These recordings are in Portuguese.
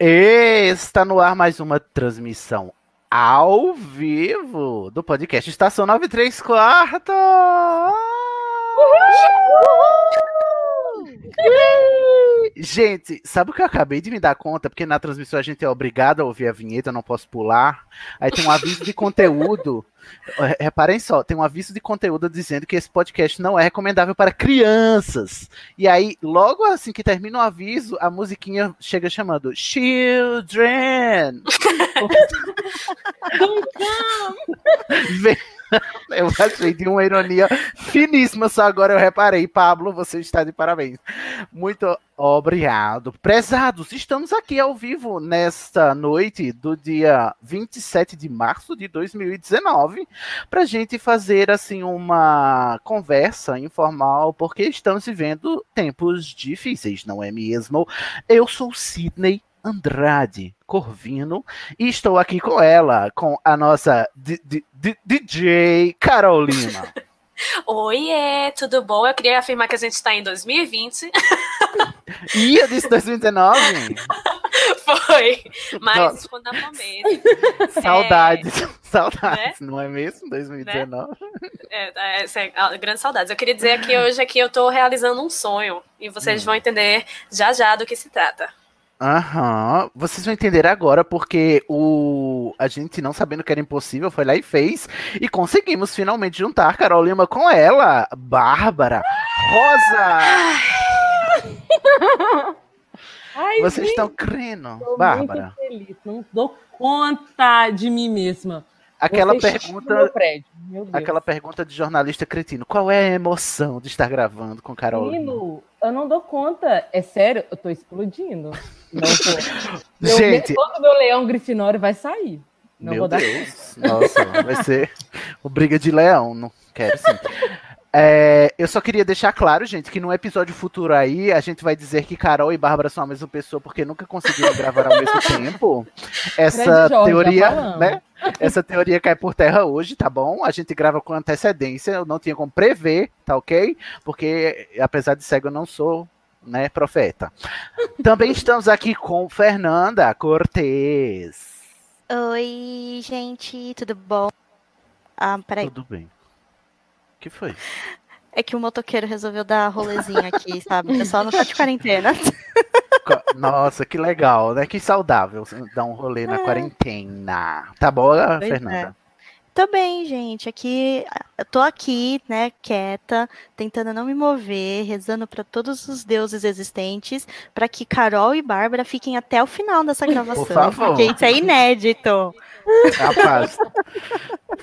Está no ar mais uma transmissão ao vivo do podcast Estação 93 Quartos. Gente, sabe o que eu acabei de me dar conta? Porque na transmissão a gente é obrigado a ouvir a vinheta, eu não posso pular. Aí tem um aviso de conteúdo. Re- Reparem só, tem um aviso de conteúdo dizendo que esse podcast não é recomendável para crianças. E aí, logo assim que termina o aviso, a musiquinha chega chamando Children. Vem- Eu achei de uma ironia finíssima, só agora eu reparei. Pablo, você está de parabéns. Muito obrigado. Prezados, estamos aqui ao vivo nesta noite do dia 27 de março de 2019 para gente fazer assim uma conversa informal, porque estamos vivendo tempos difíceis, não é mesmo? Eu sou Sidney Andrade Corvino e estou aqui com ela, com a nossa DJ Carolina. Oiê, tudo bom? Eu queria afirmar que a gente está em 2020. E eu disse 2019? Foi. Mas quando na começo. Saudades, saudades, não é mesmo? 2019. É, é, é a grande saudades. Eu queria dizer que hoje aqui eu tô realizando um sonho. E vocês vão entender já já do que se trata. Aham, vocês vão entender agora porque o a gente não sabendo que era impossível foi lá e fez e conseguimos finalmente juntar Carol Lima com ela, Bárbara, Rosa. Ai, Vocês estão crendo, tô Bárbara? muito feliz. Não dou conta de mim mesma. Aquela no meu pergunta, prédio. Meu aquela pergunta de jornalista cretino. Qual é a emoção de estar gravando com Carol? Menino, eu não dou conta. É sério, eu tô explodindo. Não tô. Meu- Gente, todo meu leão grifinório vai sair. Não Meu Deus. Nossa, vai ser o Briga de Leão, não quero sim. É, eu só queria deixar claro, gente, que no episódio futuro aí a gente vai dizer que Carol e Bárbara são a mesma pessoa porque nunca conseguiram gravar ao mesmo tempo. Essa Jorge, teoria, né? Essa teoria cai por terra hoje, tá bom? A gente grava com antecedência, eu não tinha como prever, tá ok? Porque apesar de cego eu não sou, né, profeta. Também estamos aqui com Fernanda Cortez. Oi, gente, tudo bom? Ah, peraí. Tudo bem. O que foi? É que o motoqueiro resolveu dar rolezinho aqui, sabe? O pessoal não tá de quarentena. Nossa, que legal, né? Que saudável dar um rolê na quarentena. Tá bom, Pois Fernanda? Tô bem, gente. Aqui, eu tô aqui, né, quieta, tentando não me mover, rezando pra todos os deuses existentes, pra que Carol e Bárbara fiquem até o final dessa gravação. favor. Porque isso é inédito. Rapaz,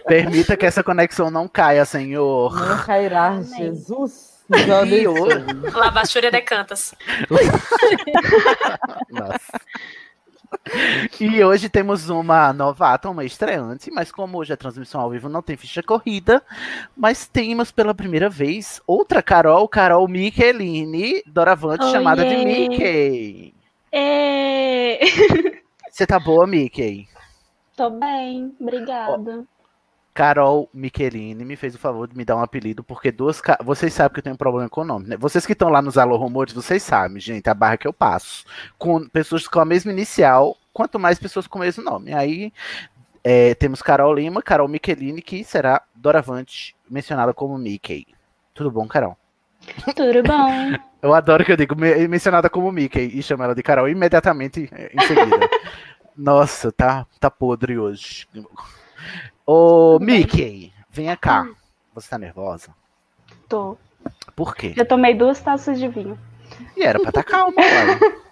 permita que essa conexão não caia, senhor. Não cairá, Jesus. E abençoe. hoje... Lavachúria de cantas. Nossa. E hoje temos uma novata, uma estreante, mas como hoje a transmissão ao vivo não tem ficha corrida, mas temos pela primeira vez outra Carol, Carol Michelini, doravante chamada de Oiê. Mickey. É... Você tá boa, Mickey? Tô bem, obrigada. Carol Michelini me fez o favor de me dar um apelido, porque duas. ca- Vocês sabem que eu tenho um problema com o nome, né? Vocês que estão lá nos Alô Rumores, vocês sabem, gente, a barra que eu passo. Com pessoas com a mesma inicial, quanto mais pessoas com o mesmo nome. Aí é, temos Carol Lima, Carol Michelini, que será doravante mencionada como Mickey. Tudo bom, Carol? Tudo bom? Eu adoro que eu digo me- mencionada como Mickey e chamo ela de Carol imediatamente eh, em seguida. Nossa, tá, tá podre hoje. Ô, Mickey, venha cá. Você tá nervosa? Tô. Por quê? Já tomei duas taças de vinho. E era pra estar calma, uai.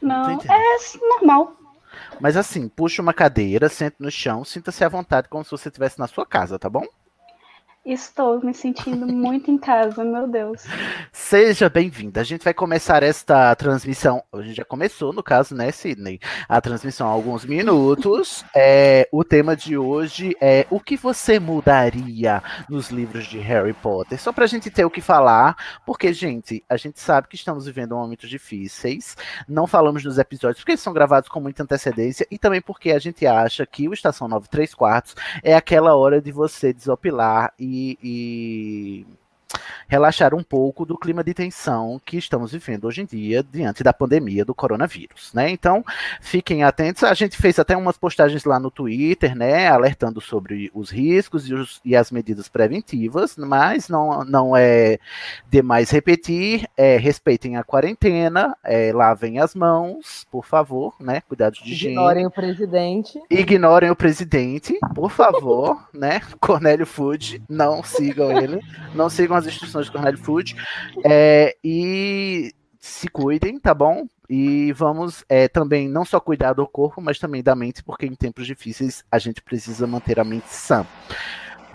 Não, é normal. Mas assim, puxa uma cadeira, sente no chão, sinta-se à vontade como se você estivesse na sua casa, tá bom? Estou me sentindo muito em casa, meu Deus. Seja bem-vinda. A gente vai começar esta transmissão. A gente já começou, no caso, né, Sidney? A transmissão há alguns minutos. É, o tema de hoje é o que você mudaria nos livros de Harry Potter? Só pra gente ter o que falar, porque, gente, a gente sabe que estamos vivendo momentos difíceis. Não falamos nos episódios porque eles são gravados com muita antecedência e também porque a gente acha que o Estação 9 3 quartos é aquela hora de você desopilar e, e relaxar um pouco do clima de tensão que estamos vivendo hoje em dia diante da pandemia do coronavírus, né? Então, fiquem atentos. A gente fez até umas postagens lá no Twitter, né, alertando sobre os riscos e, os- e as medidas preventivas, mas não, não é demais repetir. É, respeitem a quarentena, é, lavem as mãos, por favor, né? Cuidados de higiene. Ignorem o presidente. Ignorem o presidente, por favor, né? Cornélio Food, não sigam ele, não sigam as instruções de Cornélio Food. É, e se cuidem, tá bom? E vamos é, também não só cuidar do corpo, mas também da mente, porque em tempos difíceis a gente precisa manter a mente sã.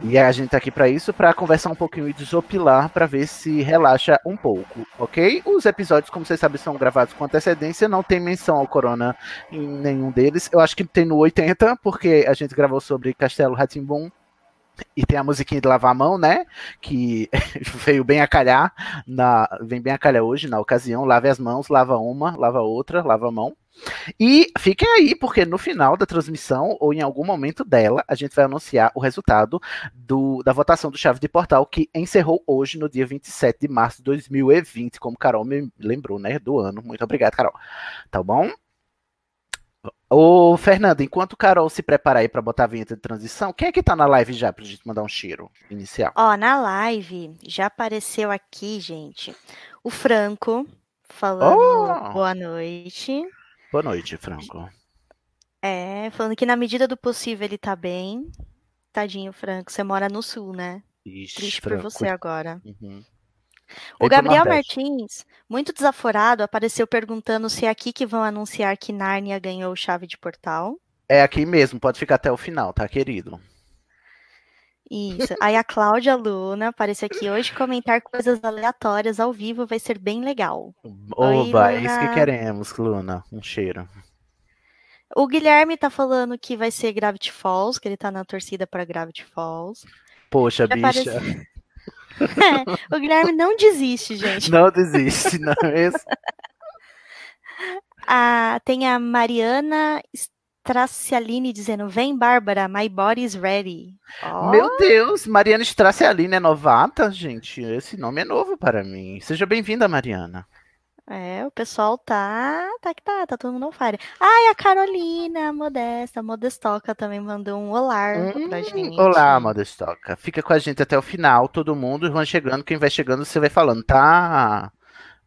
E a gente tá aqui para isso, para conversar um pouquinho e desopilar, para ver se relaxa um pouco, ok? Os episódios, como vocês sabem, são gravados com antecedência, não tem menção ao corona em nenhum deles. Eu acho que tem no 80, porque a gente gravou sobre Castelo Ratimbum. E tem a musiquinha de lavar a mão, né? Que veio bem a calhar, na, vem bem a calhar hoje, na ocasião. Lave as mãos, lava uma, lava outra, lava a mão. E fiquem aí, porque no final da transmissão, ou em algum momento dela, a gente vai anunciar o resultado do- da votação do Chave de Portal, que encerrou hoje, no dia 27 de março de 2020, como Carol me lembrou, né? Do ano. Muito obrigado, Carol. Tá bom? Ô, Fernando, enquanto Carol se prepara aí pra botar a vinheta de transição, quem é que tá na live já pra gente mandar um cheiro inicial? Ó, na live já apareceu aqui, gente, o Franco falando Oh! boa noite. Boa noite, Franco. É, falando que na medida do possível ele tá bem. Tadinho, Franco, você mora no sul, né? Ixi, Triste por Franco. você agora. Uhum. O Gabriel. Martins, muito desaforado, apareceu perguntando se é aqui que vão anunciar que Nárnia ganhou chave de portal. É aqui mesmo, pode ficar até o final, tá, querido? Isso. Aí a Cláudia Luna aparece aqui hoje comentar coisas aleatórias ao vivo, vai ser bem legal. Oi, Oba, é isso que queremos, Luna. Um cheiro. O Guilherme tá falando que vai ser Gravity Falls, que ele tá na torcida para Gravity Falls. Poxa, Já bicha. aparece- É, o Guilherme não desiste, gente. Não desiste, não é mesmo? Ah, tem a Mariana Stracialine dizendo: Vem, Bárbara, my body is ready. Ó, Meu Deus, Mariana Stracialine é novata, gente. Esse nome é novo para mim. Seja bem-vinda, Mariana. É, o pessoal tá, tá que tá, tá todo mundo on fire. Ai, a Carolina, a Modesta, a Modestoca também mandou um olá pra gente. Hum, Olá, Modestoca. Fica com a gente até o final, todo mundo. Vão chegando, quem vai chegando, você vai falando, tá?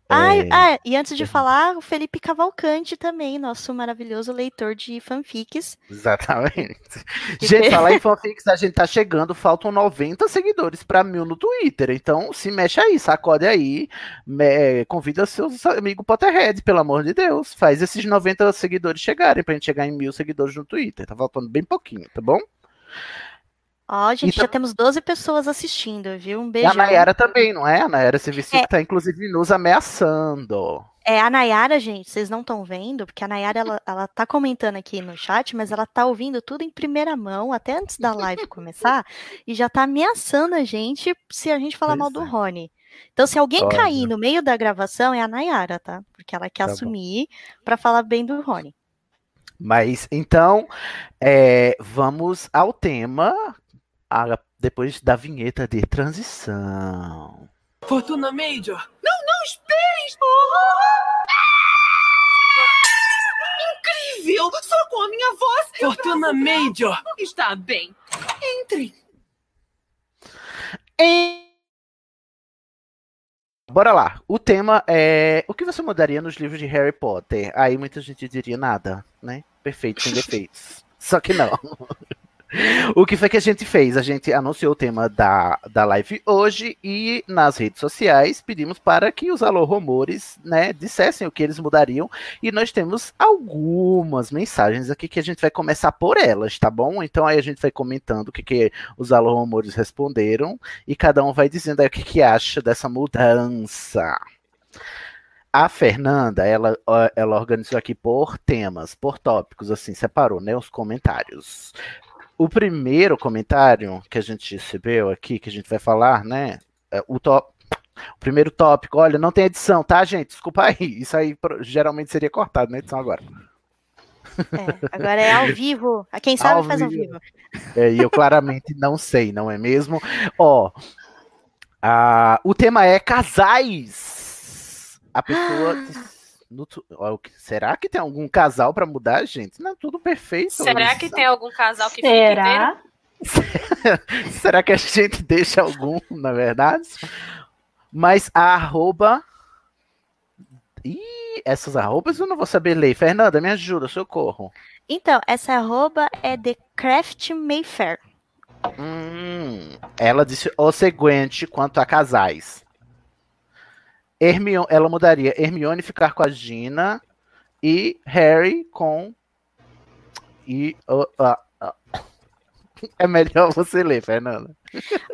Ai, É, ah, e antes de falar, o Felipe Cavalcante também, nosso maravilhoso leitor de fanfics. Exatamente. Gente, falar em fanfics, a gente tá chegando, faltam 90 seguidores pra mil no Twitter. Então, se mexe aí, sacode aí, me- convida seus amigos Potterhead, pelo amor de Deus. Faz esses 90 seguidores chegarem pra gente chegar em mil seguidores no Twitter. Tá faltando bem pouquinho, tá bom? Ó, gente, Então- já temos 12 pessoas assistindo, viu? Um E beijão. a Nayara também, não é? A Nayara Serviço É. que tá, inclusive, nos ameaçando. É, a Nayara, gente, vocês não estão vendo, porque a Nayara, ela, ela tá comentando aqui no chat, mas ela tá ouvindo tudo em primeira mão, até antes da live começar, e já tá ameaçando a gente se a gente falar Pois mal do é. Rony. Então, se alguém Olha. cair no meio da gravação, é a Nayara, tá? Porque ela quer Tá assumir pra falar bem do Rony. Mas, então, é, vamos ao tema a- depois da vinheta de transição. Fortuna Major. Não, não, espere! Incrível! Só com a minha voz. Fortuna Major. Está bem. Entre. Em bora lá. O tema é o que você mudaria nos livros de Harry Potter? Aí muita gente diria nada, né? Perfeito, sem defeitos. Só que não. O que foi que a gente fez? A gente anunciou o tema da, da live hoje e nas redes sociais pedimos para que os Alô Rumores né, dissessem o que eles mudariam. E nós temos algumas mensagens aqui que a gente vai começar por elas, tá bom? Então aí a gente vai comentando o que, que os Alô Rumores responderam e cada um vai dizendo aí o que, que acha dessa mudança. A Fernanda, ela, ela organizou aqui por temas, por tópicos, assim, separou, né, os comentários. O primeiro comentário que a gente recebeu aqui, que a gente vai falar, né? é O, tó- o primeiro tópico, olha, não tem edição, tá, gente? Desculpa aí. Isso aí geralmente seria cortado na edição agora. Agora é ao vivo. A Quem sabe Ao faz ao vivo. É, e eu claramente não sei, não é mesmo? Ó, a- o tema é casais. A pessoa. No será que tem algum casal pra mudar, gente? Não, tudo perfeito. Será que tem algum casal que Será? fica inteiro? Será que a gente deixa algum, na verdade? Mas a arroba. Ih, essas arrobas eu não vou saber ler. Fernanda, me ajuda, socorro. Então, essa arroba é The Craft Mayfair. Hum, ela disse o seguinte quanto a casais. Hermione, ela mudaria Hermione ficar com a Gina e Harry com. E. ó, ó, ó. É melhor você ler, Fernanda.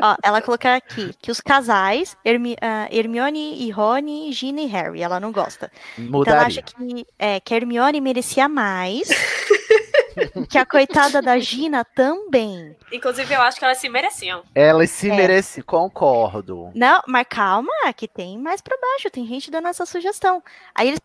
Ó, ela colocou aqui que os casais, Hermi- ah, Hermione e Rony, Gina e Harry, ela não gosta. Então ela Mudaria. acha que, é, que Hermione merecia mais. que a coitada da Gina também. Inclusive, eu acho que elas se mereciam. Elas se É. merecem, concordo. Não, mas calma, que tem mais pra baixo, tem gente dando essa sugestão. Aí eles,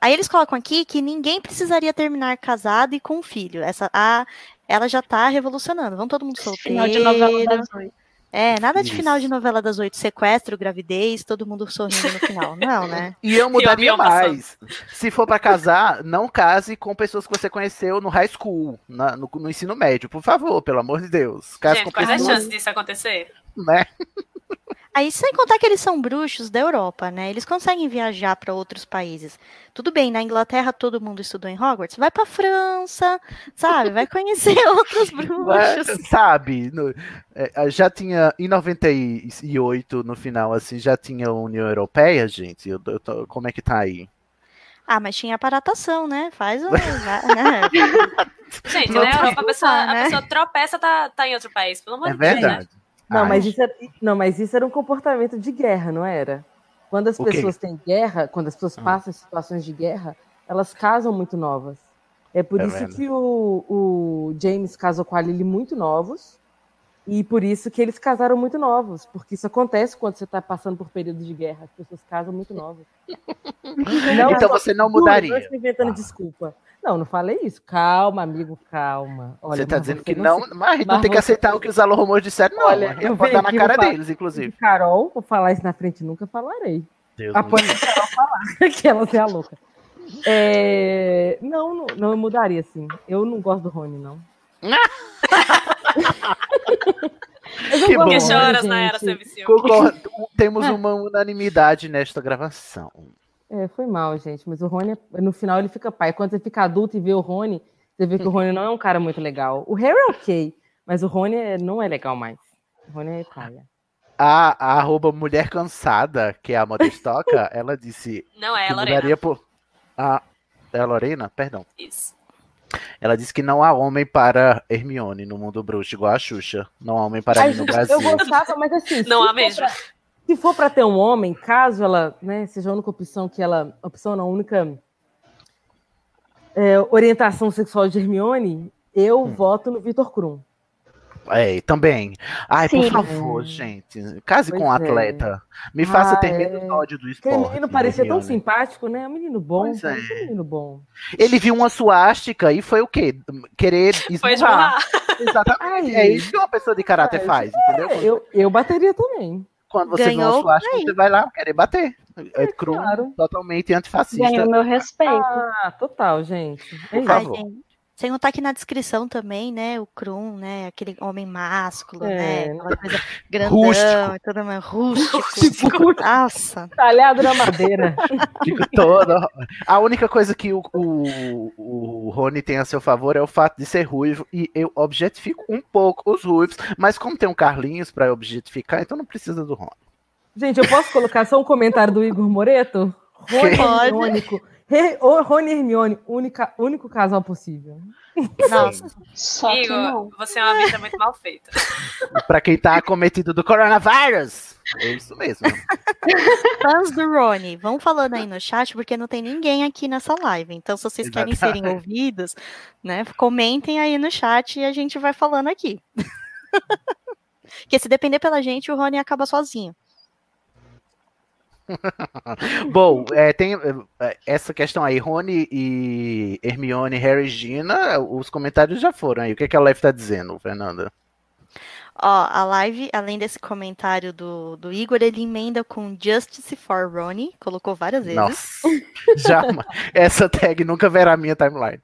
aí eles colocam aqui que ninguém precisaria terminar casado e com um filho. Essa, a, ela já tá revolucionando. Vamos todo mundo solteiro. Final de novela das oito. É, nada de Isso. final de novela das oito, sequestro, gravidez, todo mundo sorrindo no final. Não, né? E eu mudaria passando. mais. Se for pra casar, não case com pessoas que você conheceu no high school, na- no, no ensino médio, por favor, pelo amor de Deus. Case Gente, com quais as pessoas, chances disso acontecer? né? Aí, sem contar que eles são bruxos da Europa, né? Eles conseguem viajar para outros países. Tudo bem, na Inglaterra todo mundo estudou em Hogwarts. Vai pra França, sabe? Vai conhecer outros Mas, bruxos. sabe, no- é, já tinha em 98 no final assim, já tinha a União Europeia, gente. Eu, eu tô- como é que tá aí? Ah, mas tinha aparatação, né? Faz um. vai- né? Gente, na Europa a pessoa, a né? pessoa tropeça, tá, tá em outro país. Pelo amor É de Deus, né? verdade. Não, Ai, mas isso era, não, mas isso era um comportamento de guerra, não era? Quando as O quê? pessoas têm guerra, quando as pessoas Ah. passam situações de guerra, elas casam muito novas. É por É isso verdade. que o, o James casou com a Lily muito novos. E por isso que eles casaram muito novos. Porque isso acontece quando você está passando por períodos de guerra. As pessoas casam muito novas. Não, então eu- você não juro, mudaria. Não estou inventando Ah. desculpa. Não, não falei isso. Calma, amigo, calma. Olha, você tá mas dizendo você que não, se- mas gente não mas tem que você- aceitar o que os alô disseram, não. Olha, eu venho dar na cara vou falar- deles, inclusive. Carol, vou falar isso na frente, nunca falarei. Deus Carol falar, que ela é a louca. É, Não, não, não, mudaria, sim. Eu não gosto do Rony, não. Eu não Que bom. Que choras na era gente. servicial. Concordo. Temos uma unanimidade nesta gravação. É, foi mal, gente. Mas o Rony, no final, ele fica pai. Quando você fica adulto e vê o Rony, você vê que o Rony não é um cara muito legal. O Harry é ok, mas o Rony é- não é legal mais. O Rony é paia. A, a arroba mulher cansada, que é a modestoca, ela disse Não é, que Lorena. por. A, é a Lorena? Perdão. Isso. Ela disse que não há homem para Hermione no mundo bruxo, igual a Xuxa. Não há homem para Ai, mim no Brasil. Eu gostava, mas assim. Não há mesmo. pra- se for para ter um homem, caso ela né, seja a única opção que ela. Opção não, a única é, orientação sexual de Hermione, eu Hum. voto no Vitor Krum. É, também. Ai, por Sim. favor, gente. Case com um Pois é. atleta. Me faça Ah, ter é. menos ódio do Aquele esporte. menino parecia tão simpático, né? Um menino bom. Pois é. parecia um menino bom. Ele viu uma suástica e foi o quê? Querer Foi esmurrar. esmurrar. Exatamente. Ai. É isso que uma pessoa de caráter faz, entendeu? É, eu, eu bateria também. Quando você vê Ganhou uma suástica, bem. você vai lá querer bater. É cru, claro. totalmente antifascista. Ganhou meu respeito. Ah, total, gente. É Por isso. Ai, favor. gente. Sem contar que na descrição também, né, o Krum, né, aquele homem másculo, né, É. aquela coisa grandão Rústico. e tudo mais, rústico. Nossa. Talhado na madeira. Fico todo. A única coisa que o, o, o Rony tem a seu favor é o fato de ser ruivo. E eu objetifico um pouco os ruivos. Mas como tem um Carlinhos pra objetificar, então não precisa do Rony. Gente, eu posso colocar só um comentário do Igor Moreto? Rony Pode. Rony e Hermione, única, único casal possível. Nossa. Só que Igor, não. você é uma bicha muito mal feita. Pra quem tá acometido do coronavírus. É isso mesmo. Fãs do Rony, vão falando aí no chat, porque não tem ninguém aqui nessa live. Então, se vocês querem serem Exatamente. ouvidos, né, comentem aí no chat e a gente vai falando aqui. Porque se depender pela gente, o Rony acaba sozinho. Bom, é, tem é, essa questão aí, Rony e Hermione, Harry e Gina, os comentários já foram aí. O que, é que a live tá dizendo, Fernanda? Ó, a live, além desse comentário do, do Igor, ele emenda com Justice for Ronnie, colocou várias vezes. Nossa, já, essa tag nunca verá a minha timeline.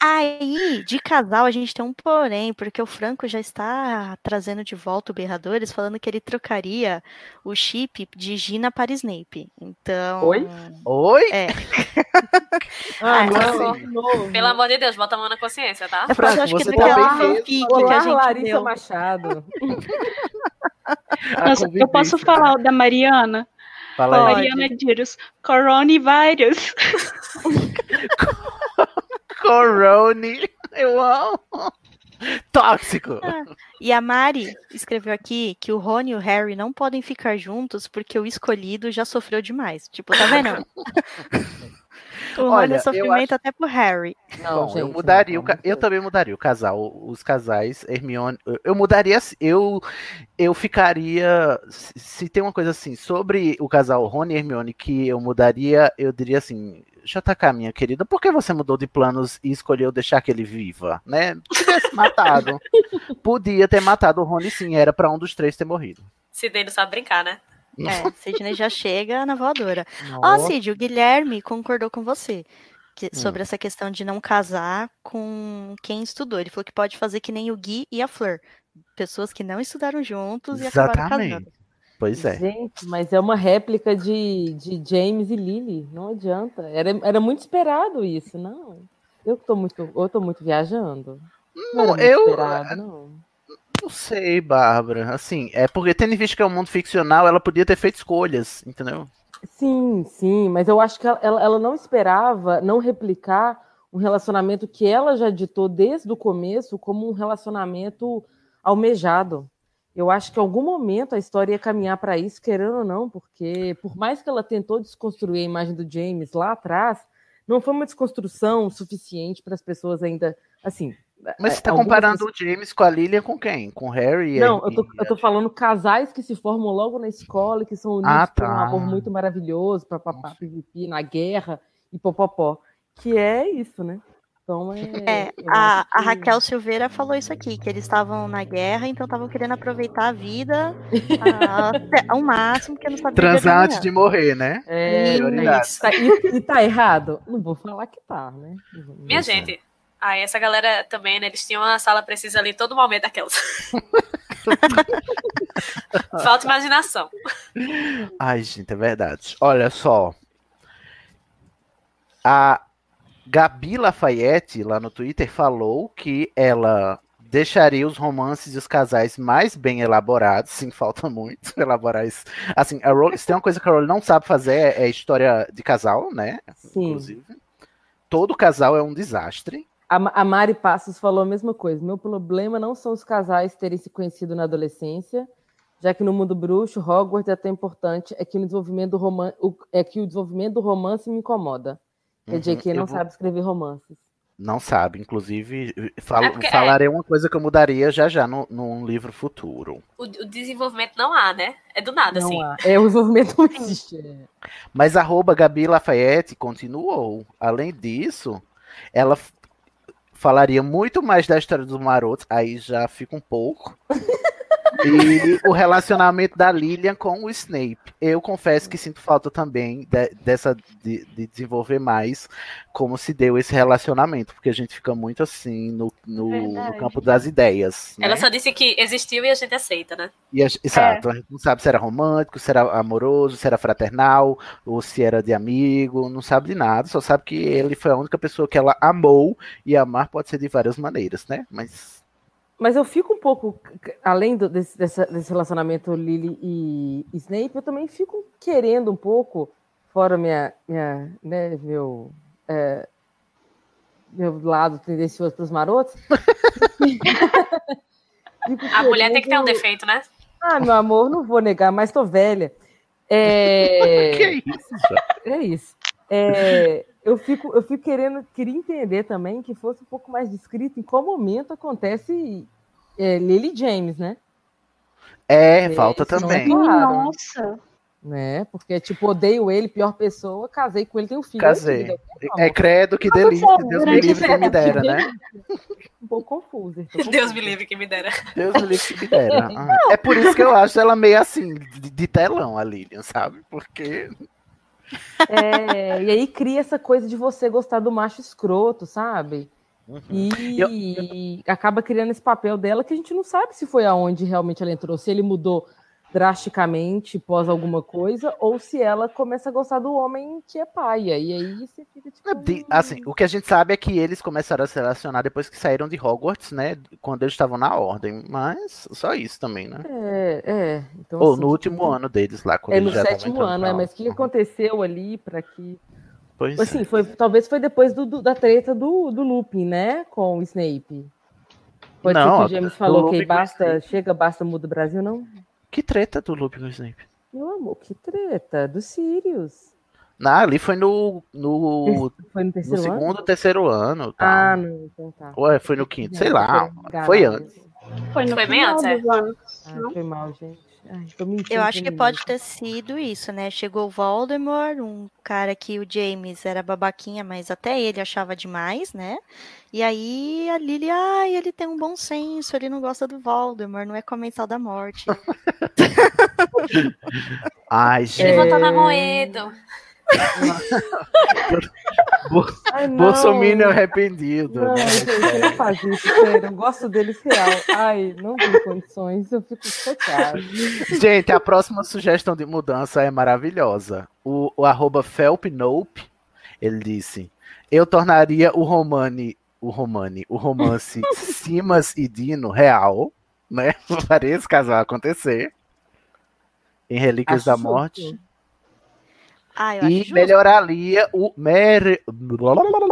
Aí, de casal, a gente tem um porém, porque o Franco já está trazendo de volta o Berradores, falando que ele trocaria o chip de Gina para Snape. Então. Oi? Oi? É. Ah, Ah, não, assim. não. Pelo amor de Deus, bota a mão na consciência, tá? É porque eu acho que é você fanfic que a gente Larissa deu. Machado. Nossa, eu posso falar o da Mariana? Fala aí. Mariana Dirus. Coronavírus. Corone, eu amo. Tóxico. E a Mari escreveu aqui que o Rony e o Harry não podem ficar juntos porque o escolhido já sofreu demais. Tipo, tá vendo? o Rony Olha, é eu sofrimento até pro Harry. Não, Bom, eu gente, mudaria, não, o ca- não, eu também mudaria o casal, os casais, Hermione, eu- eu mudaria, assim, eu, eu ficaria, se se tem uma coisa assim, sobre o casal Rony e Hermione que eu mudaria, eu diria assim, JK, minha querida, por que você mudou de planos e escolheu deixar que ele viva, né? Se tivesse matado, podia ter matado o Rony sim, era pra um dos três ter morrido. Se dele sabe brincar, né? É, Sidney já chega na voadora. Ó, Nossa. Cid, o Guilherme concordou com você que- Hum. sobre essa questão de não casar com quem estudou. Ele falou que pode fazer que nem o Gui e a Fleur. Pessoas que não estudaram juntos e acabaram casando. Exatamente. Pois é. Gente, mas é uma réplica de, de James e Lily. Não adianta. Era, era muito esperado isso, não. Eu tô muito, eu tô muito viajando. Não, era Não, muito eu- esperado, não. Não sei, Bárbara. Assim, é porque tendo em vista que é um mundo ficcional, ela podia ter feito escolhas, entendeu? Sim, sim, mas eu acho que ela, ela- não esperava não replicar um relacionamento que ela já ditou desde o começo como um relacionamento almejado. Eu acho que em algum momento a história ia caminhar para isso, querendo ou não, porque por mais que ela tentou desconstruir a imagem do James lá atrás, não foi uma desconstrução suficiente para as pessoas ainda, assim. Mas você tá algumas comparando o James com a Lilian com quem? Com o Harry? e não, eu tô, e eu tô falando casais que se formam logo na escola e que são unidos Ah, por um tá. amor muito maravilhoso, papapá, pipipi, na guerra e popopó. Que é isso, né? Então é. É, a, a que- Raquel Silveira falou isso aqui, que eles estavam na guerra, então estavam querendo aproveitar a vida a- até ao máximo, porque não sabia Transar antes de morrer, né? É, Prioridades. tá, e, e tá errado? Não vou falar que tá, né? Minha gente, aí essa galera também, né, eles tinham uma sala precisa ali todo momento aquelas. Falta imaginação. Ai, gente, é verdade. Olha só. A Gabi Lafayette, lá no Twitter, falou que ela deixaria os romances e os casais mais bem elaborados. Sim, falta muito elaborar isso. Assim, a Rowling, se tem uma coisa que a Rowling não sabe fazer é história de casal, né? Sim. Inclusive. Todo casal é um desastre. A, Ma- a Mari Passos falou a mesma coisa. Meu problema não são os casais terem se conhecido na adolescência, já que no mundo bruxo, Hogwarts é tão importante, é que, no desenvolvimento do roman o, é que o desenvolvimento do romance me incomoda. Quer dizer Uhum, que eu não vou- sabe escrever romances. Não sabe, inclusive, falo- É porque- falarei uma coisa que eu mudaria já já no, num livro futuro. O, o desenvolvimento não há, né? É do nada, Não assim. há. É, o desenvolvimento não existe. é. Mas arroba Gabi Lafayette continuou. Além disso, ela falaria muito mais da história dos marotos, aí já fica um pouco. E o relacionamento da Lilian com o Snape. Eu confesso que sinto falta também de- dessa de, de desenvolver mais como se deu esse relacionamento, porque a gente fica muito assim no, no, no campo das ideias. né? Ela só disse que existiu e a gente aceita, né? E a- exato, a gente não sabe se era romântico, se era amoroso, se era fraternal, ou se era de amigo, não sabe de nada, só sabe que ele foi a única pessoa que ela amou, e amar pode ser de várias maneiras, né? Mas Mas eu fico um pouco, além do- desse, dessa- desse relacionamento Lily e Snape, eu também fico querendo um pouco, fora minha, minha né, meu, é, meu lado tendencioso para os marotos. A mulher tem que ter um defeito, né? Ah, meu amor, não vou negar, mas tô velha. É... que isso, É isso. É, eu, fico, eu fico querendo, queria entender também que fosse um pouco mais descrito em qual momento acontece é, Lily James, né? é, falta isso não é também. claro. Nossa. né? Porque, tipo, odeio ele, pior pessoa, casei com ele, tenho filho. Casei. tive, É credo, que delícia, Deus me livre que me dera, né? Um pouco confuso. tô Deus confusa. me livre que me dera. Deus me livre que me dera. Ah, É por isso que eu acho ela meio assim, de, de telão, a Lilian, sabe? Porque É, e aí cria essa coisa de você gostar do macho escroto, sabe? Uhum. E acaba criando esse papel dela que a gente não sabe se foi aonde realmente ela entrou, se ele mudou drasticamente pós alguma coisa, ou se ela começa a gostar do homem que é paia. E aí você fica tipo. De- assim, o que a gente sabe é que eles começaram a se relacionar depois que saíram de Hogwarts, né? Quando eles estavam na ordem. Mas só isso também, né? É, é. Então, Ou assim, no último ano deles lá, quando É no sétimo ano, é, mas o que aconteceu ali para que. Pois Assim, é. foi, talvez foi depois do, do- da treta do, do Lupin, né? Com o Snape. Pode Não, ser que a- o James falou que basta, chega, basta, muda o Brasil, não? Que treta do Lupin com o Snape? Meu amor, que treta, do Sirius. Não, ali foi no, no, Foi no no terceiro ano? segundo, terceiro ano. Tá. Ah, não, então tá. Ou é, foi no quinto, sei Não, lá. Foi mesmo. antes. Foi no Foi bem antes, é. Ah, foi mal, gente. Ai, Eu acho que pode ter sido isso, né? Chegou o Voldemort, um cara que o James era babaquinha, mas até ele achava demais, né? E aí a Lily, ai, ele tem um bom senso, ele não gosta do Voldemort, não é comensal da morte. Ai, Ele gente. votou na Moedo. Bo Ai, não. Bolsominion arrependido. Não, né? gente, não faz isso, sério. Eu gosto deles real. Ai, não tem condições, eu fico chateada. Gente, a próxima sugestão de mudança é maravilhosa. O, o arroba FelpNope, ele disse: Eu tornaria o romane, o romane, o romance Simas e Dino real, né? Faria esse casal acontecer. Em Relíquias Acho da. Morte. Ah, E melhoraria o mer-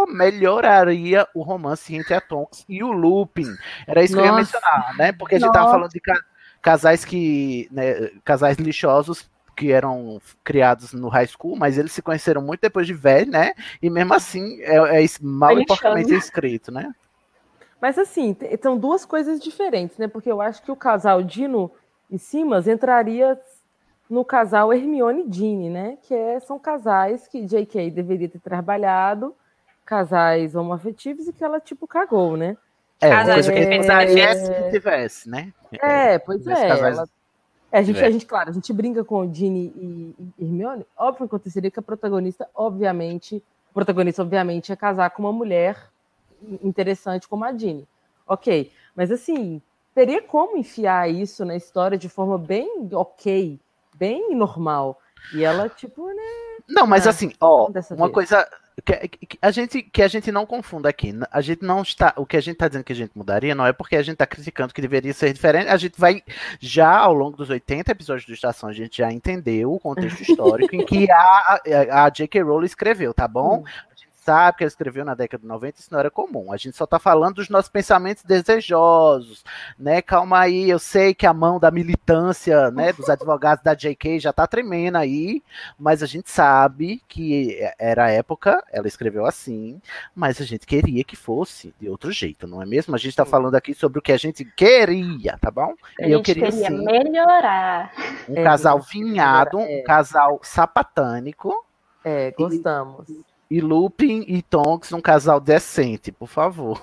melhoraria o romance entre a Tonks e o Lupin. Era isso que eu ia Nossa. mencionar, né? Porque a gente tava Nossa. falando de ca- casais que, né, casais lixosos que eram criados no high school, mas eles se conheceram muito depois de velho, né? E mesmo assim é, é mal Foi e porcamente escrito, né? Mas assim, são duas coisas diferentes, né? Porque eu acho que o casal Dino e Simas entraria no casal Hermione e Ginny, né? Que é- são casais que J.K. deveria ter trabalhado, casais homoafetivos e que ela, tipo, cagou, né? É, uma Casais coisa que a gente perfeitos mudaria e se tivesse, né? É, pois Nesse é. casais- ela- é, a, gente, a gente, claro, a gente brinca com o Ginny e, e Hermione. Óbvio que aconteceria que a protagonista, obviamente, o protagonista, obviamente, ia casar com uma mulher interessante como a Ginny. Ok, mas assim, teria como enfiar isso na história de forma bem ok, bem normal. E ela, tipo, né? Não, mas Ah, assim, ó, uma vez. coisa que, que a gente que a gente não confunda aqui. A gente não está, o que a gente está dizendo que a gente mudaria não é porque a gente está criticando que deveria ser diferente. A gente vai já ao longo dos 80 episódios do Estação, a gente já entendeu o contexto histórico em que a, a, a J.K. Rowling escreveu, tá bom? Sabe que ela escreveu na década de 90, isso não era comum. A gente só tá falando dos nossos pensamentos desejosos, né? Calma aí, eu sei que a mão da militância, né, dos advogados da J.K. já tá tremendo aí, mas a gente sabe que era a época, ela escreveu assim, mas a gente queria que fosse de outro jeito, não é mesmo? A gente tá falando aqui sobre o que a gente queria, tá bom? A eu gente queria queria sim melhorar. um É, casal vinhado, é. um casal sapatânico, É, gostamos. e Lupin e Tonks um casal decente, por favor.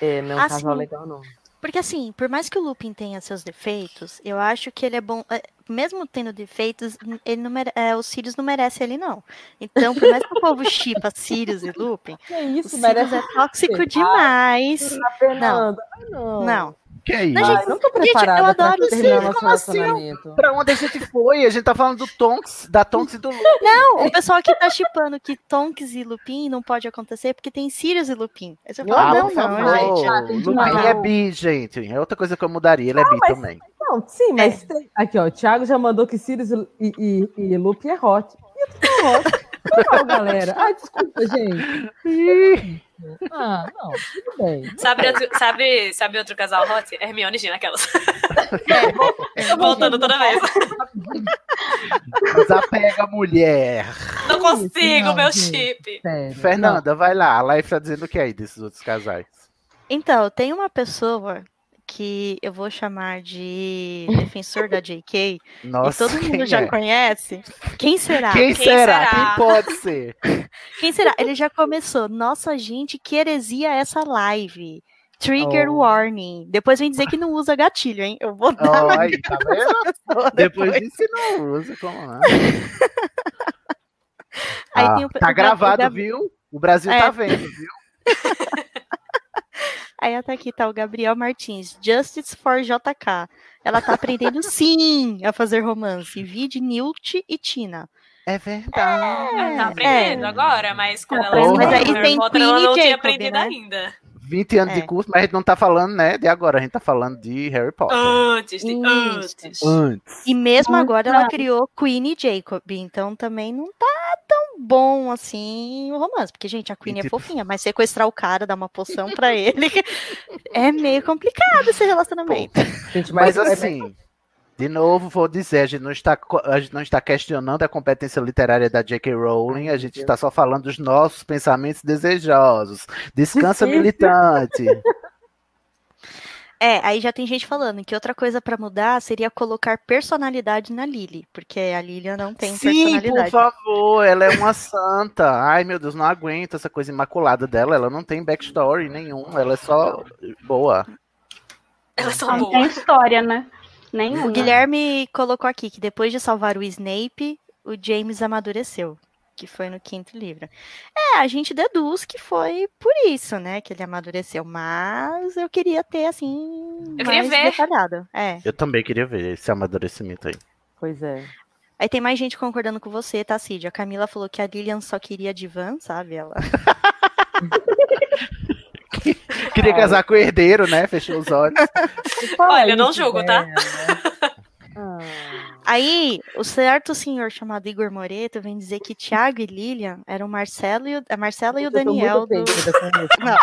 É, não é um Ah, casal legal, não. Porque assim, por mais que o Lupin tenha seus defeitos, eu acho que ele é bom. é, Mesmo tendo defeitos, ele não mere- é, o Sirius não merece ele, não. Então, por mais que o povo chipa Sirius e Lupin, Que isso, o Sirius merece é tóxico Ah, demais. A Fernanda, ai, não. Não. Que é isso? Não, Ai, não tô Gente, preparada eu pra adoro terminar Sirius, nosso como assim? relacionamento. Pra onde a gente foi? A gente tá falando do Tonks, da Tonks e do Lupin. Não, o pessoal que tá chipando que Tonks e Lupin não pode acontecer porque tem Sirius e Lupin. Aí você fala, Ah, não, não, favor. gente. Ah, Lupin demais. é bi, gente. É outra coisa que eu mudaria. Ele é bi mas- também. Não, sim, mas tem- aqui, ó, o Thiago já mandou que Sirius e, e, e Lupe é hot. E eu tô hot. Não, galera. Ai, desculpa, gente. Ah, não, tudo bem. Sabe outro, sabe, sabe outro casal hot? Hermione e Gina, aquelas. É, Voltando toda vez. Desapega, mulher. Não consigo, não, meu gente. chip. Sério. Fernanda, vai lá. A Life tá dizendo o que aí desses outros casais? Então, tem uma pessoa que eu vou chamar de defensor da JK, Nossa, e todo mundo já é? conhece. Quem será? Quem, Quem será? será? Quem pode ser? Quem será? Ele já começou. Nossa, gente, que heresia essa live. Trigger Oh. warning. Depois vem dizer que não usa gatilho, hein? Eu vou dar aí, tá vendo? Depois depois. disso não usa, como não? Aí Ah, tem o- tá o Gab- o gravado, Gab- viu? O Brasil É. tá vendo, viu? Aí até aqui tá o Gabriel Martins. Justice for JK. Ela tá aprendendo sim a fazer romance. Vide Newt e Tina. É verdade. Ela tá aprendendo agora, mas quando ela aprendendo. escreveu Mas aí tem Potter, ela Queen e não tinha Jacob, aprendido né? ainda. 20 anos É. de curso, mas a gente não tá falando, né, de agora, a gente tá falando de Harry Potter. Antes, de, antes. Antes. E mesmo agora ela criou Queen e Jacob. Então também não tá tão bom assim o romance. Porque, gente, a Queen E é tipo- fofinha, mas sequestrar o cara, dar uma poção pra ele, é meio complicado esse relacionamento. Gente, Mas, mas, é- assim, de novo, vou dizer, a gente, não está, a gente não está questionando a competência literária da J.K. Rowling, a gente está só falando dos nossos pensamentos desejosos. Descansa, militante. É, aí já tem gente falando que outra coisa pra mudar seria colocar personalidade na Lily, porque a Lilian não tem Sim, por personalidade. favor, ela é uma santa. Ai, meu Deus, não aguento essa coisa imaculada dela. Ela não tem backstory nenhum, ela é só boa. Elas são Não tem boas. história, né? Nenhuma. O Guilherme colocou aqui que depois de salvar o Snape, o James amadureceu, que foi no quinto livro. É, a gente deduz que foi por isso, né, que ele amadureceu, mas eu queria ter assim Eu queria mais ver. detalhado. É. Eu também queria ver esse amadurecimento aí. Pois é. Aí tem mais gente concordando com você, tá, Cid? A Camila falou que a Lilian só queria Divan, sabe? Ela. Queria casar com o herdeiro, né? Fechou os olhos. Olha, eu não julgo, tá? dela. Ah, Aí, o certo senhor chamado Igor Moreto vem dizer que Thiago e Lilian eram o Marcelo e o, a Marcela e o Daniel do. Não.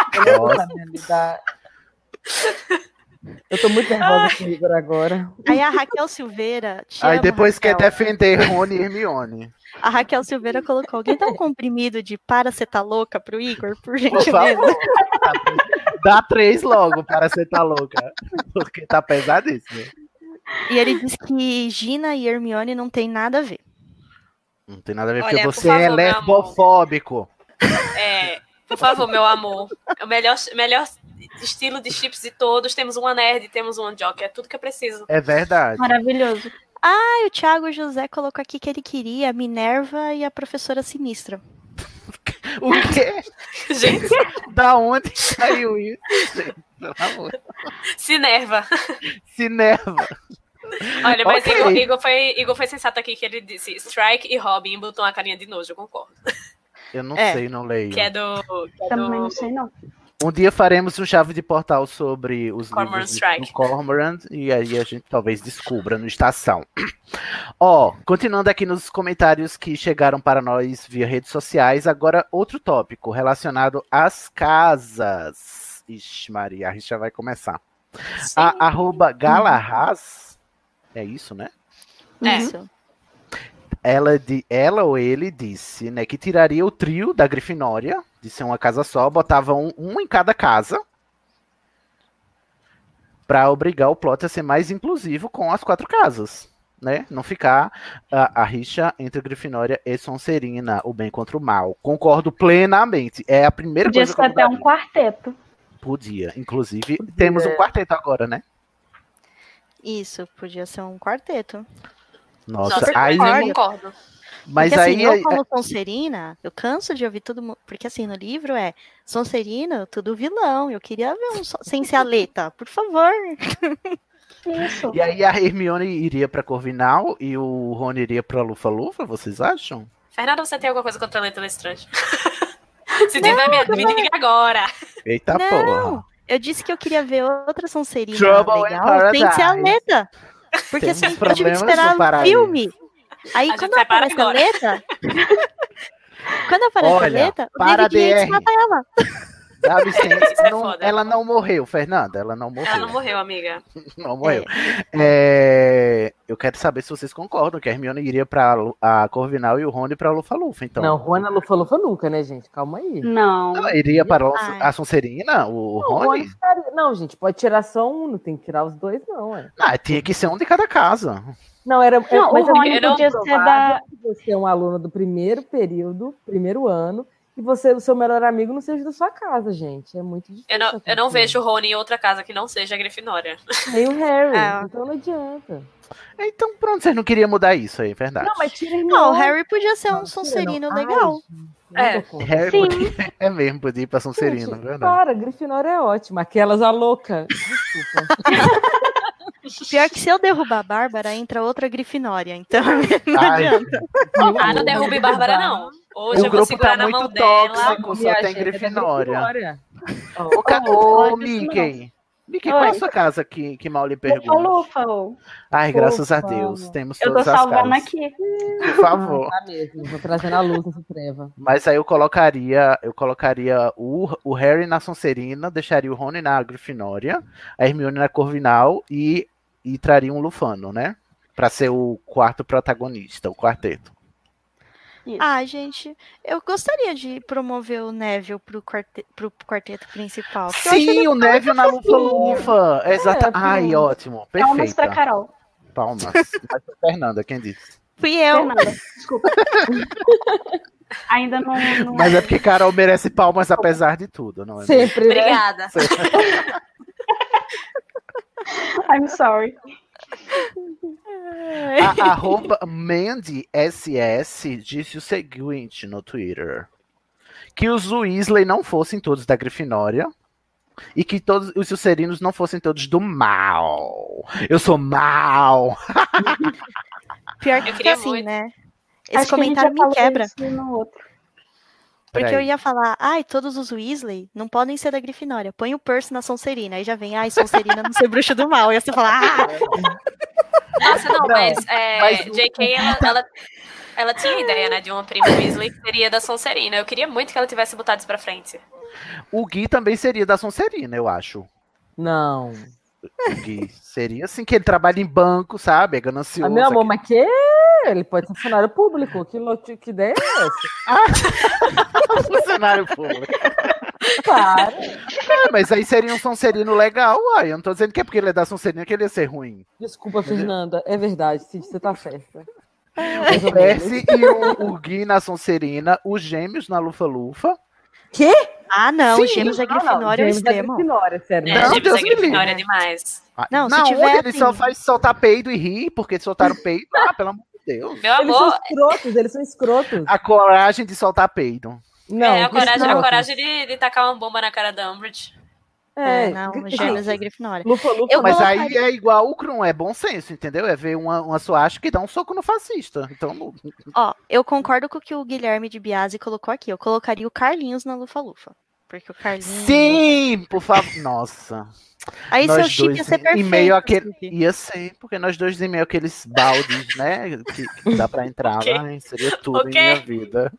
Eu tô muito nervosa com o Igor agora. Aí a Raquel Silveira. te Aí amo, depois quer Raquel. defender Rony e Hermione. A Raquel Silveira colocou: alguém dá um comprimido de para você tá louca pro Igor, por gentileza? favor. Dá três logo para você tá louca. Porque tá pesadíssimo. E ele diz que Gina e Hermione não tem nada a ver. Não tem nada a ver, Olha, porque por você favor, é lesbofóbico. É, por favor, meu amor. É o melhor, melhor estilo de chips de todos. Temos uma nerd, temos uma jockey. É tudo que eu preciso. É verdade. Maravilhoso. Ah, o Thiago José colocou aqui que ele queria a Minerva e a professora Sinistra. O quê? Gente, Da onde saiu isso, gente? Pelo amor. se nerva. Olha, mas Ok. Igor, Igor foi, Igor foi sensato aqui que ele disse Strike e Robin botou uma carinha de nojo, eu concordo. Eu não É. sei, não leio. Que é do. Que é Também do não sei, não. Um dia faremos um chave de portal sobre os Cormoran livros Strike. do Cormoran e aí a gente talvez descubra no Estação. Ó, continuando aqui nos comentários que chegaram para nós via redes sociais, agora outro tópico relacionado às casas. Ixi, Maria, a rixa vai começar. A arroba Galahaz, é isso, né? É. Isso. ela, de, ela ou ele disse, né, que tiraria o trio da Grifinória, de ser uma casa só, botava um, um em cada casa, para obrigar o plot a ser mais inclusivo com as quatro casas, né? Não ficar a, a rixa entre Grifinória e Sonserina, o bem contra o mal. Concordo plenamente. É a primeira Podia coisa ser que eu até um quarteto. Podia. Inclusive, temos um quarteto agora, né? Isso, podia ser um quarteto. Nossa, Nossa, aí. concordo. Concordo. Mas porque, aí. assim, eu como Sonserina, eu canso de ouvir todo mundo. Porque assim, no livro é Sonserina, tudo vilão. Eu queria ver um sem ser a Leta, por favor. Isso. E aí a Hermione iria pra Corvinal e o Rony iria pra Lufa-Lufa, vocês acham? Fernanda, você tem alguma coisa contra a letra Lestrange? Se tiver, me, me diga agora. Eita Não, porra. Eu disse que eu queria ver outra Sonserina Trouble legal sem ser a. Leta. Porque Temos assim, eu tive que esperar o filme. Aí A quando aparece a agora. Leta. quando aparece Olha, a Leta, o David Yates mata ela. Dá licença, Isso é não- foda. ela não morreu, Fernanda. Ela não morreu. Ela não morreu, amiga. Não morreu. É, eu quero saber se vocês concordam que a Hermione iria pra a Corvinal e o Rony pra Lufa-Lufa, então. Não, Juana Lufa-Lufa nunca, né, gente? Calma aí. Não. Ela iria para a- Ai. a Sonserina, o Não, Rony? Rony estaria- Não, gente, pode tirar só um, não tem que tirar os dois, não. É. Ah, tinha que ser um de cada casa. Não, era. é, Não, mas o é Rony podia ser da. que Você é um aluno do primeiro período, primeiro ano, e você, o seu melhor amigo, não seja da sua casa, gente. É muito difícil. Eu não, eu não vejo o Rony em outra casa que não seja a Grifinória. Nem o Harry, É. então não adianta. Então, pronto, vocês não queriam mudar isso aí, é verdade. Não, mas tira. Não, o Harry podia ser um Não, Sonserino não. Ai, legal. não É. Harry Sim. podia- é mesmo, podia ir pra Sonserina, Gente, verdade. Para, Grifinória é ótima. Aquelas a louca. Desculpa. Pior que se eu derrubar a Bárbara, entra outra Grifinória. Então, não Ai, adianta. Ah, não derrube Bárbara, não. Hoje o eu vou grupo segurar tá na mão muito dela. tóxico, só tem é Grifinória. Ô, diz isso Mickey. Mickey, qual é a sua casa que, que mal lhe pergunta? Lufa. Ai, graças a. Deus, temos Eu tô todas as salvando casas. aqui. Por favor. Tá mesmo, vou trazendo a luz essa treva. Mas aí eu colocaria, eu colocaria o, o Harry na Sonserina, deixaria o Rony na Grifinória, a Hermione na Corvinal e, e traria um Lufano, né? Pra ser o quarto protagonista, o quarteto. Isso. Ah, gente, eu gostaria de promover o Neville pro, quarte pro quarteto principal. Sim, o Neville na. Lufa-Lufa. Exata. É, Ai, pronto. ótimo. Palmas pra. Carol. Palmas. Mas foi Fernanda, quem disse? Fui eu. Fernanda, desculpa. Ainda não. não- Mas é porque Carol merece palmas apesar de tudo, não é? Sempre, né? Obrigada. I'm sorry. A arroba Mandy SS disse o seguinte no Twitter: que os Weasley não fossem todos da Grifinória e que todos os Sucerinos não fossem todos do mal. Eu sou mal. Pior que Eu queria assim, muito. né? Esse Acho que comentário já me quebra. Porque eu ia falar, ai, todos os Weasley não podem ser da Grifinória. Põe o Percy na Sonserina. Aí já vem, ai, Sonserina não ser bruxa do mal. E você fala, ah, Nossa, não, Não, mas, é, mas o- JK, ela, ela, ela tinha a ideia, né, de uma prima Weasley que seria da Sonserina. Eu queria muito que ela tivesse botado isso pra frente. O Gui também seria da Sonserina, eu acho. Não. O Gui seria assim que ele trabalha em banco, sabe? É Ah, ganancioso. meu amor, aquele- mas que? Ele pode ser funcionário público. Que, lote- que ideia é essa? funcionário público. Para. É, mas aí seria um Sonserino legal, uai. Eu não tô dizendo que é porque ele é da Sonserina que ele ia ser ruim. Desculpa, Fernanda. É verdade, Cid, você tá certa. O Percy e o, o Gui na Sonserina, os gêmeos na Lufa-Lufa. Quê? ah, não, Sim. os gêmeos da Não, não, Grifinória é o extremo. Grifinória, sério. É, Não, Gêmeos Deus da me livre. Grifinória é demais. Ah, Não, se tiver, ele só assim- faz soltar peido e rir, porque soltaram peido. Ah, pelo amor Deus. Meu Eles são amor, escrotos, eles são escrotos. A coragem de soltar peido. Não, é a coragem, a coragem de, de tacar uma bomba na cara da Umbridge. É, É, não, os gêmeos da Grifinória. Lufa, Lufa, Eu Mas colocaria- aí é igual o Krum, é bom senso, entendeu? É ver uma, uma suástica que dá um soco no fascista. Então, Ó, eu concordo com o que o Guilherme de Biasi colocou aqui. Eu colocaria o Carlinhos na Lufa-Lufa. Porque o Carlinhos. sim, por favor. Nossa. Aí nós seu chip dois ia ser perfeito. em meio àquele, Cid. ia ser, porque nós dois em meio àqueles baldes, né? Que, que dá pra entrar Ok. lá, hein? seria tudo Ok. em minha vida.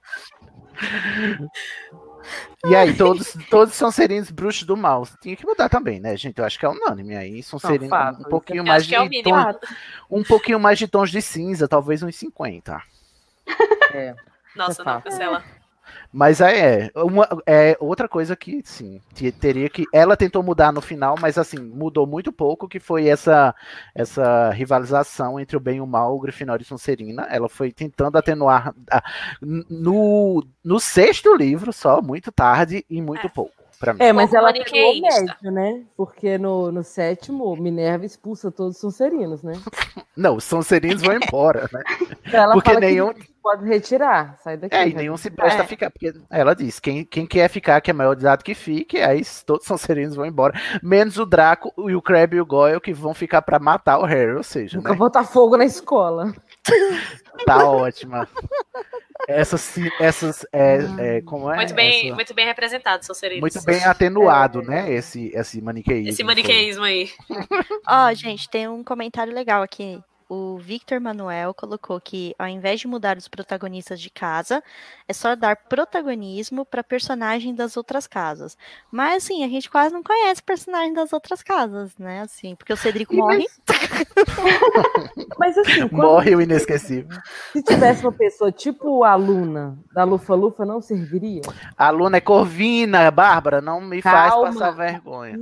E aí, todos, todos são serinos bruxos do mal. Tinha que mudar também, né, gente? Eu acho que é unânime aí. São serinos fato, um pouquinho mais acho que é o de mínimo. tons, um pouquinho mais de tons de cinza, talvez uns 50. É. Nossa, É não, fato. cancela. Mas é, uma, é outra coisa que, sim, te- teria que. Ela tentou mudar no final, mas assim, mudou muito pouco, que foi essa essa rivalização entre o bem e o mal, o Grifinória e Sonserina. Ela foi tentando atenuar no, no sexto livro só, muito tarde e muito pouco. Pra mim. É, mas ela pegou o médio, né? Porque no, no sétimo, Minerva expulsa todos os Sonserinos, né? Não, os Sonserinos vão embora, né? Ela Porque fala nenhum- que pode retirar, sai daqui. É, e vai. nenhum se presta É. a ficar, porque ela diz, quem, quem quer ficar, que é maior de idade que fique, aí todos são serinos vão embora, menos o Draco, e o Crab e o Goyle, que vão ficar pra matar o Harry, ou seja, Nunca né, botar fogo na escola. tá ótima. Essas, essas é, é, como é? Muito bem, Essa- muito bem representado, Sonserino. muito bem atenuado, né, esse, esse maniqueísmo. Esse foi. maniqueísmo aí. Ó, gente, tem um comentário legal aqui. O Victor Manuel colocou que, ao invés de mudar os protagonistas de casa, é só dar protagonismo para personagem das outras casas. Mas, assim, a gente quase não conhece personagem das outras casas, né? Assim, porque o Cedrico E morre. Mas assim, quando- Morre o inesquecível. se tivesse uma pessoa tipo a Luna da Lufa Lufa, não serviria? A Luna é corvina, Bárbara, não me faz Calma. passar vergonha.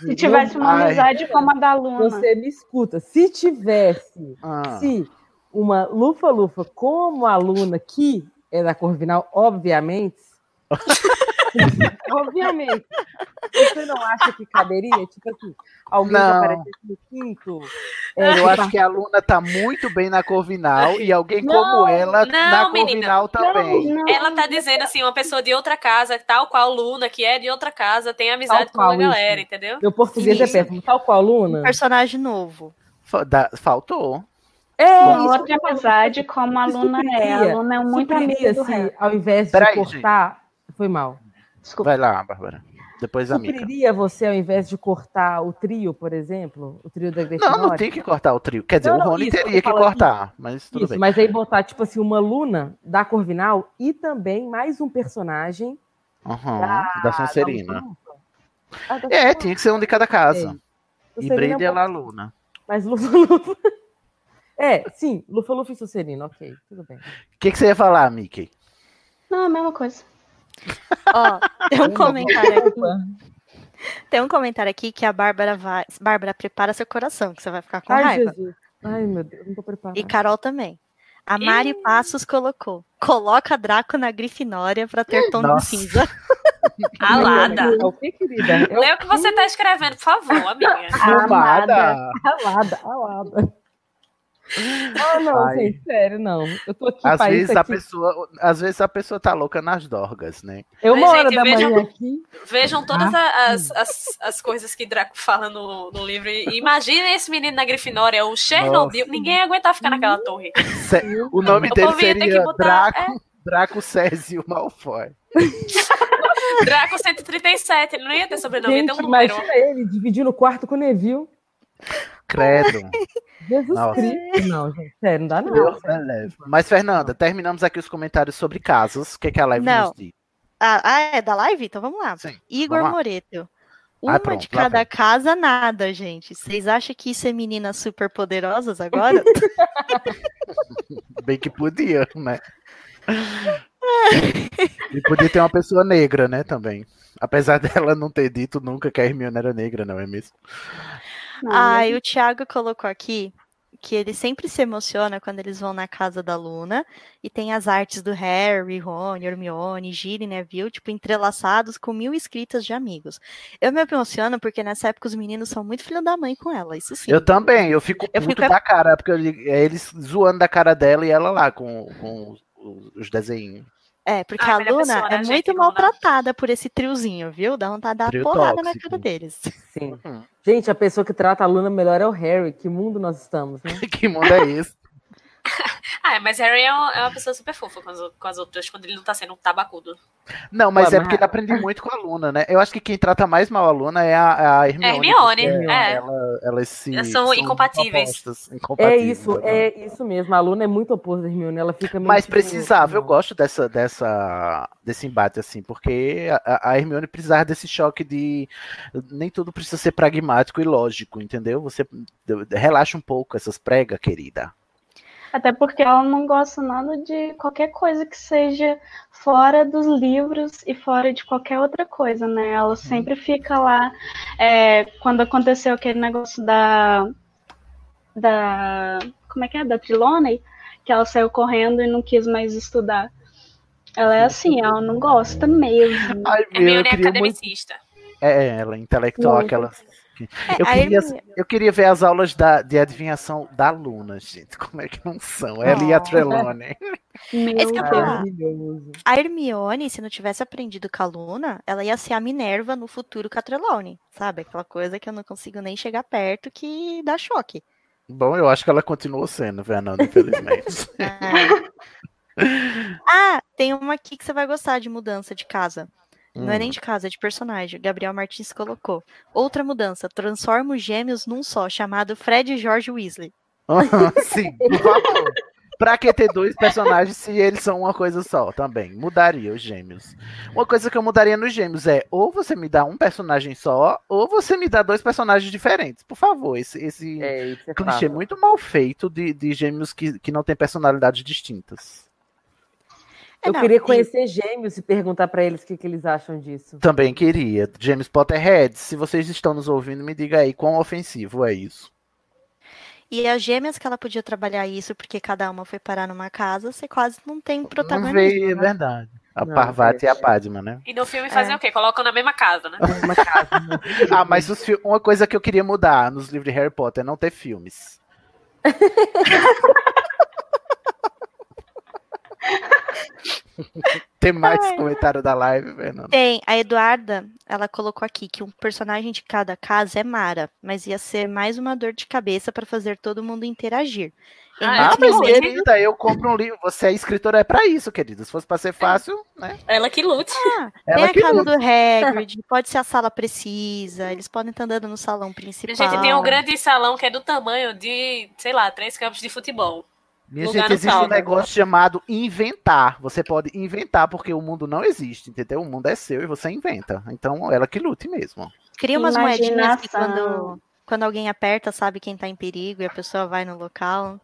Se tivesse uma Ai. amizade como a da Luna. Você me escuta. Se tivesse, Ah. se uma Lufa Lufa como a Luna, que é da Corvinal, obviamente. obviamente. Você não acha que caberia? Tipo assim, alguém Não. aparecesse no quinto. é, Eu acho que a Luna tá muito bem na Corvinal e alguém Não, como ela não, na menina. Corvinal também. Não, Ela tá dizendo assim, uma pessoa de outra casa, tal qual Luna, que é de outra casa, tem amizade Tal com a galera, isso. entendeu? Meu português é Isso. péssimo. Tal qual a Luna. Um personagem novo. Da- Faltou. É, Uma isso outra amizade como a Isso Luna é. A. Luna é muito amiga do se, Harry. ao invés de Peraí, cortar. Foi mal. Desculpa. Vai lá, Bárbara. Depois a Mica. Supriria você, ao invés de cortar o trio, por exemplo, o trio da Não, Grifinória? não tem que cortar o trio. Quer dizer, Não, o não, Rony isso, teria que cortar, mas tudo Isso, bem. mas aí botar, tipo assim, uma Luna da Corvinal e também mais um personagem Aham, da, da Sonserina. da. Ah, da É, tinha que ser um de cada casa. E Sonserina Brenda e é a um La Luna. Mas Lufa Lufa. É, sim, Lufa Lufa e Sonserina, ok, tudo bem. O que, que você ia falar, Mickey? Não, a mesma coisa. Ó, tem um comentário aqui. Tem um comentário aqui que a Bárbara vai. Bárbara, prepara seu coração, que você vai ficar com Ai, raiva. Jesus. Ai, meu Deus, não tô preparada. E Carol também. A Mari Passos colocou. Coloca Draco na Grifinória pra ter tom Nossa. de cinza. Alada. É o que, querida? É o Lê o que você tá escrevendo, por favor, amiga. Amada! Alada, alada. Ah, não, Ai. gente, sério, não. Eu tô aqui Às vezes, a aqui. pessoa, às vezes a pessoa tá louca nas dorgas, né? Eu Mas, uma hora gente, da vejam- manhã aqui. Vejam todas Ah, as, as, as coisas que Draco fala no, no livro. E imagina esse menino na Grifinória, o Chernobyl. Ninguém ia aguentar ficar naquela torre. Se- O nome O dele povo ia ter que seria botar- Draco, Draco Césio Malfoy. Draco 137, ele não ia ter sobrenome, ia ter Gente, um número. imagina ele dividindo o quarto com o Neville. Credo. Jesus Nossa. Cristo. Não, gente, sério, não dá não. Deus. Mas, Fernanda, terminamos aqui os comentários sobre casas. O que, que a live Não. nos diz? Ah, ah, é da live? Então vamos lá. Sim, Igor vamos lá. Moreto. Ah, Uma pronto, de cada vem. casa, nada, gente. Vocês acham que isso é meninas super poderosas agora? Bem que podia, né? E podia ter uma pessoa negra, né, também. Apesar dela não ter dito nunca que a Hermione era negra, não é mesmo? Ah, e o Thiago colocou aqui que ele sempre se emociona quando eles vão na casa da Luna e tem as artes do Harry, Rony, Hermione, Ginny, Neville, tipo, entrelaçados com mil escritas de amigos. Eu me emociono porque nessa época os meninos são muito filho da mãe com ela, isso sim. Eu também, eu fico Eu puto fico- da cara, porque é eles zoando da cara dela e ela lá com, com os desenhos. É, porque Ah, a Luna pessoa, né, é gente, muito Luna? maltratada por esse triozinho, viu? Dá vontade de dar Trio porrada na tóxico. cara deles. Sim. Hum. Gente, a pessoa que trata a Luna melhor é o Harry. Que mundo nós estamos, né? que mundo é esse? Ah, mas Harry é uma, é uma pessoa super fofa com as, com as outras, quando ele não tá sendo um tabacudo. Não, mas Ué, é porque ele aprende muito com a Luna, né? Eu acho que quem trata mais mal a Luna é a, a Hermione. Hermione, porque é. Ela, elas se, Elas são incompatíveis. opostas, É incompatíveis, isso, né? é isso mesmo. A Luna é muito oposta da Hermione. Ela fica meio Mas precisava, eu gosto dessa, dessa, desse embate, assim, porque a, a Hermione precisava desse choque de. Nem tudo precisa ser pragmático e lógico, entendeu? Você relaxa um pouco essas pregas, querida. Até porque ela não gosta nada de qualquer coisa que seja fora dos livros e fora de qualquer outra coisa, né? Ela sempre fica lá. é, quando aconteceu aquele negócio da. da. como é que é? Da Trelawney, que ela saiu correndo e não quis mais estudar. Ela é assim, ela não gosta mesmo. Ai, meu, é muito. academicista. É, ela é intelectual, Muito. aquela. É, Eu queria, Hermione- eu queria ver as aulas da, de adivinhação da Luna, gente. Como é que não são? Ela e a Oh. Trelawney. Meu Esse que. Maravilhoso. A Hermione, se não tivesse aprendido com a Luna, ela ia ser a Minerva no futuro com a Trelawney, sabe? Aquela coisa que eu não consigo nem chegar perto que dá choque. Bom, eu acho que ela continuou sendo, Fernanda, infelizmente. Ah, tem uma aqui que você vai gostar de mudança de casa. Não é Hum. nem de casa, é de personagem. Gabriel Martins colocou. Outra mudança, transforma os gêmeos num só, chamado Fred e George Weasley. Sim, por favor. Pra que ter dois personagens se eles são uma coisa só também? Mudaria os gêmeos. Uma coisa que eu mudaria nos gêmeos é ou você me dá um personagem só, ou você me dá dois personagens diferentes. Por favor, esse, esse É, é clichê fato. muito mal feito de, de gêmeos que, que não têm personalidades distintas. É, Eu não, queria e- conhecer gêmeos e perguntar pra eles o que, que eles acham disso. Também queria. James Potterhead, se vocês estão nos ouvindo, me diga aí quão ofensivo é isso. E as gêmeas que ela podia trabalhar isso, porque cada uma foi parar numa casa, você quase não tem Não protagonismo. veio, é né? verdade. A Não, Parvati e a é. Padma, né? E no filme fazem É. o quê? Colocam na mesma casa, né? Uma casa, né? Ah, mas os uma coisa que eu queria mudar nos livros de Harry Potter é não ter filmes. Tem mais Ai. comentário da live, Fernando? Tem, a Eduarda, ela colocou aqui que um personagem de cada casa é Mara, mas ia ser mais uma dor de cabeça para fazer todo mundo interagir. Ah, Ah, mas Entendi. querida, eu compro um livro. Você é escritora, é pra isso, querida. Se fosse pra ser fácil, né? Ela que lute. Ah, Ela tem a casa luta. do Hagrid, pode ser a sala precisa, eles podem estar andando no salão principal. Gente, tem um grande salão que é do tamanho de, sei lá, três campos de futebol. Minha Lugar gente, existe um saldo. negócio chamado inventar. Você pode inventar, porque o mundo não existe, entendeu? O mundo é seu e você inventa. Então, ela que lute mesmo. Cria umas moedinhas que quando, quando alguém aperta, sabe quem tá em perigo e a pessoa vai no local.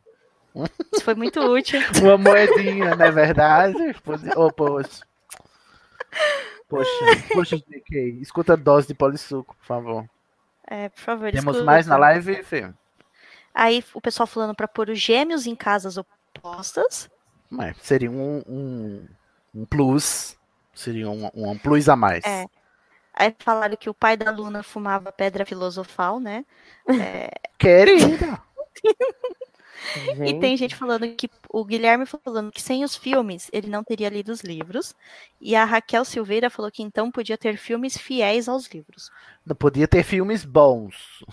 Isso foi muito útil. Uma moedinha, não é verdade? Ô, poxa. Poxa, poxa, JK. Escuta dose de polissuco, por favor. É, por favor, Temos escuta. mais na live, Fê? Aí o pessoal falando pra pôr os gêmeos em casas opostas. Mas seria um, um, um plus. Seria um, um plus a mais. É. Aí falaram que o pai da Luna fumava pedra filosofal, né? É, Querida. E tem gente falando que o Guilherme falando que sem os filmes ele não teria lido os livros. E a Raquel Silveira falou que então podia ter filmes fiéis aos livros. Não podia ter filmes bons.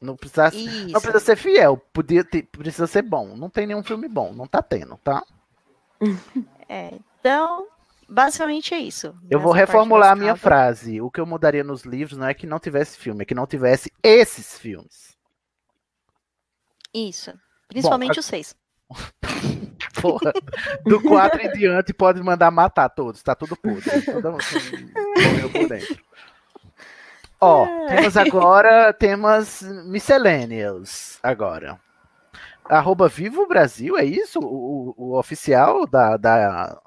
Não precisa, Isso. não precisa ser fiel, podia ter, precisa ser bom. Não tem nenhum filme bom, não tá tendo, tá? É, então, basicamente é isso. Eu vou reformular a minha casas. frase. O que eu mudaria nos livros não é que não tivesse filme, é que não tivesse esses filmes. Isso. Principalmente a- os seis. Porra, do 4 em diante pode mandar matar todos, tá tudo podre. Todo mundo por dentro. Ó, temos agora temas miscelâneos agora. Arroba Vivo Brasil, é isso? O, o- oficial da, da...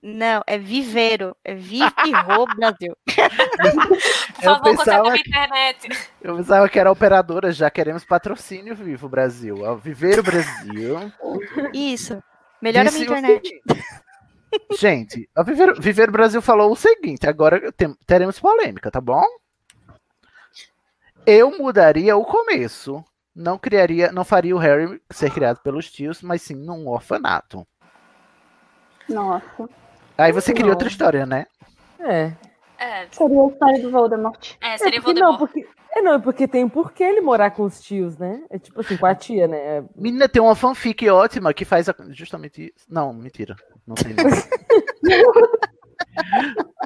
Não, é Viveiro. É Vivo Brasil. Por favor, pensava, minha internet. eu pensava que era operadora, já queremos patrocínio Vivo Brasil. Ó, Viveiro Brasil. Isso. Melhora a Disse minha internet. Gente, a Viver, Viver Brasil falou o seguinte: agora tem- teremos polêmica, tá bom? Eu mudaria o começo. Não criaria, não faria o Harry ser criado pelos tios, mas sim num orfanato. Nossa. Aí você cria Não. outra história, né? É. É, Seria a história do Voldemort. é É seria não, Voldemort. porque, é, não, porque tem por que ele morar com os tios, né? É tipo assim, com a tia, né? É- Menina, tem uma fanfic ótima que faz a- justamente isso. Não, mentira. Não tem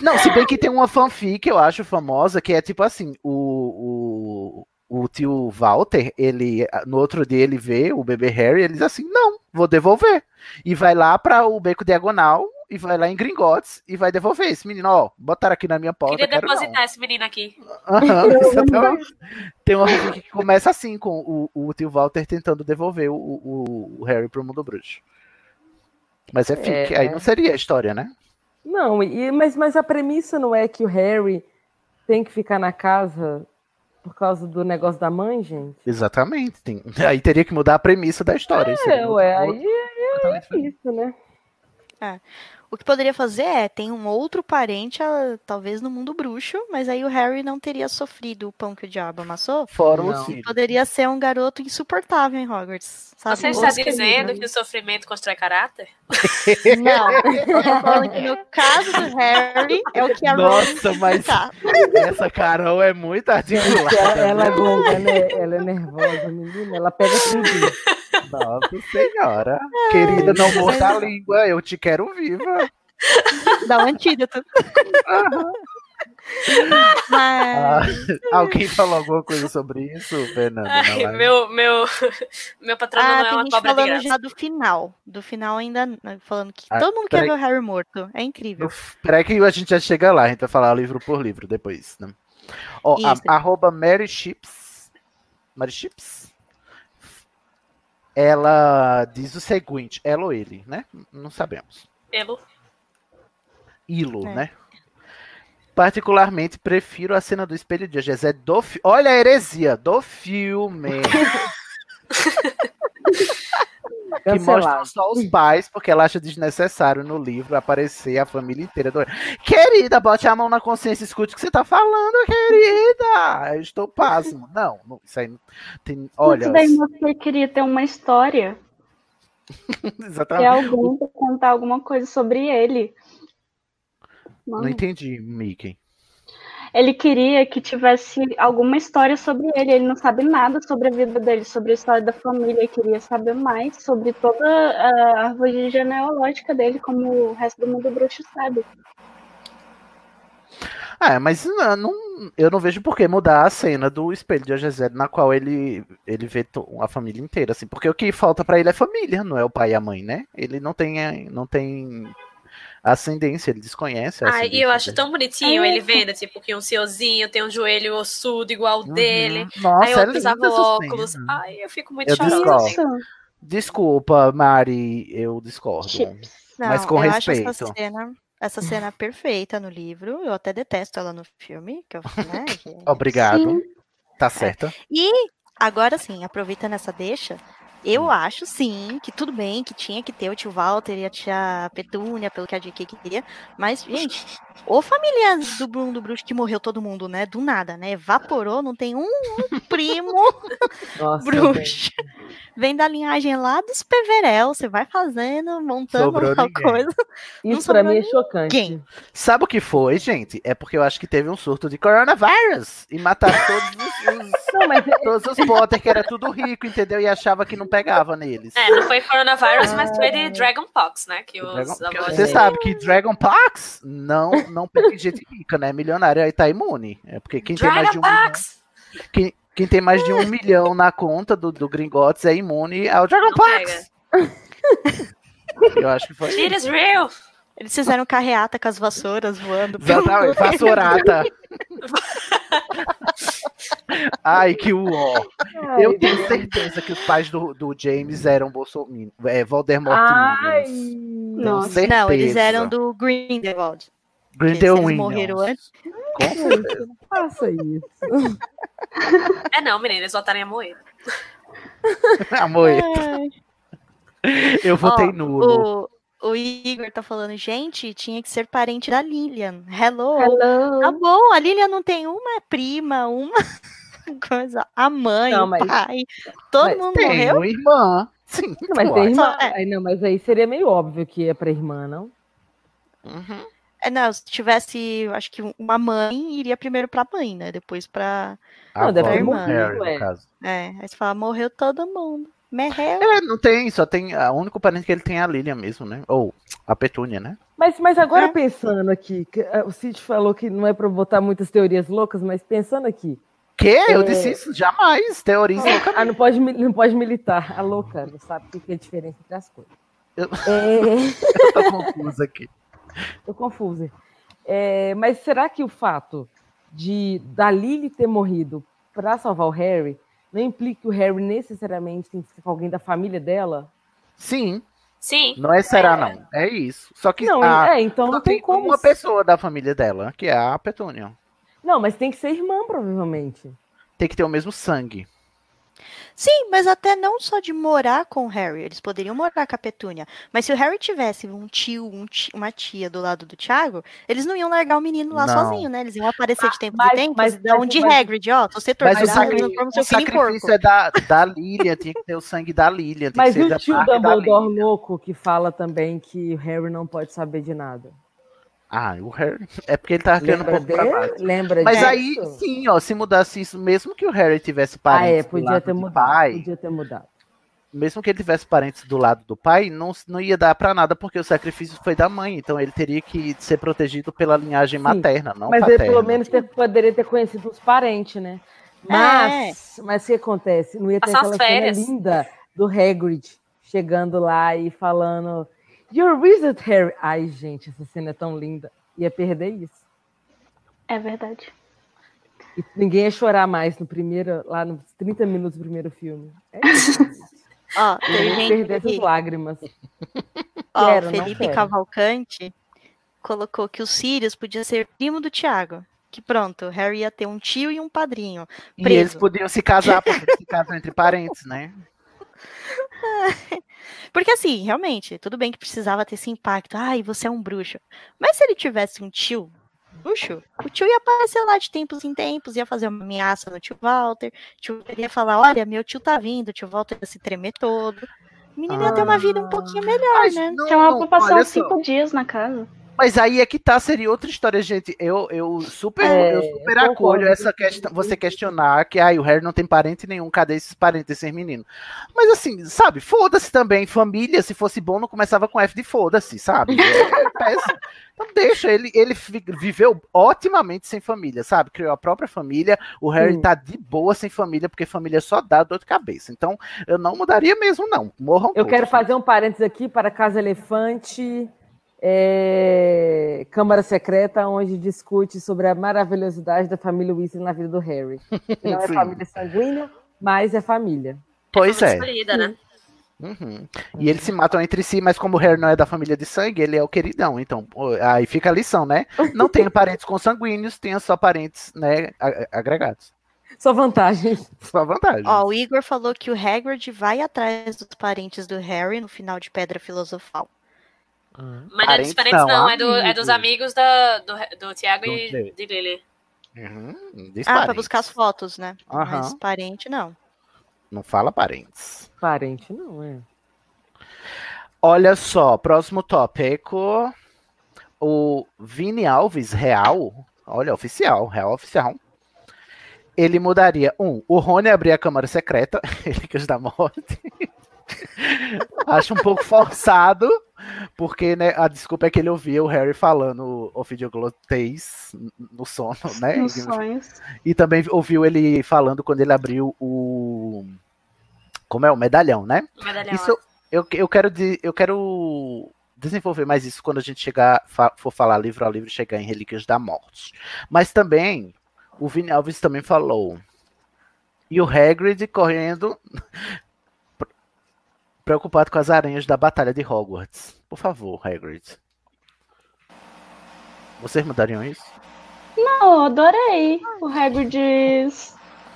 não. Se bem que tem uma fanfic, eu acho famosa, que é tipo assim, o, o, o tio Walter, ele, no outro dia ele vê o bebê Harry, ele diz assim, não, vou devolver. E vai lá para o Beco Diagonal, e vai lá em Gringotts, e vai devolver esse menino, ó, botaram aqui na minha porta, Queria quero não. depositar esse menino aqui. Aham, exatamente. Tem uma fanfic que começa assim, com o, o tio Walter tentando devolver o, o, o Harry pro mundo bruxo. Mas é fic, É. aí não seria a história, né? Não, e, mas, mas a premissa não é que o Harry tem que ficar na casa por causa do negócio da mãe, gente? Exatamente. Tem... Aí teria que mudar a premissa da história. É, ué, aí é totalmente diferente. isso, né? É. O que poderia fazer é, tem um outro parente, ah, talvez no mundo bruxo, mas aí o Harry não teria sofrido o pão que o diabo amassou. Fora o. Sirius. Poderia ser um garoto insuportável em Hogwarts. Sabe? Você está Os- dizendo que o sofrimento constrói caráter? Não, no caso do Harry, é o que a Nossa, mas tá. essa Carol é muito articulada. Ela, ela é né? gonga, né? Ela é nervosa, menina. Ela pega tudo. Nossa senhora. Querida, não morda a língua, eu te quero viva. Dá um antídoto. Ah, Mas... alguém falou alguma coisa sobre isso, Fernanda? na Ai, meu, meu, meu patrão Ah, não é uma cobra de falando graça. já do final. Do final ainda, né, falando que Ah, todo mundo quer ver o Harry morto. É incrível. Peraí que a gente já chega lá, a gente vai falar livro por livro depois, né? Ó, a- Isso. arroba Mary Chips. Mary Chips? Ela diz o seguinte, ela ou ele, né? Não sabemos. Pelo. Ilo, É. né? Particularmente prefiro a cena do espelho de Jezé do fi... Olha a heresia do filme. que mostra Cancelado. só os pais, porque ela acha desnecessário no livro aparecer a família inteira. Do... Querida, bote a mão na consciência, escute o que você tá falando, querida. Eu estou pasmo. Não, não, isso aí não tem. Olha, Isso daí você queria ter uma história, exatamente. alguém pra contar alguma coisa sobre ele. Mano, Não entendi, Mickey. Ele queria que tivesse alguma história sobre ele. Ele não sabe nada sobre a vida dele, sobre a história da família. Ele queria saber mais sobre toda a árvore genealógica dele, como o resto do mundo bruxo sabe. Ah, mas não, não- eu não vejo por que mudar a cena do espelho de Jezé, na qual ele, ele vê a família inteira, assim, porque o que falta pra ele é família, não é o pai e a mãe, né? Ele não tem, eh, não tem ascendência, ele desconhece a Ai, e eu acho dele. tão bonitinho É. ele vendo, tipo, que um senhorzinho tem um joelho ossudo igual o Uhum. dele. Nossa, aí é linda usava óculos. cena. Ai, eu fico muito Eu chorosa. discordo. Isso. Desculpa, Mari, eu discordo. Chips. Não, Mas com eu acho essa respeito. cena, essa cena perfeita no livro. Eu até detesto ela no filme. Que eu, né, Obrigado. Sim. Tá certa. E agora sim, aproveitando essa deixa, eu acho sim que tudo bem, que tinha que ter o tio Walter e a tia Petúnia, pelo que a JK queria. Mas, gente, ô família do Bruno do Bruxo que morreu todo mundo, né? Do nada, né? Evaporou, não tem um, um primo Nossa, bruxo. Vem da linhagem lá dos Peverel, você vai fazendo, montando Sobrou uma ninguém. coisa. Isso Não pra mim é chocante. ninguém. Sabe o que foi, gente? É porque eu acho que teve um surto de coronavírus e mataram todos os, os- Não, mas todos os Potter, que era tudo rico, entendeu? E achava que não pegava neles. É, não foi coronavírus, mas foi de Dragonpox, né? Que os Dragon- avós Você É. sabe que Dragon Pox não, não pega gente rica, né? Milionário aí tá imune. É porque quem tem mais de um milhão, Dragonpox! quem, quem tem mais de um milhão na conta do, do Gringotts é imune ao Dragon Pox. Eu acho que foi. It is real! Eles fizeram carreata com as vassouras voando. Exatamente, vassourata. Ai, que uó. Ai, Eu tenho certeza que os pais do, do James eram Bolsonaro, é, Voldemort Ai, Nossa. certeza. Não, eles eram do Grindelwald. Grindelwald. eles morreram antes. Com certeza. não faça isso. É não, menina, eles voltarem a morrer. Amor, Ai. eu votei Ó, nulo. O, o Igor tá falando, gente, tinha que ser parente da Lilian. Hello. Hello. Tá bom, a Lilian não tem uma prima, uma coisa. A mãe, Não, o mas- pai. Todo Mas mundo tem morreu. uma irmã. Sim, mas tem irmã. Só- é. Aí, não, mas aí seria meio óbvio que é pra irmã, não? Uhum. É, não, se tivesse, acho que uma mãe, iria primeiro pra mãe, né? Depois pra. A Não, deve avó ter do morrido, Harry, no é. caso. É, aí você fala, morreu todo mundo. Morreu. É, não tem, só tem. A único parente que ele tem é a Lilian mesmo, né? Ou a Petúnia, né? Mas, mas agora É. pensando aqui, ah, o Cid falou que não é pra botar muitas teorias loucas, mas pensando aqui. Que? Eu É. disse isso jamais. Teoriza loucamente. Ah, não pode, não pode militar. A louca, não sabe o que é a diferença entre as coisas. Eu- É, Eu tô confusa aqui. Tô confusa. É, mas será que o fato de da Lily ter morrido pra salvar o Harry não implica que o Harry necessariamente tem que ser com alguém da família dela? Sim, Sim. não é será, não. É isso. Só que Não, a, é, então não tem como. uma pessoa da família dela, que é a Petúnia. Não, mas tem que ser irmã, provavelmente. Tem que ter o mesmo sangue. Sim, mas até não só de morar com o Harry, eles poderiam morar com a Petúnia. Mas se o Harry tivesse um tio, um uma tia do lado do Thiago, eles não iam largar o menino lá Não. sozinho, né? Eles iam aparecer de tempo mas- em tempo mas- e dar um de mas- Hagrid, ó, tô você Mas o, sacri- transforma o seu sacrifício é da, da Lilian, tinha que ter o sangue da Lilian. Tem Mas que ser o da tio da Dumbledore Lilian. louco que fala também que o Harry não pode saber de nada. Ah, o Harry. É porque ele tava criando um Lembra pouco pra baixo. Lembra Mas disso? aí, sim, ó, se mudasse isso, mesmo que o Harry tivesse Ah, é, parentes do podia lado ter do mudado. pai, Podia ter mudado. mesmo que ele tivesse parentes do lado do pai, não, não ia dar pra nada, porque o sacrifício foi da mãe, então ele teria que ser protegido pela linhagem Sim, materna, não Mas paterna. ele pelo menos ter- poderia ter conhecido os parentes, né? Mas, mas o que acontece? Não ia ter Passar as aquela linda do Hagrid chegando lá e falando You're wizard, Harry. Ai, gente, essa cena é tão linda. Ia perder isso. É verdade. E ninguém ia chorar mais no primeiro, lá nos 30 minutos do primeiro filme. É isso. Ó, Eu tem ia gente perder essas lágrimas. Ó, Quero, o não Felipe quero. Cavalcante colocou que o Sirius podia ser primo do Thiago. Que pronto, Harry ia ter um tio e um padrinho. E eles preso. podiam se casar, porque eles se casam entre parentes, né? Porque assim, realmente, tudo bem que precisava ter esse impacto. Ai, você é um bruxo. Mas se ele tivesse um tio bruxo, o tio ia aparecer lá de tempos em tempos, ia fazer uma ameaça no tio Walter. O tio ia falar: Olha, meu tio tá vindo, o tio Walter ia se tremer todo. O menino ia ter uma vida um pouquinho melhor, né? Não, Chamava não, pra passar uns cinco dias na casa. Mas aí é que tá, seria outra história, gente. Eu, eu super, É, eu super eu acolho essa questão, você questionar que ai, o Harry não tem parente nenhum, cadê esses parentes desses meninos? Mas assim, sabe, foda-se também. Família, se fosse bom, não começava com F de foda-se, sabe? É péssimo. Então deixa, ele, ele viveu otimamente sem família, sabe? Criou a própria família. O Harry Sim. tá de boa sem família, porque família só dá dor de cabeça. Então, eu não mudaria mesmo, não. Morram Eu todos. quero fazer um parênteses aqui para Casa Elefante, é, Câmara Secreta, onde discute sobre a maravilhosidade da família Weasley na vida do Harry. Que Não é Sim. família sanguínea, mas é família. Pois é. Escolhida, né? Uhum. E eles se matam entre si, mas como o Harry não é da família de sangue, ele é o queridão. Então, aí fica a lição, né? Não tenha parentes consanguíneos, tenha só parentes, né, agregados. Só vantagens. Só vantagem. Ó, o Igor falou que o Hagrid vai atrás dos parentes do Harry no final de Pedra Filosofal. Mas não é dos parentes, não, é, do- é dos amigos da, do, do Tiago Do e de Lily. Uhum, diz Ah, pra buscar as fotos, né? Aham. Mas parente não. Não fala parentes. Parente não, é. Olha só, próximo tópico. O Vini Alves, real. Olha, oficial, real oficial. Ele mudaria, um, o Rony abrir a câmara secreta, Relíquias da Morte. Acho um pouco forçado, porque né, a desculpa é que ele ouvia o Harry falando ofidioglotês no sono, né? Nos sonhos. E também ouviu ele falando quando ele abriu o. Como é? O medalhão, né? O medalhão, Isso eu, eu, quero de, eu quero desenvolver mais isso quando a gente chegar, for falar livro a livro e chegar em Relíquias da Morte. Mas também, o Vini Alves também falou. E o Hagrid correndo, preocupado com as aranhas da Batalha de Hogwarts. Por favor, Hagrid. Vocês mudariam isso? Não, adorei o Hagrid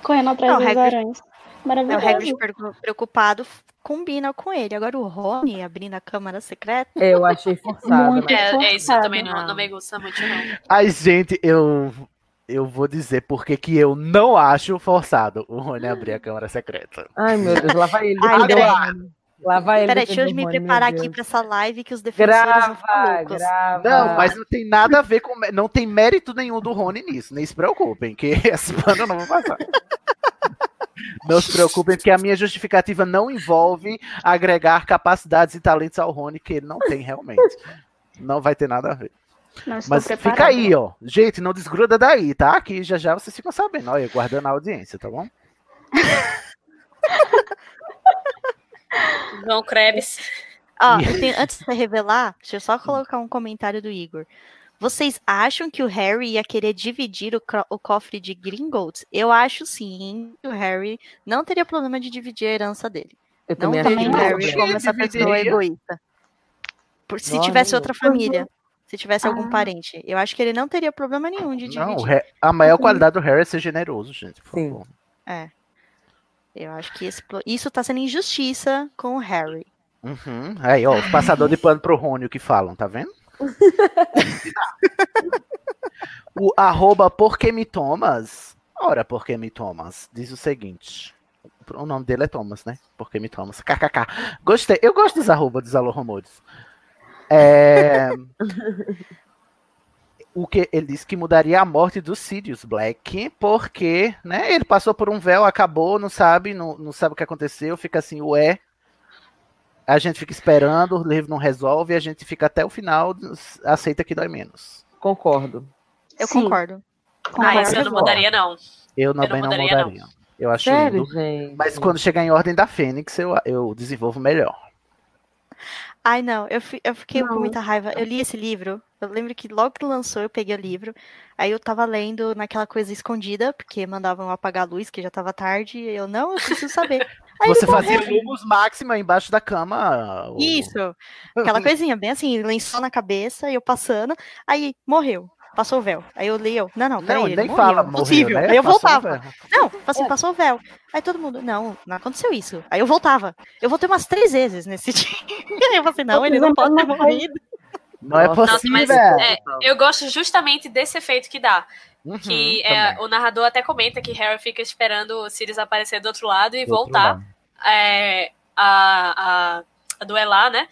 correndo atrás Não, o das Hagrid- aranhas. É, o Hagrid Maravilhoso. preocupado combina com ele. Agora o Rony abrindo a câmara secreta. Eu achei forçado. Muito É, é isso, eu forçado. também não, não me gusta muito, não. Ai, gente, eu. Eu vou dizer porque que eu não acho forçado o Rony abrir a câmara secreta. Ai, meu Deus, lá vai ele. Ai. Lá vai ele. Peraí, deixa eu me preparar aqui pra essa live que os defensores vão ficar Grava, loucos. grava. Não, mas não tem nada a ver com. Não tem mérito nenhum do Rony nisso. Nem se preocupem, que esse pano eu não vou passar. Não se preocupem, porque a minha justificativa não envolve agregar capacidades e talentos ao Rony, que ele não tem realmente. Não vai ter nada a ver. Mas preparada. fica aí, ó. Gente, não desgruda daí, tá? Que já já vocês ficam sabendo. Olha, guardando a audiência, tá bom? João Krebs. Ó, antes de revelar, deixa eu só colocar um comentário do Igor. Vocês acham que o Harry ia querer dividir o, o cofre de Gringotts? Eu acho sim que o Harry não teria problema de dividir a herança dele. Eu Não também vejo achei o não. Harry como essa pessoa egoísta. Por, se Não, tivesse não. outra família, se tivesse algum Ah. parente, eu acho que ele não teria problema nenhum de Não, o dividir. Har- a maior qualidade do Harry é ser generoso, gente, por Sim. favor. É. Eu acho que esse isso tá sendo injustiça com o Harry. Uhum. Aí, ó, os passador de pano pro Rônio que falam, tá vendo? o arroba porque me tomas. Ora, porque me tomas. Diz o seguinte. O nome dele é Thomas, né? Porque me tomas. KKK. Gostei. Eu gosto dos arroba dos Alô. É... o que ele disse que mudaria a morte do Sirius Black, porque, né, ele passou por um véu, acabou, não sabe, não, não sabe o que aconteceu, fica assim, ué. A gente fica esperando, o livro não resolve, a gente fica até o final, aceita que dói menos. Concordo. Eu Sim. concordo. Ah, isso eu não mudaria, não. Eu Eu não também não mudaria, não. mudaria. Eu acho Sério, lindo. gente? Mas quando chegar em Ordem da Fênix, eu, eu desenvolvo melhor. Ai, não, eu, eu fiquei com Não. muita raiva. Eu li esse livro. Eu lembro que logo que lançou, eu peguei o livro. Aí eu tava lendo naquela coisa escondida, porque mandavam apagar a luz, que já tava tarde. E eu, não, eu preciso saber. Aí Você fazia lumos máxima embaixo da cama. o- Isso. Aquela coisinha, bem assim, lençol na cabeça, e eu passando. Aí morreu. Passou o véu. Aí eu li, eu, não, não, peraí, Não, ele nem morreu, fala, morreu, impossível. né? Aí eu Passou voltava. Não, assim, passou o véu. Aí todo mundo, não, não aconteceu isso. Aí eu voltava. Eu voltei umas três vezes nesse dia. Eu falei, não, ele não pode ter morrido. Não é Nossa, Nossa, possível. mas é, eu gosto justamente desse efeito que dá. Uhum, Que é, o narrador até comenta que Harry fica esperando o Sirius aparecer do outro lado e Do voltar lado. é, a, a, a duelar, né?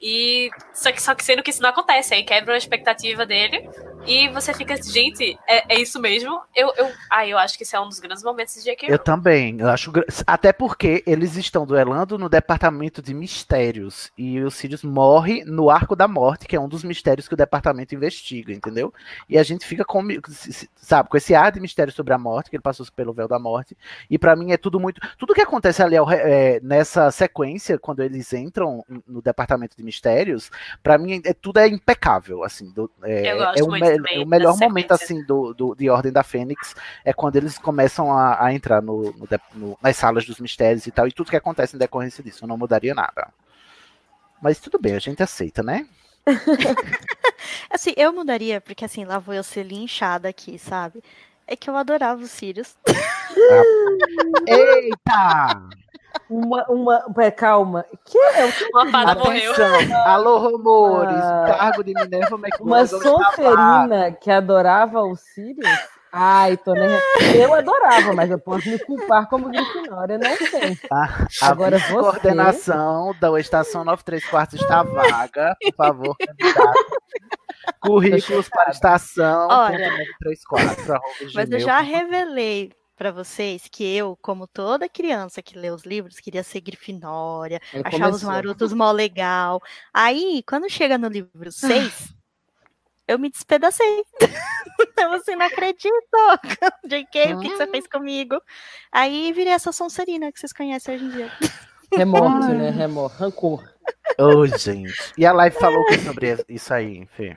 E só que, só que sendo que isso não acontece, aí quebra a expectativa dele. E você fica, gente, é, é isso mesmo? Eu, eu, ah, eu acho que isso é um dos grandes momentos de J.K. Eu também. Eu acho até porque eles estão duelando no departamento de mistérios e o Sirius morre no Arco da Morte, que é um dos mistérios que o departamento investiga, entendeu? E a gente fica com, sabe, com esse ar de mistério sobre a morte, que ele passou pelo véu da morte. E pra mim é tudo muito, tudo que acontece ali é, nessa sequência quando eles entram no departamento de mistérios, pra mim é tudo é impecável, assim. do- é, Eu gosto é o, muito me- o melhor momento assim do, do- de Ordem da Fênix é quando eles começam a, a entrar no, no no- nas salas dos mistérios e tal, e tudo que acontece em decorrência disso. Eu não mudaria nada. Mas tudo bem, a gente aceita, né? Assim, eu mudaria, porque assim, lá vou eu ser linchada aqui, sabe? É que eu adorava o Sirius. Eita! Uma, uma, pera, calma. Que é o que Uma fada morreu. Atenção! Alô, rumores! Ah. Cargo de Minerva Uma McGonagall está vago. Sonserina que adorava o Sirius? Ai, tô nem... Eu adorava, mas eu posso me culpar como Grifinória, não sei. Tá? A Agora você- coordenação da estação 93 quartos está vaga. Por favor, candidato. Currículos para estação. Olha, 934, arroba Mas eu já revelei pra vocês que eu, como toda criança que lê os livros, queria ser Grifinória, Aí achava os marotos mó legal. Aí, quando chega no livro 6, eu me despedacei. Você não acredita? JK, o que, que você fez comigo? Aí virei essa Sonserina que vocês conhecem hoje em dia. Remorso, né? Remor, rancor. Ô, gente. E a live falou o que sobre isso aí, Fê?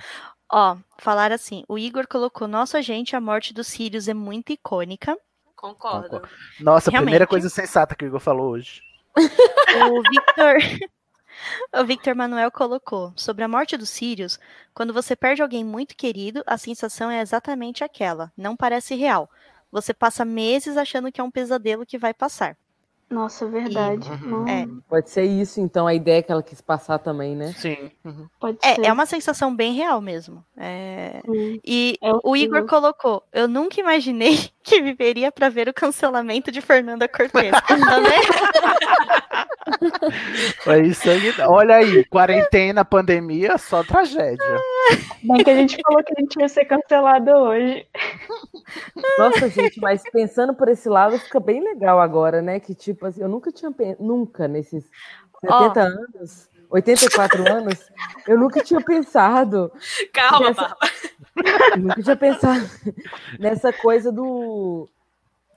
Ó, falar assim, o Igor colocou, nossa gente, a morte do Sirius é muito icônica. Concordo. Nossa, a primeira Realmente. coisa sensata que o Igor falou hoje. O Victor. O Victor Manuel colocou: sobre a morte do Sirius, quando você perde alguém muito querido, a sensação é exatamente aquela. Não parece real. Você passa meses achando que é um pesadelo que vai passar. Nossa, verdade. Não, É, Pode ser isso, então, a ideia que ela quis passar também, né? Sim. Pode ser. é, é uma sensação bem real mesmo. É. E É o Igor colocou: eu nunca imaginei que viveria para ver o cancelamento de Fernanda Cortez. Tá vendo? Foi isso aí. Olha aí, quarentena, pandemia, só tragédia. Bem que a gente falou que a gente ia ser cancelado hoje. Nossa, gente, mas pensando por esse lado, fica bem legal agora, né? Que, tipo assim, eu nunca tinha, nunca nesses 70 anos, 84 anos, eu nunca tinha pensado Calma, Nessa- nunca tinha pensado nessa coisa do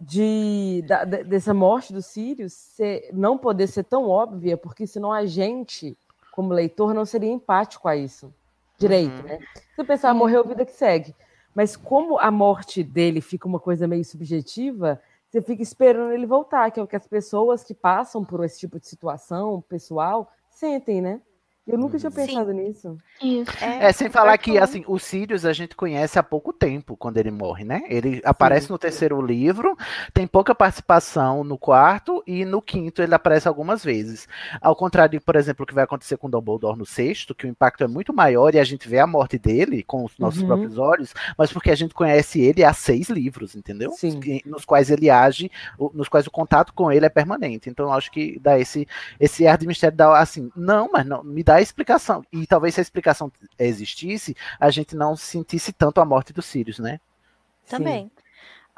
de da- dessa morte do Sirius ser, não poder ser tão óbvia, porque senão a gente, como leitor, não seria empático a isso direito, né? Se pensar, morreu, vida que segue. Mas como a morte dele fica uma coisa meio subjetiva, você fica esperando ele voltar, que é o que as pessoas que passam por esse tipo de situação pessoal sentem, né? Eu nunca tinha pensado nisso. Isso. É, sem falar que, assim, o Sirius a gente conhece há pouco tempo, quando ele morre, né? Ele aparece no terceiro livro, tem pouca participação no quarto, e no quinto ele aparece algumas vezes. Ao contrário, por exemplo, o que vai acontecer com Dumbledore no sexto, que o impacto é muito maior e a gente vê a morte dele com os nossos Uhum. próprios olhos, mas porque a gente conhece ele há seis livros, entendeu? Sim. Nos quais ele age, nos quais o contato com ele é permanente. Então, eu acho que dá esse, esse ar de mistério, dá assim, não, mas não, me dá a explicação. E talvez se a explicação existisse, a gente não sentisse tanto a morte do Sirius, né? Também.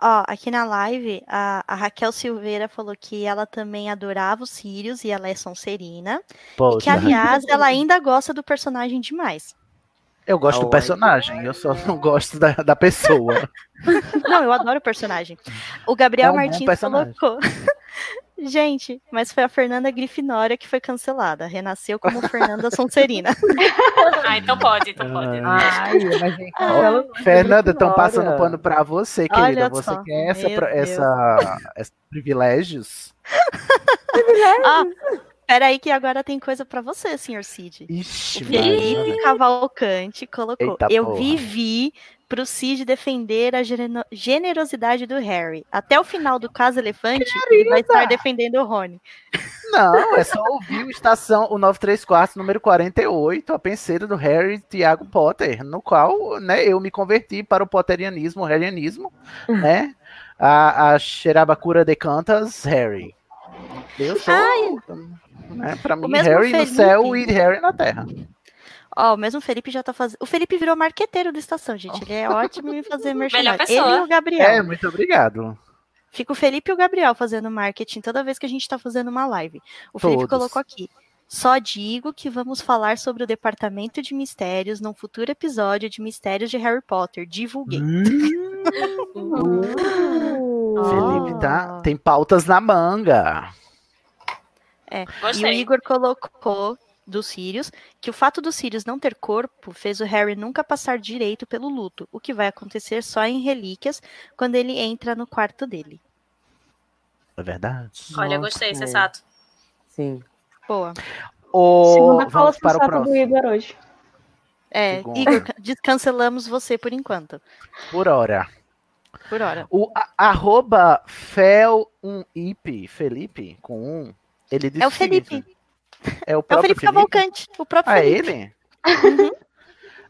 Ó, aqui na live, a, a Raquel Silveira falou que ela também adorava os Sirius e ela é Sonserina. E que, aliás, ela ainda gosta do personagem demais. Eu gosto do Ai, personagem, eu só não gosto da, da pessoa. Não, eu adoro o personagem. O Gabriel É um Martins colocou. Gente, mas foi a Fernanda Grifinória que foi cancelada. Renasceu como Fernanda Sonserina. Ah, então pode, então pode. Ai, mas gente, Ó, cancela- Fernanda, estão passando pano pra você, querida. Olha você só, quer essa, meu essa, esses privilégios? ah, peraí que agora tem coisa pra você, senhor Cid. Ixi, O Felipe. Cavalcante colocou. Eita eu porra. vivi pro Cid defender a generosidade do Harry. Até o final do caso Elefante, ele vai estar defendendo o Rony. Não, é só ouvir o Estação, o 934, número 48, a penseira do Harry Tiago Potter, no qual né, eu me converti para o potterianismo, o harryanismo, né? A, a Xerabacura de Cantas, Harry. Eu sou, né, pra mim, Harry no Felipe. céu e Harry na terra. Ó, o mesmo Felipe já tá fazendo. O Felipe virou marqueteiro da estação, gente. Ele é ótimo em fazer merchandising. Ele e o Gabriel. É, muito obrigado. Fica o Felipe e o Gabriel fazendo marketing toda vez que a gente tá fazendo uma live. O Felipe Todos. colocou aqui. Só digo que vamos falar sobre o departamento de mistérios num futuro episódio de Mistérios de Harry Potter. Divulguei. Felipe tá, tem pautas na manga. É. E o. Igor colocou do Sirius que o fato do Sirius não ter corpo fez o Harry nunca passar direito pelo luto, o que vai acontecer só em relíquias quando ele entra no quarto dele. É verdade. Olha, Nossa, gostei, é. sensato. Sim. Boa. Ô, Segunda fala vamos para o do. Igor hoje. É, Segunda. Igor, ca- descancelamos você por enquanto. Por hora. Por hora. O a- arroba fel1ip, Felipe, com um, ele disse É o Felipe. seguinte, É o É o próprio Felipe Cavalcante. O próprio Ah, é Felipe. ele?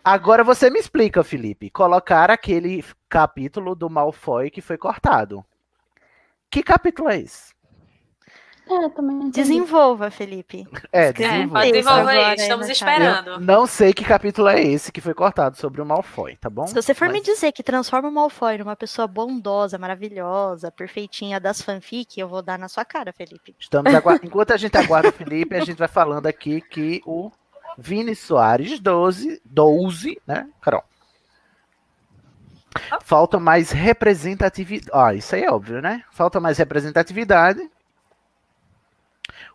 Agora você me explica, Felipe. Colocar aquele capítulo do Malfoy que foi cortado. Que capítulo é esse? É, também. Desenvolva, Felipe. É, É, desenvolva. pode desenvolver Agora aí, estamos esperando. Eu não sei que capítulo é esse que foi cortado sobre o Malfoy, tá bom? Se você for me Mas- dizer que transforma o Malfoy numa pessoa bondosa, maravilhosa, perfeitinha das fanfic, eu vou dar na sua cara, Felipe. Estamos Enquanto a gente aguarda o Felipe, a gente vai falando aqui que o Vini Soares 12, 12, né, Carol? Falta mais representatividade. Ah, isso aí é óbvio, né? Falta mais representatividade.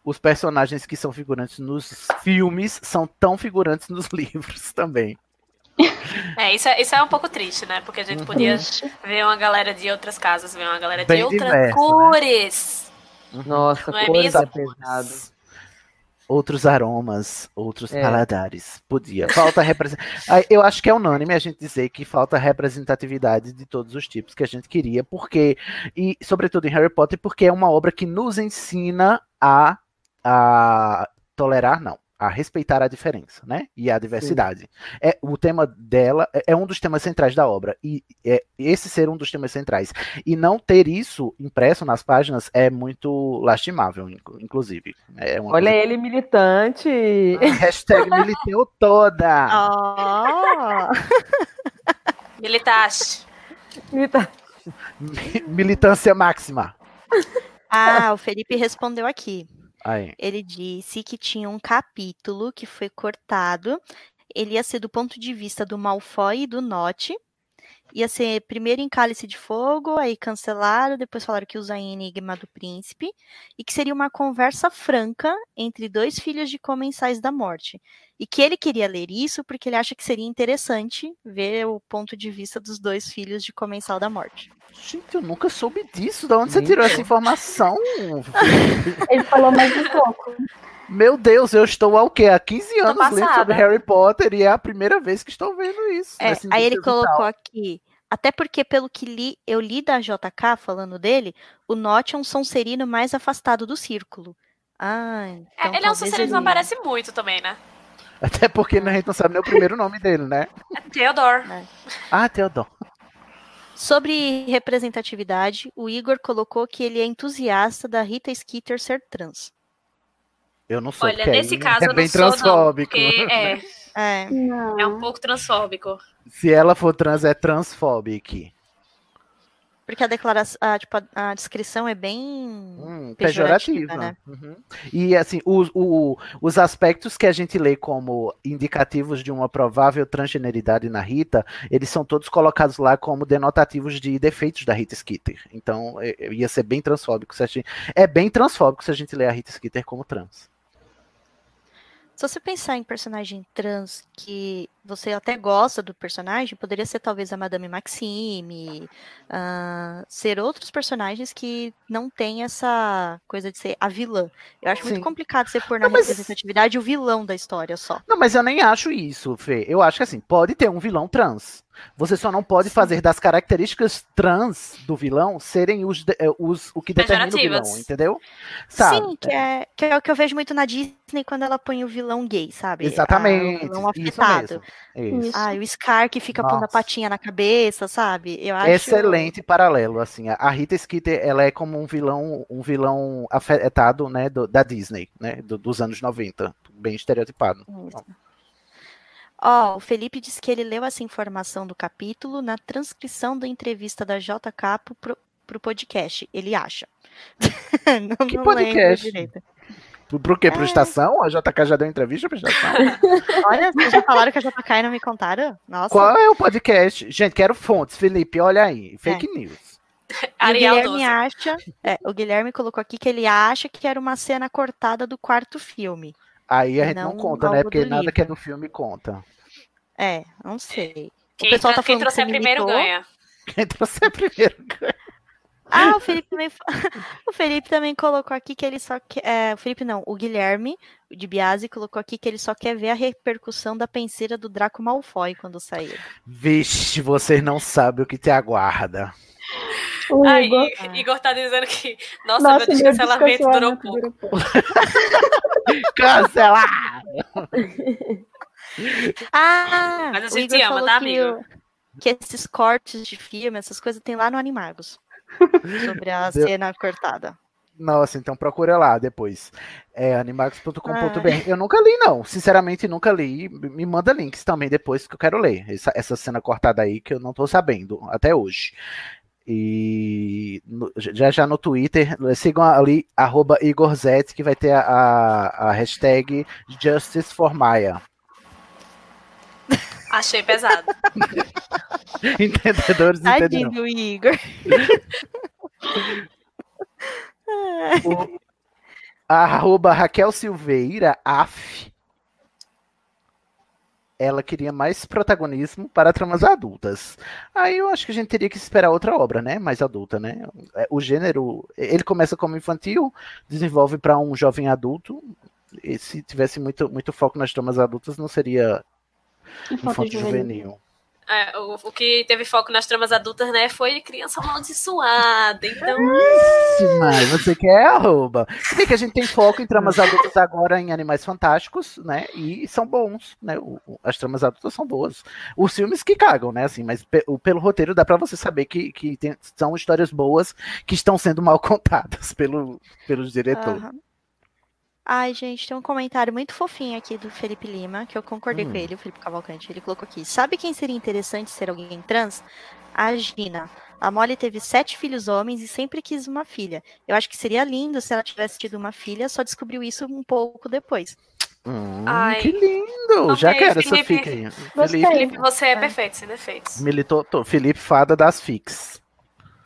Os personagens que são figurantes nos filmes são tão figurantes nos livros também. É, isso é, isso é um pouco triste, né? Porque a gente podia ver uma galera de outras casas, ver uma galera Bem de outras diverso, né? cores. Nossa, Não é cores é pesado. Outros aromas, outros É. paladares. Podia. Falta representatividade. Eu acho que é unânime a gente dizer que falta representatividade de todos os tipos que a gente queria, porque, e sobretudo em Harry Potter, porque é uma obra que nos ensina a, a tolerar, não, a respeitar a diferença, né? E a diversidade. É, o tema dela é, é um dos temas centrais da obra, e é, esse ser um dos temas centrais. E não ter isso impresso nas páginas é muito lastimável, inclu- inclusive. É uma Olha coisa ele militante. Hashtag militeu toda. Oh, Militaste. Milita- Mi- Militância máxima. ah, o Felipe respondeu aqui. Aí. Ele disse que tinha um capítulo que foi cortado. Ele ia ser do ponto de vista do Malfoy e do Note. Ia ser primeiro em Cálice de Fogo, aí cancelaram, depois falaram que usa em Enigma do Príncipe, e que seria uma conversa franca entre dois filhos de comensais da morte. E que ele queria ler isso porque ele acha que seria interessante ver o ponto de vista dos dois filhos de comensal da morte. Gente, eu nunca soube disso. Da onde você tirou essa informação? Ele falou mais um pouco. Meu Deus, eu estou há o quê? Há 15 anos lendo sobre Harry Potter e é a primeira vez que estou vendo isso. É, aí ele vital. colocou aqui. Até porque, pelo que li, eu li da JK falando dele, o Notch é um Sonserino mais afastado do círculo. Ah, É, então ele é um Sonserino que não aparece muito também, né? Até porque a gente não sabe nem o primeiro nome dele, né? É Theodore. Ah, Teodoro. Sobre representatividade, o Igor colocou que ele é entusiasta da Rita Skeeter ser trans. Eu não sou. Olha, porque nesse caso é eu não bem sou, não. transfóbico. Porque é, É. Não. é um pouco transfóbico. Se ela for trans, é transfóbico. Porque a declaração, a, tipo, a, descrição é bem Hum, pejorativa, pejorativa, né? Uhum. E assim, os, o- os aspectos que a gente lê como indicativos de uma provável transgeneridade na Rita, eles são todos colocados lá como denotativos de defeitos da Rita Skeeter. Então, é- é- ia ser bem transfóbico se a gente. É bem transfóbico se a gente ler a Rita Skeeter como trans. Se você pensar em personagem trans que você até gosta do personagem, poderia ser talvez a Madame Maxime, ah, ser outros personagens que não tem essa coisa de ser a vilã. Eu acho Sim. muito complicado você pôr na Não, mas- representatividade o vilão da história só. Não, mas eu nem acho isso, Fê. Eu acho que assim, pode ter um vilão trans. Você só não pode fazer das características trans do vilão serem os, eh, os o que determina o vilão, entendeu? Sabe? Sim, que é, que é o que eu vejo muito na Disney quando ela põe o vilão gay, sabe? Exatamente. Ah, o vilão isso afetado. mesmo. Isso. Ah, o Scar que fica pondo a patinha na cabeça, sabe? Eu acho Excelente paralelo, assim. A- Rita Skeeter, ela é como um vilão, um vilão afetado, né, do- da Disney, né, do- dos anos 90, bem estereotipado. Isso. Ó, o Felipe disse que ele leu essa informação do capítulo na transcrição da entrevista da JK pro, pro podcast. Ele acha. não, Que não podcast? direito. Pro, pro quê? Pro É. Estação? A JK já deu entrevista pra Estação? Olha, vocês já falaram que a JK e não me contaram? Nossa. Qual é o podcast? Gente, quero fontes, Felipe, olha aí. Fake news. E o Guilherme 12. acha, é, o Guilherme colocou aqui que ele acha que era uma cena cortada do quarto filme. Aí a gente não, Não conta, né? Porque nada livro. que é do filme conta. É, não sei. Quem, o pessoal tá quem que trouxer você primeiro ganha. Quem trouxe primeiro ganha. Ah, o Felipe também, o Felipe também colocou aqui que ele só quer. é, o Felipe não, o Guilherme de Biase colocou aqui que ele só quer ver a repercussão da penseira do Draco Malfoy quando sair. Vixe, vocês não sabem o que te aguarda. O Aí, Igor. Igor tá dizendo que. Nossa, Nossa, meu meu descancelamento durou descancelamento pouco. durou pouco. Cancelar! Ah, Mas a gente Igor ama, tá, que, amigo? o- que esses cortes de filme, essas coisas tem lá no Animagos. sobre a Deu- cena cortada. Nossa, então procura lá depois. É animagos.com.br. Ah. Eu nunca li, não. Sinceramente, nunca li. Me manda links também depois que eu quero ler. Essa, essa cena cortada aí que eu não tô sabendo até hoje. E no- já já no Twitter, sigam ali, arroba Igor que vai ter a, a, a hashtag Justice for Maya. Achei pesado. Entendedores Tadinho entenderão. do Igor. Arroba Raquel Silveira, af. Ela queria mais protagonismo para tramas adultas. Aí eu acho que a gente teria que esperar outra obra, né? Mais adulta, né? É, O gênero, ele começa como infantil, desenvolve para um jovem adulto. E se tivesse muito, muito foco nas tramas adultas, não seria infanto juvenil. É, o, o que teve foco nas tramas adultas, né, foi criança amaldiçoada. Então, Mas você quer arroba. Se bem que a gente tem foco em tramas adultas agora em Animais Fantásticos, né? E são bons, né? o- o- as tramas adultas são boas. Os filmes que cagam, né? Assim, mas pe- o- pelo roteiro dá pra você saber que, que tem- são histórias boas que estão sendo mal contadas pelo, pelos diretores. Aham. Ai, gente, tem um comentário muito fofinho aqui do Felipe Lima, que eu concordei Hum. com ele, o Felipe Cavalcante. Ele colocou aqui: Sabe quem seria interessante ser alguém trans? A Gina. A Molly teve sete filhos homens e sempre quis uma filha. Eu acho que seria lindo se ela tivesse tido uma filha, só descobriu isso um pouco depois. Hum, Ai. que lindo! Já Ok, quero essa Felipe. fica aí. Felipe, Felipe, você é É. perfeito, sem defeitos. militou, tô- Felipe Fada das Fix.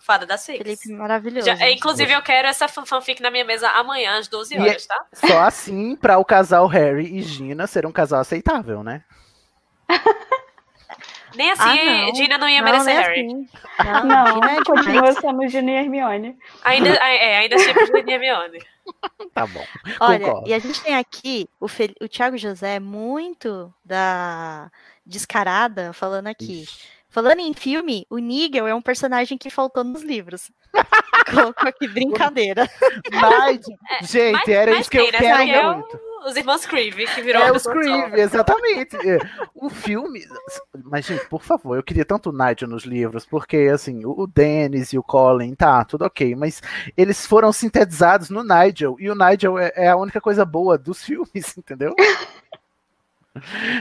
Fada da Six. Felipe maravilhoso. Já- é, inclusive, eu quero essa fan- fanfic na minha mesa amanhã, às 12 E horas, tá? Só assim para o casal Harry e Gina ser um casal aceitável, né? Nem assim, Ah, não. Gina não ia Não, merecer não é Harry. assim. Não, Não, Gina é continua sendo Gina e Hermione. Ainda, é, ainda sempre Gina e Hermione. Tá bom. Olha, Concordo. e a gente tem aqui o, Fel... o Thiago José, muito da descarada, falando aqui. Falando em filme, o Nigel é um personagem que faltou nos livros. Colocou aqui brincadeira. Nigel. Gente, Mas- era mas isso que eu né? quero que é o- muito. Os irmãos Creevy, que virou É uma o pessoa só. Scream, exatamente. É. O filme. Mas, gente, por favor, eu queria tanto o Nigel nos livros, porque, assim, o o Dennis e o Colin, tá, tudo ok, mas eles foram sintetizados no Nigel, e o Nigel é, é a única coisa boa dos filmes, entendeu?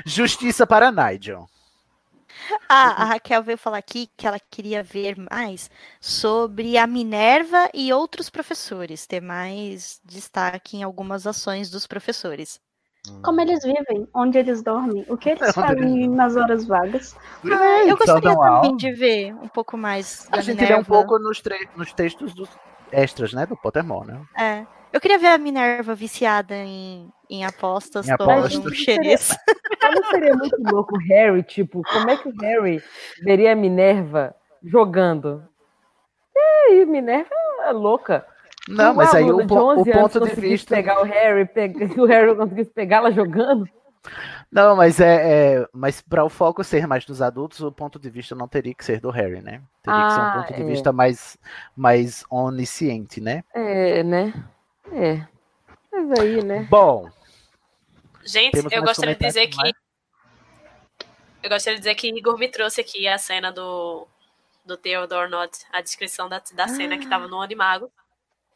Justiça para Nigel. Ah, a Raquel veio falar aqui que ela queria ver mais sobre a Minerva e outros professores, ter mais destaque em algumas ações dos professores. Como eles vivem, onde eles dormem, o que eles Onde fazem eles nas horas vagas. Ah, eu gostaria também aula. de ver um pouco mais da A gente Minerva. vê um pouco nos, nos textos dos extras, né, do Pottermore, né? É. Eu queria ver a Minerva viciada em, em apostas, Em tomando apostas. um. Mas não seria muito louco o Harry, tipo, como é que o Harry veria a Minerva jogando? E aí, Minerva é louca. Não, Uma mas aí o, de po- 11 o ponto de vista. pegar o Harry, pega, o Harry conseguisse pegá-la jogando. Não, mas é, é mas para o foco ser mais dos adultos, o ponto de vista não teria que ser do Harry, né? Teria que ser um Ah, ponto de é. vista mais mais onisciente, né? É, né? É. Mas aí, né? Bom, Gente, Temos eu mais gostaria de dizer comentários, que. Eu gostaria de dizer que Igor me trouxe aqui a cena do, do Theodore Nott, a descrição da, da cena que tava no Animago.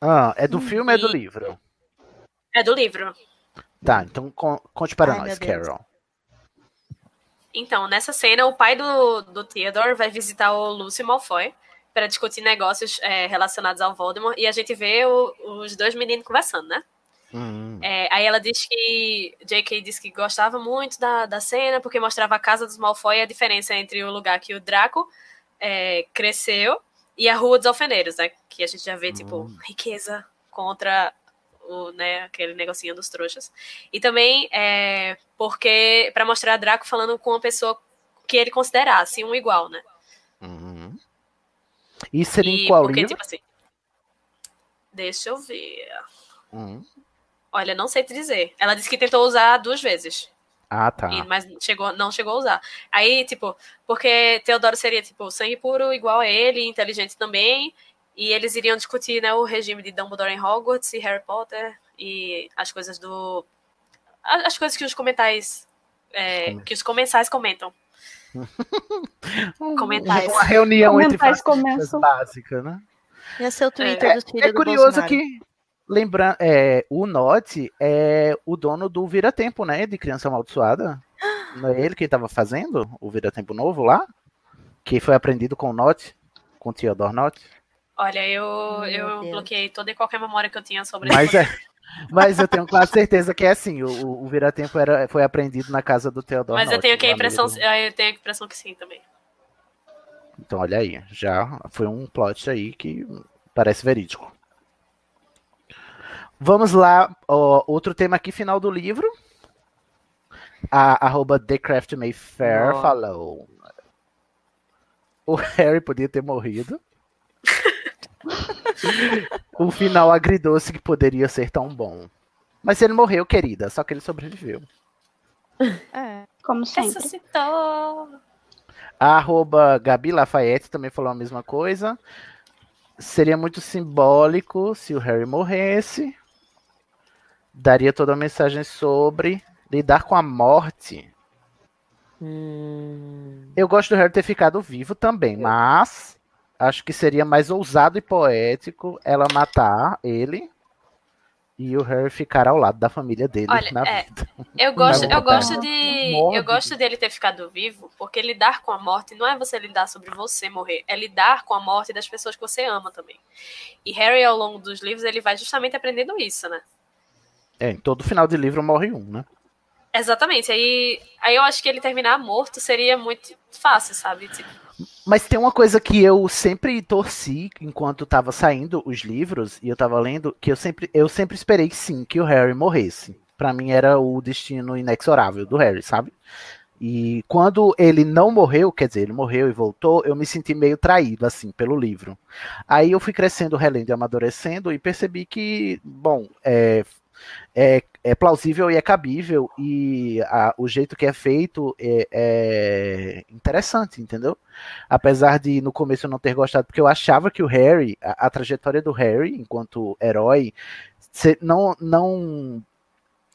ah, é do filme ou é do E- livro? É do livro. Tá, então con- conte para Ai, nós. Carol. Então, nessa cena, o pai do, do Theodore vai visitar o Lúcio Malfoy para discutir negócios é, relacionados ao Voldemort e a gente vê o- os dois meninos conversando, né? Hum, É, aí ela diz que. J.K. disse que gostava muito da, da cena, porque mostrava a casa dos Malfoy e a diferença entre o lugar que o Draco é, cresceu e a Rua dos Alfeneiros, né? Que a gente já vê, tipo, riqueza contra o, né, aquele negocinho dos trouxas. E também é, porque. para mostrar Draco falando com uma pessoa que ele considerasse um igual, né? hum. E seria em E qual porque, livro? tipo assim. Deixa eu ver. Hum. Olha, não sei te dizer. Ela disse que tentou usar duas vezes. Ah, tá. E- mas chegou, não chegou a usar. Aí, tipo, porque Teodoro seria, tipo, sangue puro igual a ele, inteligente também. E eles iriam discutir, né, o regime de Dumbledore em Hogwarts e Harry Potter e as coisas do. As coisas que os comentários. é, que os comensais comentam. Comentários. Uma reunião entre Comentários fascistas começam. básica, né? Ia ser o Twitter É, dos filhos é do curioso Bolsonaro. que lembrar, é, o Note é o dono do Vira Tempo, né? De Criança Amaldiçoada. Não é ele que estava fazendo o Vira Tempo novo lá? Que foi aprendido com o Note, com o Theodore Note. Olha, eu, Meu eu Deus. bloqueei toda e qualquer memória que eu tinha sobre Mas esse é. Mas eu tenho quase certeza que é assim, o, o Vira Tempo era, foi aprendido na casa do Theodore Mas eu Note, tenho que a impressão. do- Eu tenho a impressão que sim também. Então, olha aí, já foi um plot aí que parece verídico. Vamos lá, ó, outro tema aqui, final do livro. A arroba TheCraft Mayfair Nossa. falou. O Harry podia ter morrido. o final agridoce que poderia ser tão bom. Mas ele morreu, querida, só que ele sobreviveu. É. Como sempre. Ressuscitou. A arroba Gabi Lafayette também falou a mesma coisa. Seria muito simbólico se o Harry morresse. Daria toda a mensagem sobre lidar com a morte. Hum, Eu gosto do Harry ter ficado vivo também, mas acho que seria mais ousado e poético ela matar ele e o Harry ficar ao lado da família dele Olha, na é, vida. Eu gosto, eu gosto de. Eu gosto dele ter ficado vivo, porque lidar com a morte não é você lidar sobre você morrer, é lidar com a morte das pessoas que você ama também. E Harry, ao longo dos livros, ele vai justamente aprendendo isso, né? É, em todo final de livro morre um, né? Exatamente. Aí, aí eu acho que ele terminar morto seria muito fácil, sabe? Tipo, Mas tem uma coisa que eu sempre torci enquanto tava saindo os livros e eu tava lendo, que eu sempre, eu sempre esperei sim que o Harry morresse. Pra mim era o destino inexorável do Harry, sabe? E quando ele não morreu, quer dizer, ele morreu e voltou, eu me senti meio traído, assim, pelo livro. Aí eu fui crescendo, relendo e amadurecendo e percebi que, bom, é, é, é plausível e é cabível e a- o jeito que é feito é, é interessante, entendeu? Apesar de no começo eu não ter gostado, porque eu achava que o Harry, a, a trajetória do Harry enquanto herói, se- não, não,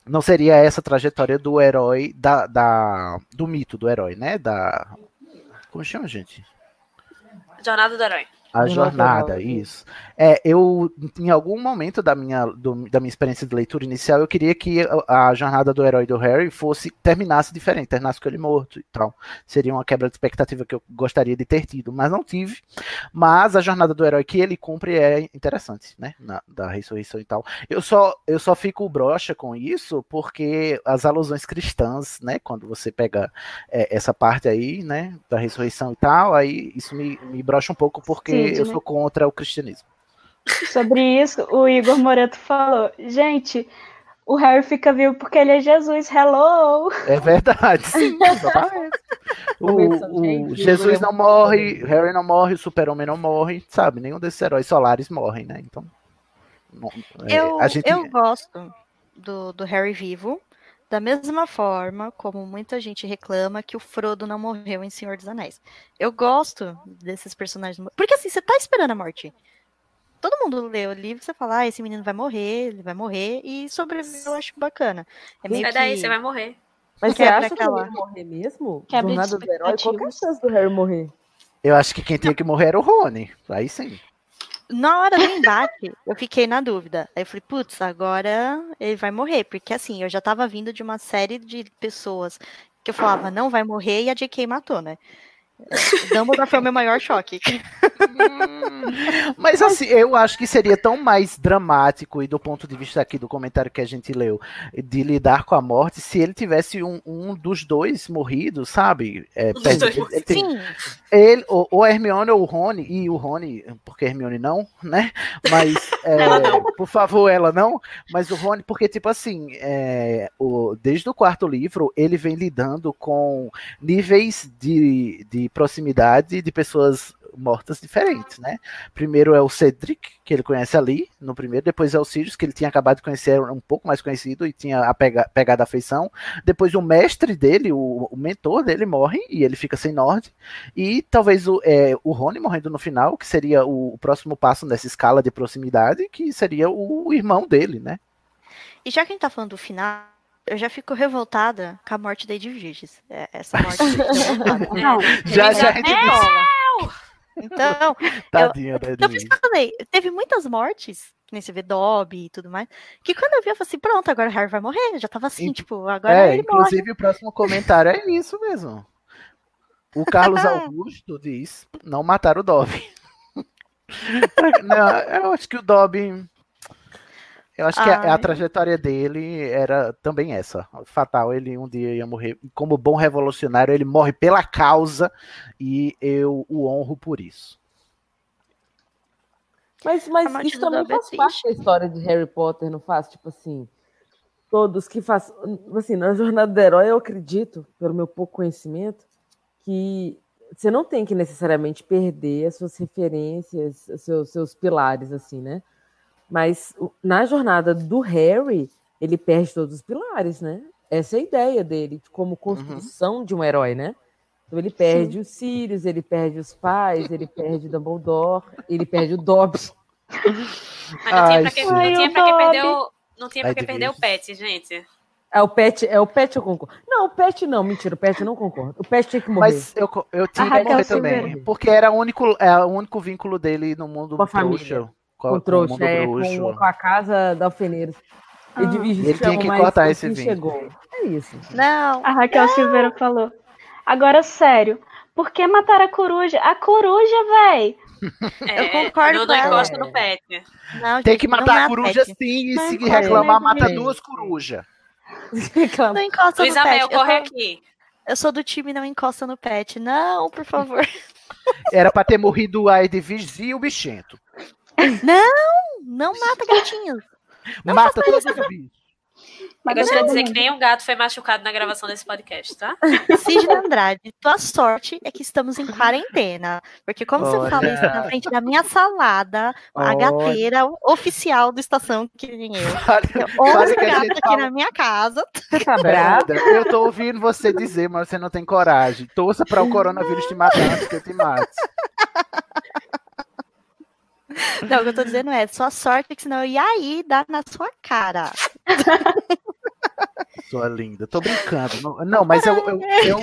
não seria essa trajetória do herói, da, da- do mito do herói, né? Da, como chama, gente? Jornada do Herói. A Jornada jornada, Herói. isso. É, eu, em algum momento da minha, do- da minha experiência de leitura inicial, eu queria que a, a jornada do herói do Harry fosse, terminasse diferente, terminasse com ele morto e tal. Seria uma quebra de expectativa que eu gostaria de ter tido, mas não tive. Mas a jornada do herói que ele cumpre é interessante, né? Na- da ressurreição e tal. Eu só, eu só fico broxa com isso porque as alusões cristãs, né? Quando você pega é, essa parte aí, né? Da ressurreição e tal, aí isso me, me brocha um pouco porque eu Sidney. sou contra o cristianismo. Sobre isso, o Igor Moreto falou: gente, o Harry fica vivo porque ele é Jesus. Hello! É verdade, sim. Começou, O, o Jesus eu não morre, Harry não morre, o Super-Homem não morre, sabe? Nenhum desses heróis solares morrem, né? Então. não- é, Eu, a gente, eu gosto do, do Harry vivo, da mesma forma como muita gente reclama que o Frodo não morreu em Senhor dos Anéis. Eu gosto desses personagens. Porque assim, você tá esperando a morte. Todo mundo lê o livro, você fala, ah, esse menino vai morrer, ele vai morrer, e sobreviver eu acho bacana. É meio Sai daí, que- você vai morrer. Mas você Quebra acha que ele ia morrer mesmo? Quebra de Jornada do herói? Qual que é a chance do Harry morrer? eu acho que quem tinha que morrer era o Rony. Aí sim. Na hora do embate, eu fiquei na dúvida. Aí eu falei, putz, agora ele vai morrer. Porque assim, eu já tava vindo de uma série de pessoas que eu falava, não vai morrer, e a JK matou, né? Dumbledore foi o meu maior choque. Mas assim, eu acho que seria tão mais dramático, e do ponto de vista aqui do comentário que a gente leu, de lidar com a morte, se ele tivesse um, um dos dois morrido, sabe? É, dois ele- ele tem- ele, ou, ou a Hermione ou o Rony, e o Rony, porque a Hermione não, né? Mas, é, não. por favor, ela não, mas o Rony, porque, tipo assim, é, o, desde o quarto livro, ele vem lidando com níveis de, de proximidade de pessoas mortas diferentes, né? Primeiro é o Cedric, que ele conhece ali, no primeiro, depois é o Sirius, que ele tinha acabado de conhecer, um pouco mais conhecido e tinha a pega, pegada afeição. Depois o mestre dele, o, o mentor dele morre e ele fica sem Nord. E talvez o, é, o Rony morrendo no final, que seria o, o próximo passo nessa escala de proximidade, que seria o, o irmão dele, né? E já que a gente tá falando do final, eu já fico revoltada com a morte da Edviges. É, essa morte. Não, Já, já É, Então, tadinha da eu Edwige. que eu falei, teve muitas mortes, que nem você vê Dobby e tudo mais, que quando eu vi, eu falei assim, pronto, agora o Harry vai morrer. Eu já tava assim, In- tipo, agora É, ele morre. inclusive o próximo comentário é isso mesmo. O Carlos Augusto diz: não matar o Dobby. não, eu acho que o Dobby. Eu acho que a, a Ai. trajetória dele era também essa. Fatal, ele um dia ia morrer. Como bom revolucionário, ele morre pela causa e eu o honro por isso. Mas, mas isso também Dobby é faz parte da história de Harry Potter, não faz? Tipo assim, todos que fazem. Assim, na jornada do herói, eu acredito, pelo meu pouco conhecimento, que você não tem que necessariamente perder as suas referências, os seus, seus pilares, assim, né? Mas na jornada do Harry, ele perde todos os pilares, né? Essa é a ideia dele, de como construção de um herói, né? Então ele perde os Sirius, ele perde os pais, ele perde o Dumbledore, ele perde o Dobby. Mas não tinha pra que, sim. tinha pra que perder o. Não tinha pra que perder o pet, gente. É o Pet, é o Pet eu concordo. Não, o Pet não, mentira, o Pet eu não concordo. O Pet tinha que morrer. Mas eu, eu tinha A que morrer também. Porque era o único, é o único vínculo dele no mundo Com a família. Com, com com trouxa, mundo é, bruxo. com, com a casa da Alfeneiros. Ah. Ele tinha que cortar esse vínculo. chegou. É isso. Não, A Raquel Silveira falou. Agora, sério, por que matar a coruja? A coruja, véi! É, Eu concordo não, com não ela. encosta no pet. não, Tem que não matar a mata coruja pet. sim, e Não se encosta reclamar, mesmo, mata gente. duas corujas. Não encosta Luiz no Amel, pet. Eu, corre tô- aqui. eu sou do time não encosta no pet. Não, por favor. Era pra ter morrido a Edviges e o bichento. Não, não mata gatinhos. Não Mata todos os bichos. Eu gostaria de dizer que nenhum gato foi machucado na gravação desse podcast, tá? Sidney Andrade, tua sorte é que estamos em quarentena. Porque como você fala isso na Olha. frente da minha salada, a Olha. gateira oficial do Estação que nem eu. 11 que a gente aqui fala- na minha casa. Tá eu tô ouvindo você dizer, mas você não tem coragem. Torça para o coronavírus te matar antes que eu te mate. Não, o que eu tô dizendo é, sua sorte que senão eu ia aí dar na sua cara. Sua linda. Tô brincando. Não, não, mas eu, eu, eu,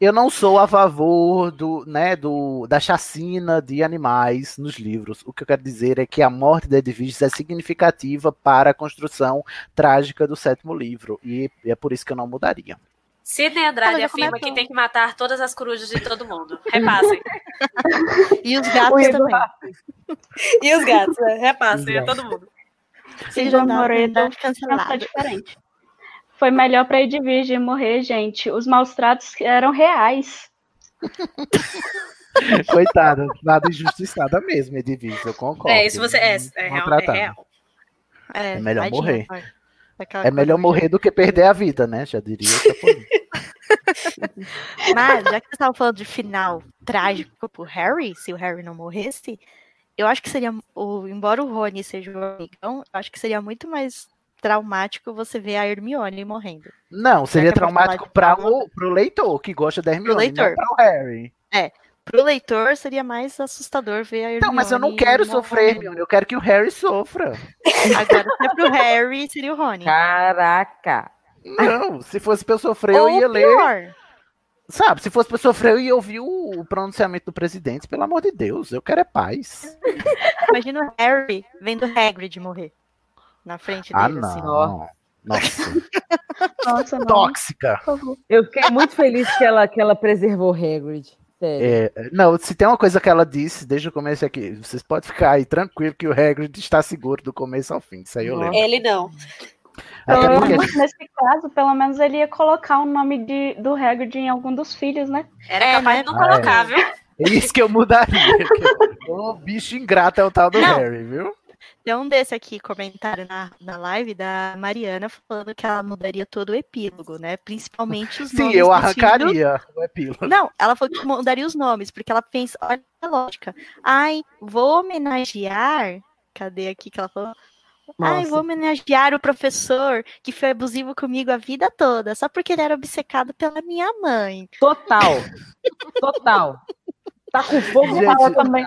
eu não sou a favor do, né, do, da chacina de animais nos livros. O que eu quero dizer é que a morte de Edwiges é significativa para a construção trágica do sétimo livro. E é por isso que eu não mudaria. Sidney Andrade Ela já afirma que tem que matar todas as corujas de todo mundo. Repassem. E os gatos também. E os gatos, né? Repassem, é todo mundo. Andrade Moreira tá cancelado. diferente. Foi melhor pra Edwige morrer, gente. Os maus tratos eram reais. Coitada, nada injustiçada mesmo, Edwiges, eu concordo. É, isso você é, é, real, é real. É, É melhor morrer. vai. Aquela É melhor morrer do que perder a vida, né? Já diria. Mas, já que você estava falando de final trágico pro Harry, se o Harry não morresse, eu acho que seria. O, embora o Rony seja o amigão, eu acho que seria muito mais traumático você ver a Hermione morrendo. Não, seria é traumático para o pro leitor que gosta da Hermione, leitor. não para o Harry. Pro leitor, seria mais assustador ver a Hermione. Não, mas eu não quero sofrer. Hermione. Eu quero que o Harry sofra. Agora, se é pro Harry, seria o Rony. Caraca. Não, se fosse pra eu sofrer, eu Ou ia ler. pior, Sabe, se fosse pra eu sofrer, eu ia ouvir o pronunciamento do presidente. Pelo amor de Deus, eu quero é paz. imagina o Harry vendo o Hagrid morrer. Na frente Ah, dele, assim. não. Nossa, Nossa, não. tóxica. Eu fiquei muito feliz que ela, que ela preservou Hagrid. É, não, se tem uma coisa que ela disse desde o começo aqui, vocês podem ficar aí tranquilo que o Hagrid está seguro do começo ao fim. Isso aí eu lembro. Ele não. Até Pelo porque menos nesse caso, pelo menos ele ia colocar o nome de, do Hagrid em algum dos filhos, né? Era É, capaz né? de não Ah, é. colocar, viu? é isso que eu mudaria. o bicho ingrato é o tal do Não. Harry, viu? Tem um desse aqui, comentário na, na live da Mariana, falando que ela mudaria todo o epílogo, né? Principalmente os Sim, nomes eu dos filhos. arrancaria o epílogo. Não, ela falou que mudaria os nomes, porque ela pensa, olha a lógica. Ai, vou homenagear. Cadê aqui que ela falou? Ai, Nossa. vou homenagear o professor que foi abusivo comigo a vida toda, só porque ele era obcecado pela minha mãe. Total. Total. Tá com fogo Gente, também.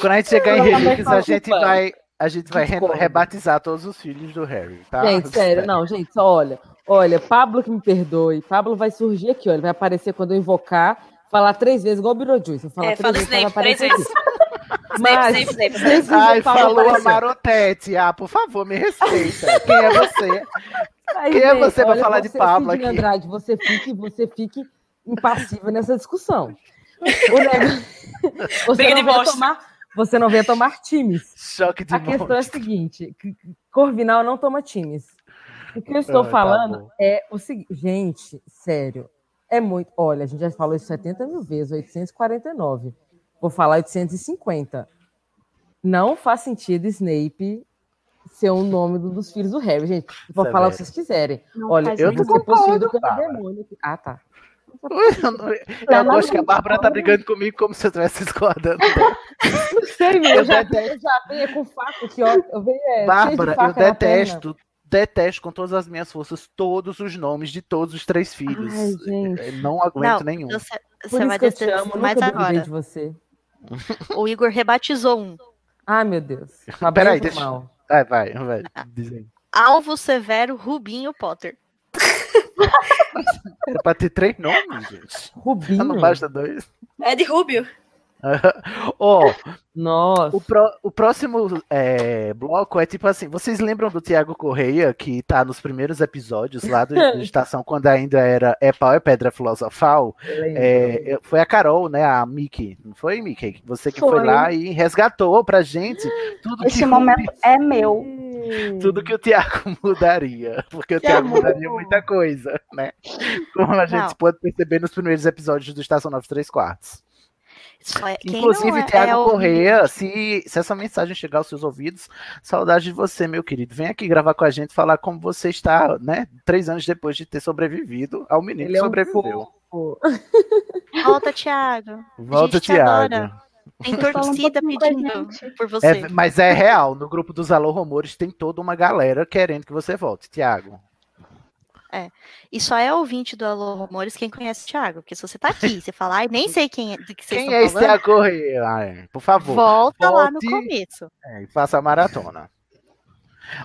Quando a gente chegar em Eu relíquias, a gente vai. A gente vai re- rebatizar todos os filhos do Harry, tá? Gente, sério, não, gente, só olha. Olha, Pablo que me perdoe. Pablo vai surgir aqui. Ele vai aparecer quando eu invocar, falar três vezes, igual o Beetlejuice. Eu falar É, três fala vezes, Snape, vai três aparecer vezes. Snape, Mas, Snape, Snape. três vezes Ai, falou a apareceu. Marotete. Ah, por favor, me respeita. Quem é você? Aí, Quem é você pra olha, falar de você, Pablo Sidney aqui? Andrade, você fique, você fique impassível nessa discussão. O negócio- Você Briga de não, monstro. tomar, você não venha tomar times. Choque de A questão é a monstro. seguinte: Corvinal não toma times. O que eu estou Ah, tá falando bom. é o seguinte, gente, sério, é muito. Olha, a gente já falou isso 70 mil vezes, 849. Vou falar 850. Não faz sentido Snape ser o nome do- dos filhos do Harry, gente. Vou Severo. falar o que vocês quiserem. Não Olha, faz eu vou ser possuído concordo, pelo Bárbara. demônio. Ah, tá. Eu, não- gosto que a Bárbara tá brigando comigo como se eu estivesse discordando. Não sei, meu, Eu eu já, eu já venho com faca aqui, ó. Eu venho é, cheio de Bárbara, eu faca na perna. detesto, detesto com todas as minhas forças todos os nomes de todos os três filhos. Ai, Não aguento Não, nenhum. Você, vai que eu te descer amo, mais agora. de você. O Igor rebatizou um. Ai, meu Deus. Tá Peraí, ou deixa- mal? Vai, vai, vai. Aí. Alvo Severo Rubinho Potter. Era pra ter três nomes, gente. Rubinho. Não basta dois. É de Rubio. Ó, Nossa. o, pró- o próximo é, bloco é tipo assim: vocês lembram do Tiago Correia, que tá nos primeiros episódios lá do, do Estação, quando ainda era É Pau é Pedra Filosofal? É, foi a Carol, né? A Mickey, não foi, Mickey? Você que foi, Foi. lá e resgatou pra gente tudo Esse que, momento é meu. Tudo que o Tiago mudaria. Porque o Tiago mudaria muita coisa, né? Como a gente Não. pode perceber nos primeiros episódios do Estação 9 3 quartos. É- quem Inclusive, é- Tiago é o- Correia, se, se essa mensagem chegar aos seus ouvidos, saudade de você, meu querido. Vem aqui gravar com a gente, falar como você está, né? Três anos depois de ter sobrevivido ao menino Ele que é um sobreviveu. Volta, Thiago. Volta, Tiago. Tem um torcida a pedindo por você. É, mas é real, no grupo dos Alô Rumores tem toda uma galera querendo que você volte, Tiago. E só é ouvinte do Alô Rumores quem conhece o Thiago. Porque se você tá aqui, você fala, ai, nem sei quem é, do que vocês Quem estão é esse falando, Tiago Correia? Por favor. volta lá no volte. começo. É, e faça a maratona.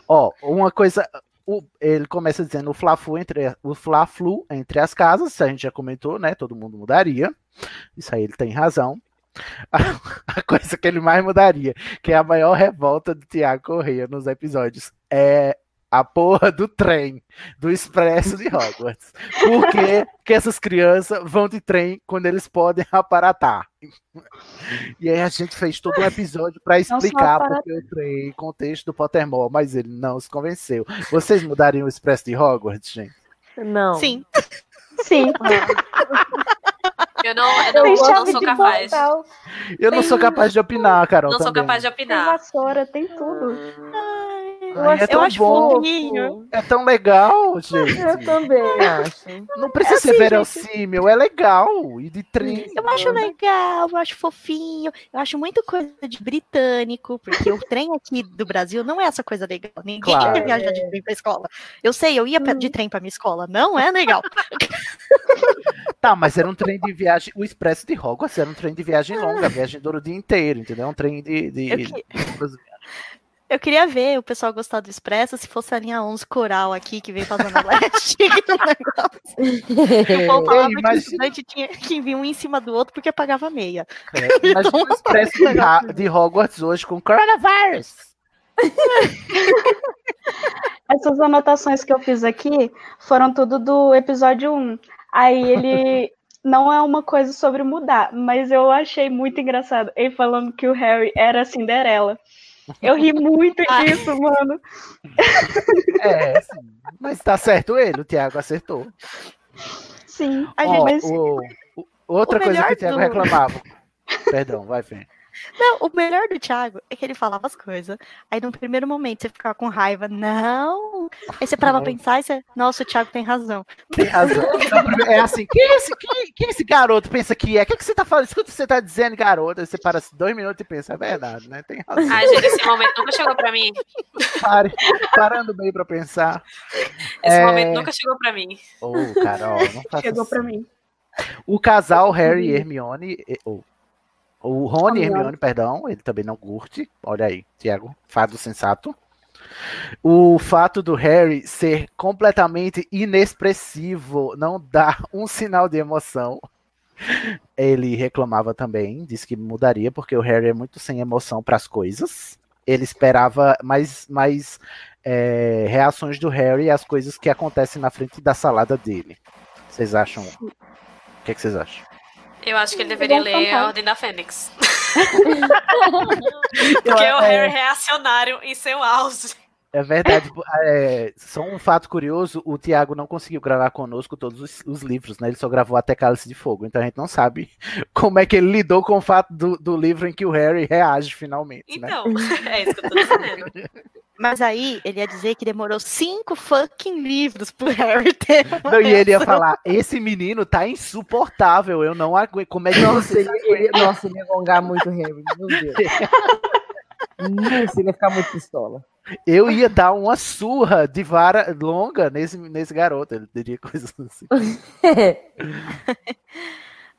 Ó, uma coisa. o- ele começa dizendo o Fla-Flu entre, o Fla-Flu entre as casas, isso a gente já comentou, né? Todo mundo mudaria. Isso aí ele tem razão. A, a coisa que ele mais mudaria, que é a maior revolta do Tiago Correia nos episódios, é a porra do trem, do expresso de Hogwarts. Por que, que essas crianças vão de trem quando eles podem aparatar? E aí a gente fez todo um episódio para explicar porque o trem, contexto do Pottermore, mas ele não se convenceu. Vocês mudariam o expresso de Hogwarts, gente? Não. Sim. Sim. Eu não, eu Tem não, não chave sou capaz. portal, Eu não sou capaz de opinar, Carol. Não sou também. capaz de tem opinar. vassoura, tem tudo. Ai, é eu tão acho bom. fofinho. É tão legal, gente. Eu também acho. Não precisa É ser assim, verossímil, é legal. E de trem. Eu acho legal, eu acho fofinho, eu acho muito coisa de britânico, porque o trem aqui do Brasil não é essa coisa legal. Ninguém Claro. quer viajar de trem pra escola. Eu sei, eu ia de trem pra minha escola, não é legal. Tá, mas era um trem de viagem. O expresso de Hogwarts era um trem de viagem longa, viagem dura o dia inteiro, entendeu? Um trem de. de- Eu que- Eu queria ver o pessoal gostar do Expresso se fosse a linha 11 coral aqui que veio pra Zona Leste. o povo falava Ei, que o estudante tinha que vir um em cima do outro porque pagava meia. É, Imagina o expresso de, de Hogwarts hoje com coronavirus. Essas anotações que eu fiz aqui foram tudo do episódio 1. Aí ele não é uma coisa sobre mudar, mas eu achei muito engraçado ele falando que o Harry era a Cinderela. Eu ri muito disso, mano. É, sim. Mas tá certo ele, o Thiago acertou. Sim. A Ó, gente, mas- o- o- outra o coisa que o Thiago do- reclamava. Perdão, vai, Fê. Não, o melhor do Thiago é que ele falava as coisas. Aí no primeiro momento você ficava com raiva. Não! Aí você parava pra pensar e você. Nossa, o Thiago tem razão. Tem razão. Não, É assim, quem é esse, quem, quem esse garoto pensa que é? O que, é que você tá falando? Escuta o que você tá dizendo, garoto. Aí você para assim, dois minutos e pensa, é verdade, né? Tem razão. Ai, gente, esse momento nunca chegou pra mim. Pare, parando bem pra pensar. Esse É. momento nunca chegou pra mim. Ô, Carol, não faça Chegou assim. pra mim. O casal Harry e Hermione. e- O, Rony Hermione, perdão, ele também não curte. Olha aí, Tiago, fado sensato. O fato do Harry ser completamente inexpressivo, não dar um sinal de emoção. Ele reclamava também, disse que mudaria, porque o Harry é muito sem emoção para as coisas. Ele esperava mais, mais é, reações do Harry às coisas que acontecem na frente da salada dele. Vocês acham? O que, que vocês acham? Eu acho que ele deveria Vou ler a Ordem da Fênix. Porque é o Harry reacionário em seu auge. É verdade. é, só um fato curioso: o Tiago não conseguiu gravar conosco todos os, os livros, né? Ele só gravou até Cálice de Fogo. Então a gente não sabe como é que ele lidou com o fato do, do livro em que o Harry reage finalmente, né? Então, é isso que eu tô dizendo. Mas aí ele ia dizer que demorou cinco fucking livros pro Harry ter. uma Não, e ele ia falar: esse menino tá insuportável, eu não aguento. Como é que Nossa, vocês ele, ele, nossa, ele ia gongar muito o Harry, meu Deus. Nossa, ele ia ficar muito pistola. Eu ia dar uma surra de vara longa nesse, nesse garoto. Ele diria coisas assim.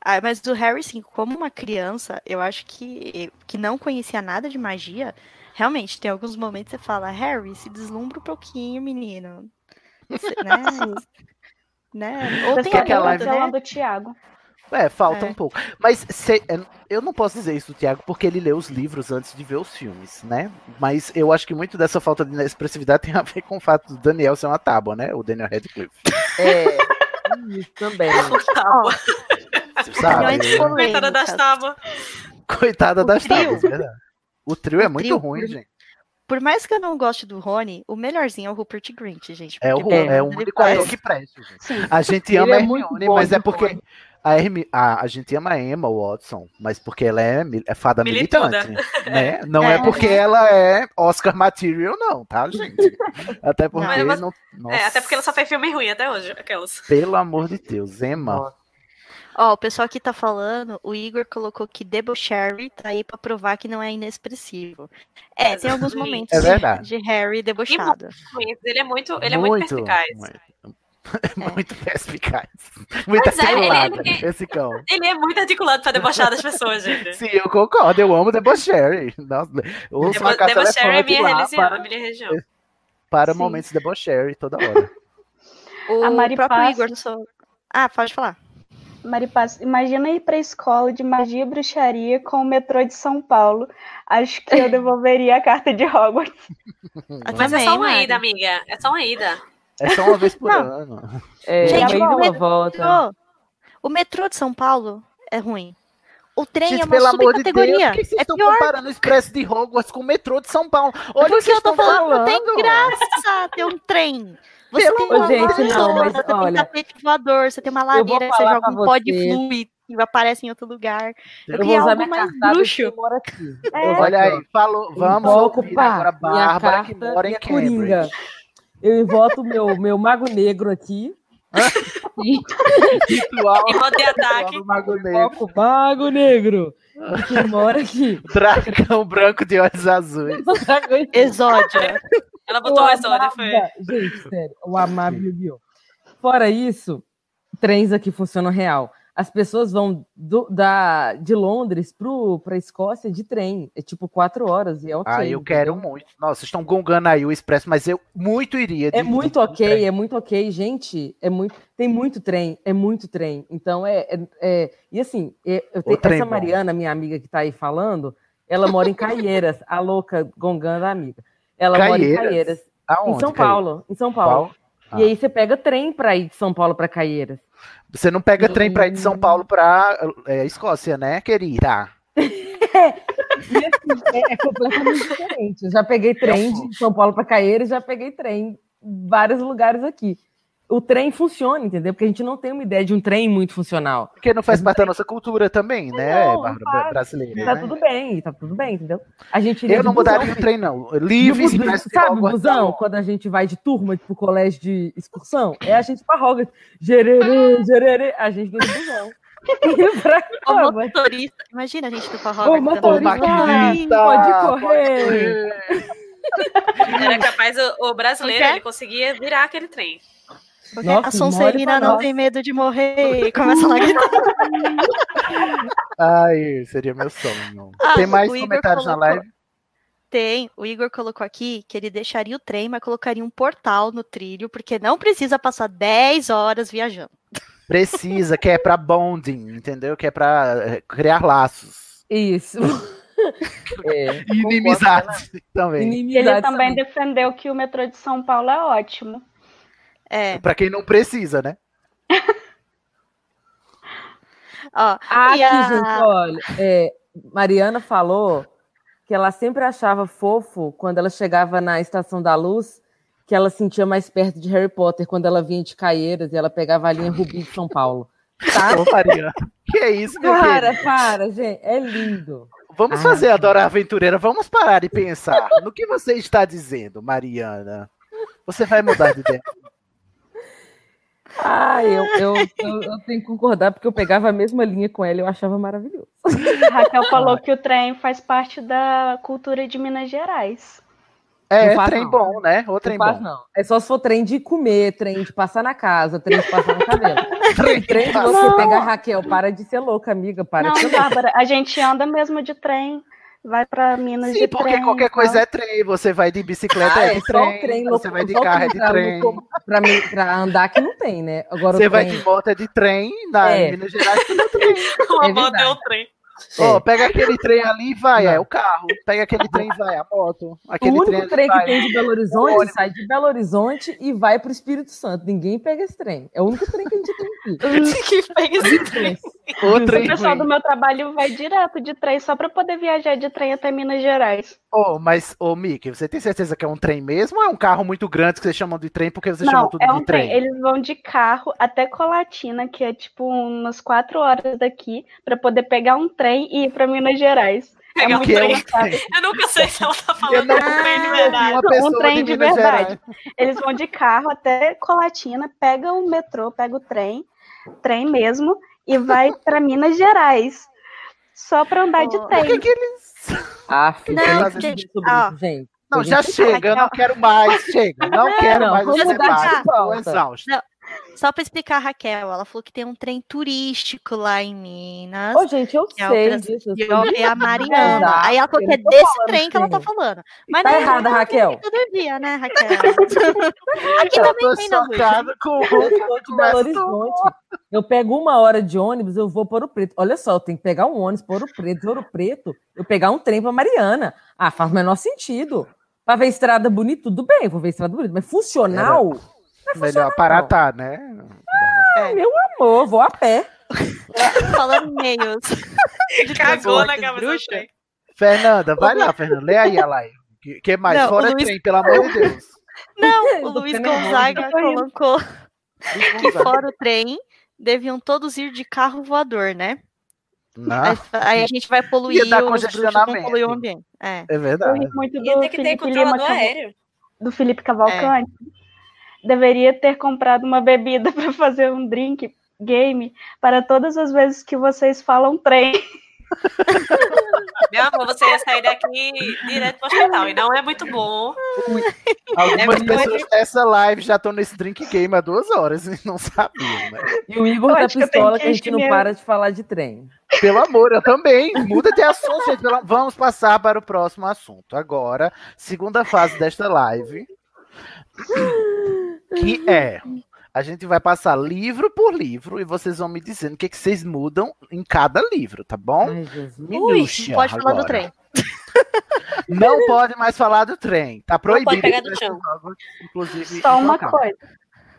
Ah, mas do Harry, sim, como uma criança, eu acho que, que não conhecia nada de magia. Realmente, tem alguns momentos que você fala, Harry, se deslumbra um pouquinho, menino. Você- né? né? Ou tem que aquela aquela, Aquela né? do Thiago. É, falta É. um pouco. Mas se- é, eu não posso dizer isso do Thiago porque ele leu os livros antes de ver os filmes, né? Mas eu acho que muito dessa falta de expressividade tem a ver com o fato do Daniel ser uma tábua, né? O Daniel Radcliffe. É, isso também. Tábua. Você sabe? Opiniões Coitada polêmicas. das tábuas. Coitada O das trio. tábuas, verdade. O trio é O muito trio, ruim, por- gente. Por mais que eu não goste do Rony, o melhorzinho é o Rupert Grint, gente. É o, porque é o ele único ator que presta, gente. Sim. A gente Ele ama é a muito Hermione, bom mas é porque Rony. A, Hermi- a, a gente ama a Emma Watson, mas porque ela é, é fada Milituda. militante, né? Não é. É. porque ela é Oscar material, não, tá, gente? Até porque, mas- não, É, até porque ela só fez filme ruim até hoje, aquelas. pelo amor de Deus, Emma. Ó, o pessoal aqui tá falando, o Igor colocou que Debocherry tá aí pra provar que não é inexpressivo. É, tem alguns momentos É de- de Harry debochado. Ele é muito, ele é muito perspicaz. Muito, muito perspicaz. Muito Pois é, ele- articulado, ele- esse cão. Ele é muito articulado pra debochar das pessoas, gente. Sim, eu concordo, eu amo Debocherry. Nossa, ouço uma Debo caça Debocherry é minha religião, para, é minha região. para Sim. momentos Debocherry toda hora. O A Mari próprio Passa- Igor só... Ah, pode falar. Maripaz, imagina ir pra escola de magia e bruxaria com o metrô de São Paulo. Acho que eu devolveria a carta de Hogwarts. Mas é só uma Mari. ida, amiga. É só uma ida. É só uma vez por Não. ano. É, Gente, uma metrô- volta. O metrô de São Paulo é ruim. O trem Gente, é uma pelo amor de Deus, subcategoria. por que vocês é estão pior. comparando o Expresso de Hogwarts com o metrô de São Paulo? Olha o que Porque vocês eu tô estão falando, não tem graça ter um trem. Você Pelo tem uma. Gente, não, vassoura, mas você tem um olha, tapete voador, você tem uma eu vou ladeira, você joga um pó de você. fluid e aparece em outro lugar. Eu queria vou usar algo mais bruxo. que mora aqui. É. Eu Olha aí, falou, vamos Invoco, ouvir pá, agora minha Bárbara, que mora em minha Cambridge. coringa. Eu invoco meu, meu mago negro aqui. Ritual, de ritual ataque. Mago Negro. Mago negro. Que mora aqui. Dragão branco de olhos azuis. Exódia. Ela botou O exódio, foi. Gente, sério, o amável Yu-Gi-Oh! Fora isso, trens aqui funcionam real. As pessoas vão do- da, de Londres para a Escócia de trem. É tipo quatro horas e é ok. Ah, eu quero muito. Nossa, vocês estão gongando aí o Expresso, mas eu muito iria. de- É muito de- ok, é muito ok, gente. É muito, tem muito trem, é muito trem. Então é, é- é- e assim, é- eu tenho, essa bom. Mariana, minha amiga que tá aí falando, ela mora em Caieiras, a louca gongando a amiga. Ela mora em Caieiras? Caieiras, Aonde, em São? Paulo, em São Paulo. Paulo? E Ah. aí você pega trem para ir de São Paulo para Caieiras. Você não pega trem pra ir de São Paulo pra é, Escócia, né, querida? E assim, é, é completamente diferente. Eu já peguei trem de São Paulo para Caieiras, já peguei trem em vários lugares aqui. O trem funciona, entendeu? Porque a gente não tem uma ideia de um trem muito funcional. Porque não faz parte da nossa cultura também, né, Não, Bárbara, faz. brasileira. Tá né? tudo bem, tá tudo bem, entendeu? A gente Eu não busão, mudaria o trem, não. Livre, de sabe, busão, não. quando a gente vai de turma pro colégio de excursão, é a gente Hogwarts. Gererê, gererê, a gente de busão. O motorista. Imagina a gente do Forró. Ô, motorista, pode correr. Era capaz, o, o brasileiro, é? ele conseguia virar aquele trem. Porque Nossa, a Sonserina não nós. tem medo de morrer. E começa lá a gritar. Ai, seria meu sonho. Ah, Tem mais o Igor comentários na colocou- live? Tem. O Igor colocou aqui que ele deixaria o trem, mas colocaria um portal no trilho, porque não precisa passar 10 horas viajando. Precisa, que é pra bonding, entendeu? Que é pra eh, criar laços. Isso. É, E inimizades também. Ele inimizade também defendeu que o metrô de São Paulo é ótimo. É. Pra quem não precisa, né? Ó, Aqui, a- gente, olha, é, Mariana falou que ela sempre achava fofo quando ela chegava na Estação da Luz, que ela sentia mais perto de Harry Potter quando ela vinha de Caieiras e ela pegava a linha Rubi de São Paulo. Tá? Ô, Mariana. Que é isso, meu Para, querido? para, gente, é lindo. Vamos Ah, fazer a Dora Aventureira. Vamos parar e pensar no que você está dizendo, Mariana. Você vai mudar de ideia. Ah, eu, eu, eu, eu tenho que concordar, porque eu pegava a mesma linha com ela e eu achava maravilhoso. A Raquel falou que o trem faz parte da cultura de Minas Gerais. É, Não faz, trem não. bom, né? O trem não faz, bom. não. É só se for trem de comer, trem de passar na casa, trem de passar no cabelo. Trem trem de você passar. pegar Raquel, para de ser louca, amiga. Para Não, de ser louca. Bárbara, a gente anda mesmo de trem, vai pra Minas Sim, de porque trem. qualquer e coisa é trem. Você vai de bicicleta, Ah, é é de trem. trem Você loco- vai de carro, é trem de trem. mim, pra andar que não tem, né? Agora Você vai de moto, é de trem. Na É. Minas Gerais, tudo é trem. Uma moto é o trem. Ó, pega aquele trem ali e vai, é o carro. Pega aquele trem e vai, a moto. O Aquele único ali trem que vai. tem de Belo Horizonte sai de Belo Horizonte e vai pro Espírito Santo. Ninguém pega esse trem. É o único trem que a gente tem aqui. que pega esse trem. O O trem pessoal ruim. do meu trabalho vai direto de trem só pra poder viajar de trem até Minas Gerais. Ô, mas, ô, Mickey, você tem certeza que é um trem mesmo ou é um carro muito grande que vocês chamam de trem porque vocês chamam Não, tudo é de um trem? trem. Eles vão de carro até Colatina, que é tipo umas quatro horas daqui, pra poder pegar um trem e ir pra Minas Gerais. É um é um trem. Eu nunca sei se ela tá Eu falando não de um trem de verdade. Um trem de Minas verdade. Eles vão de carro até Colatina, pega o metrô, pega o trem, trem mesmo, e vai pra Minas Gerais. Só pra andar de Oh. Por que trem. que eles... Ah, filho, Não, gente, ó. gente. Não, já chega, eu não quero mais, chega. Não quero Não, mais vamos esse mudar de debate, tô pauta. exausto. Só pra explicar a Raquel, ela falou que tem um trem turístico lá em Minas. Ô, gente, eu é, sei o disso. é a Mariana. Aí ela falou que é desse trem que ela tá falando. Mas Tá não é errada, Raquel. todo dia, né, Raquel? Aqui Eu também tem na chocado com Belo Horizonte. Eu pego uma hora de ônibus, eu vou para Ouro Preto. Olha só, eu tenho que pegar um ônibus para Ouro Preto, Ouro Preto, eu pegar um trem para Mariana. Ah, faz o menor sentido. Para ver estrada bonita, tudo bem, vou ver estrada bonita, mas funcional, Melhor aparatar, né? ah, meu amor, vou a pé. Falando em meios. de Cagou na bruxa. Fernanda, vai lá, Fernanda. Lê aí a live. Que, que mais? Não, o Fora Luiz- trem, pelo amor de Deus. Não, o Luiz. Gonzaga colocou que Gonzaga. fora o trem, deviam todos ir de carro voador, né? Não, Aí, a gente vai poluir Ia dar os bruxos, não congestionamento. poluir o ambiente. É. é verdade. muito Ia do ter que ter Felipe Lima, controlador Caval- aéreo. do Felipe Cavalcante. Deveria ter comprado uma bebida para fazer um drink game para todas as vezes que vocês falam trem. Meu amor, você ia sair daqui direto pro hospital. E não é muito bom. Algumas É, pessoas dessa live já estão nesse drink game há duas horas e não sabiam, né? E o Igor Eu tá pistola que que a gente não para de falar de trem. Pelo amor, eu também. Muda de assunto, gente. Vamos passar para o próximo assunto. Agora, segunda fase desta live. Que é. A gente vai passar livro por livro e vocês vão me dizendo o que, que vocês mudam em cada livro, tá bom? Ai, Jesus. Ui, não pode falar do trem. Não pode mais falar do trem. Tá proibido. pode pegar do chão. Inclusive. Só uma local. coisa.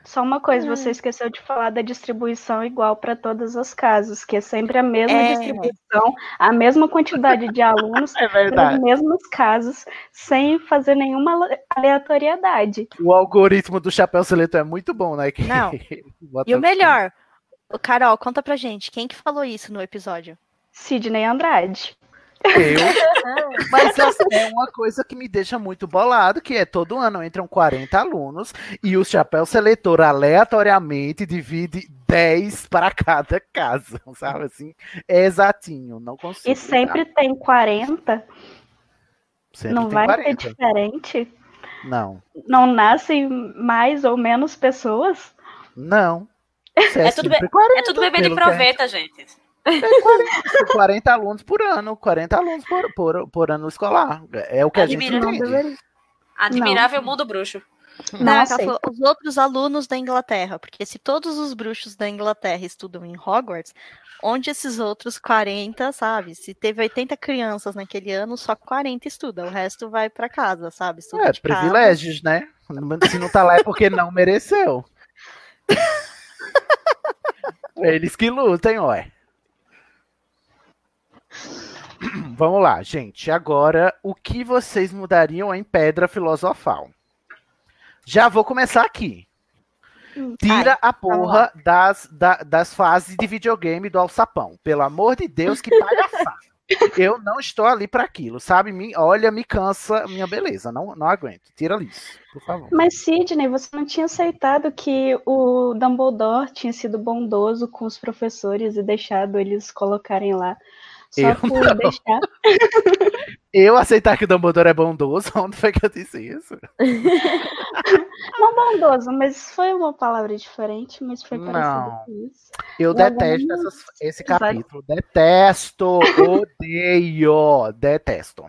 Só uma coisa, você esqueceu de falar da distribuição igual para todos os casos, que é sempre a mesma É. distribuição, a mesma quantidade de alunos, É os mesmos casos, sem fazer nenhuma ale- aleatoriedade. O algoritmo do chapéu seletor é muito bom, né? Que Não. E o melhor, o Carol, conta pra gente, quem que falou isso no episódio? Sidney Andrade. Eu. Mas assim, é uma coisa que me deixa muito bolado, que é todo ano entram 40 alunos e o chapéu seletor aleatoriamente divide 10 para cada casa, sabe assim? É exatinho, não consigo. E sempre tem 40, Sempre não tem vai 40. ser diferente? Não, Não nascem mais ou menos pessoas? não. É tudo, be- sempre 40, é tudo bebê de pelo que a gente- proveta, gente. 40 alunos por ano, 40 alunos por, por, por ano escolar. É o que a gente Não entende. Admirável mundo bruxo. Não Não, falou, os outros alunos da Inglaterra, porque se todos os bruxos da Inglaterra estudam em Hogwarts, onde esses outros 40, sabe? Se teve 80 crianças naquele ano, só 40 estudam, o resto vai pra casa, sabe? Estuda É, de casa. privilégios, né? Se não tá lá é porque não mereceu. Eles que lutem, ué. Vamos lá, gente. Agora, o que vocês mudariam em Pedra Filosofal? Já vou começar aqui. Tira a porra das, da- das fases de videogame do alçapão. Pelo amor de Deus, que palhaçada. Eu não estou ali para aquilo, sabe? Me, olha, me cansa minha beleza. Não, não aguento. Tira isso, por favor. Mas, Sidney, você não tinha aceitado que o Dumbledore tinha sido bondoso com os professores e deixado eles colocarem lá só Eu por não. deixar? Eu aceitar que o Dumbledore é bondoso, onde foi que eu disse isso? Não bondoso, mas foi uma palavra diferente, mas foi Não. parecido com isso. Eu E detesto essas- esse Exato. capítulo. Detesto, odeio, detesto.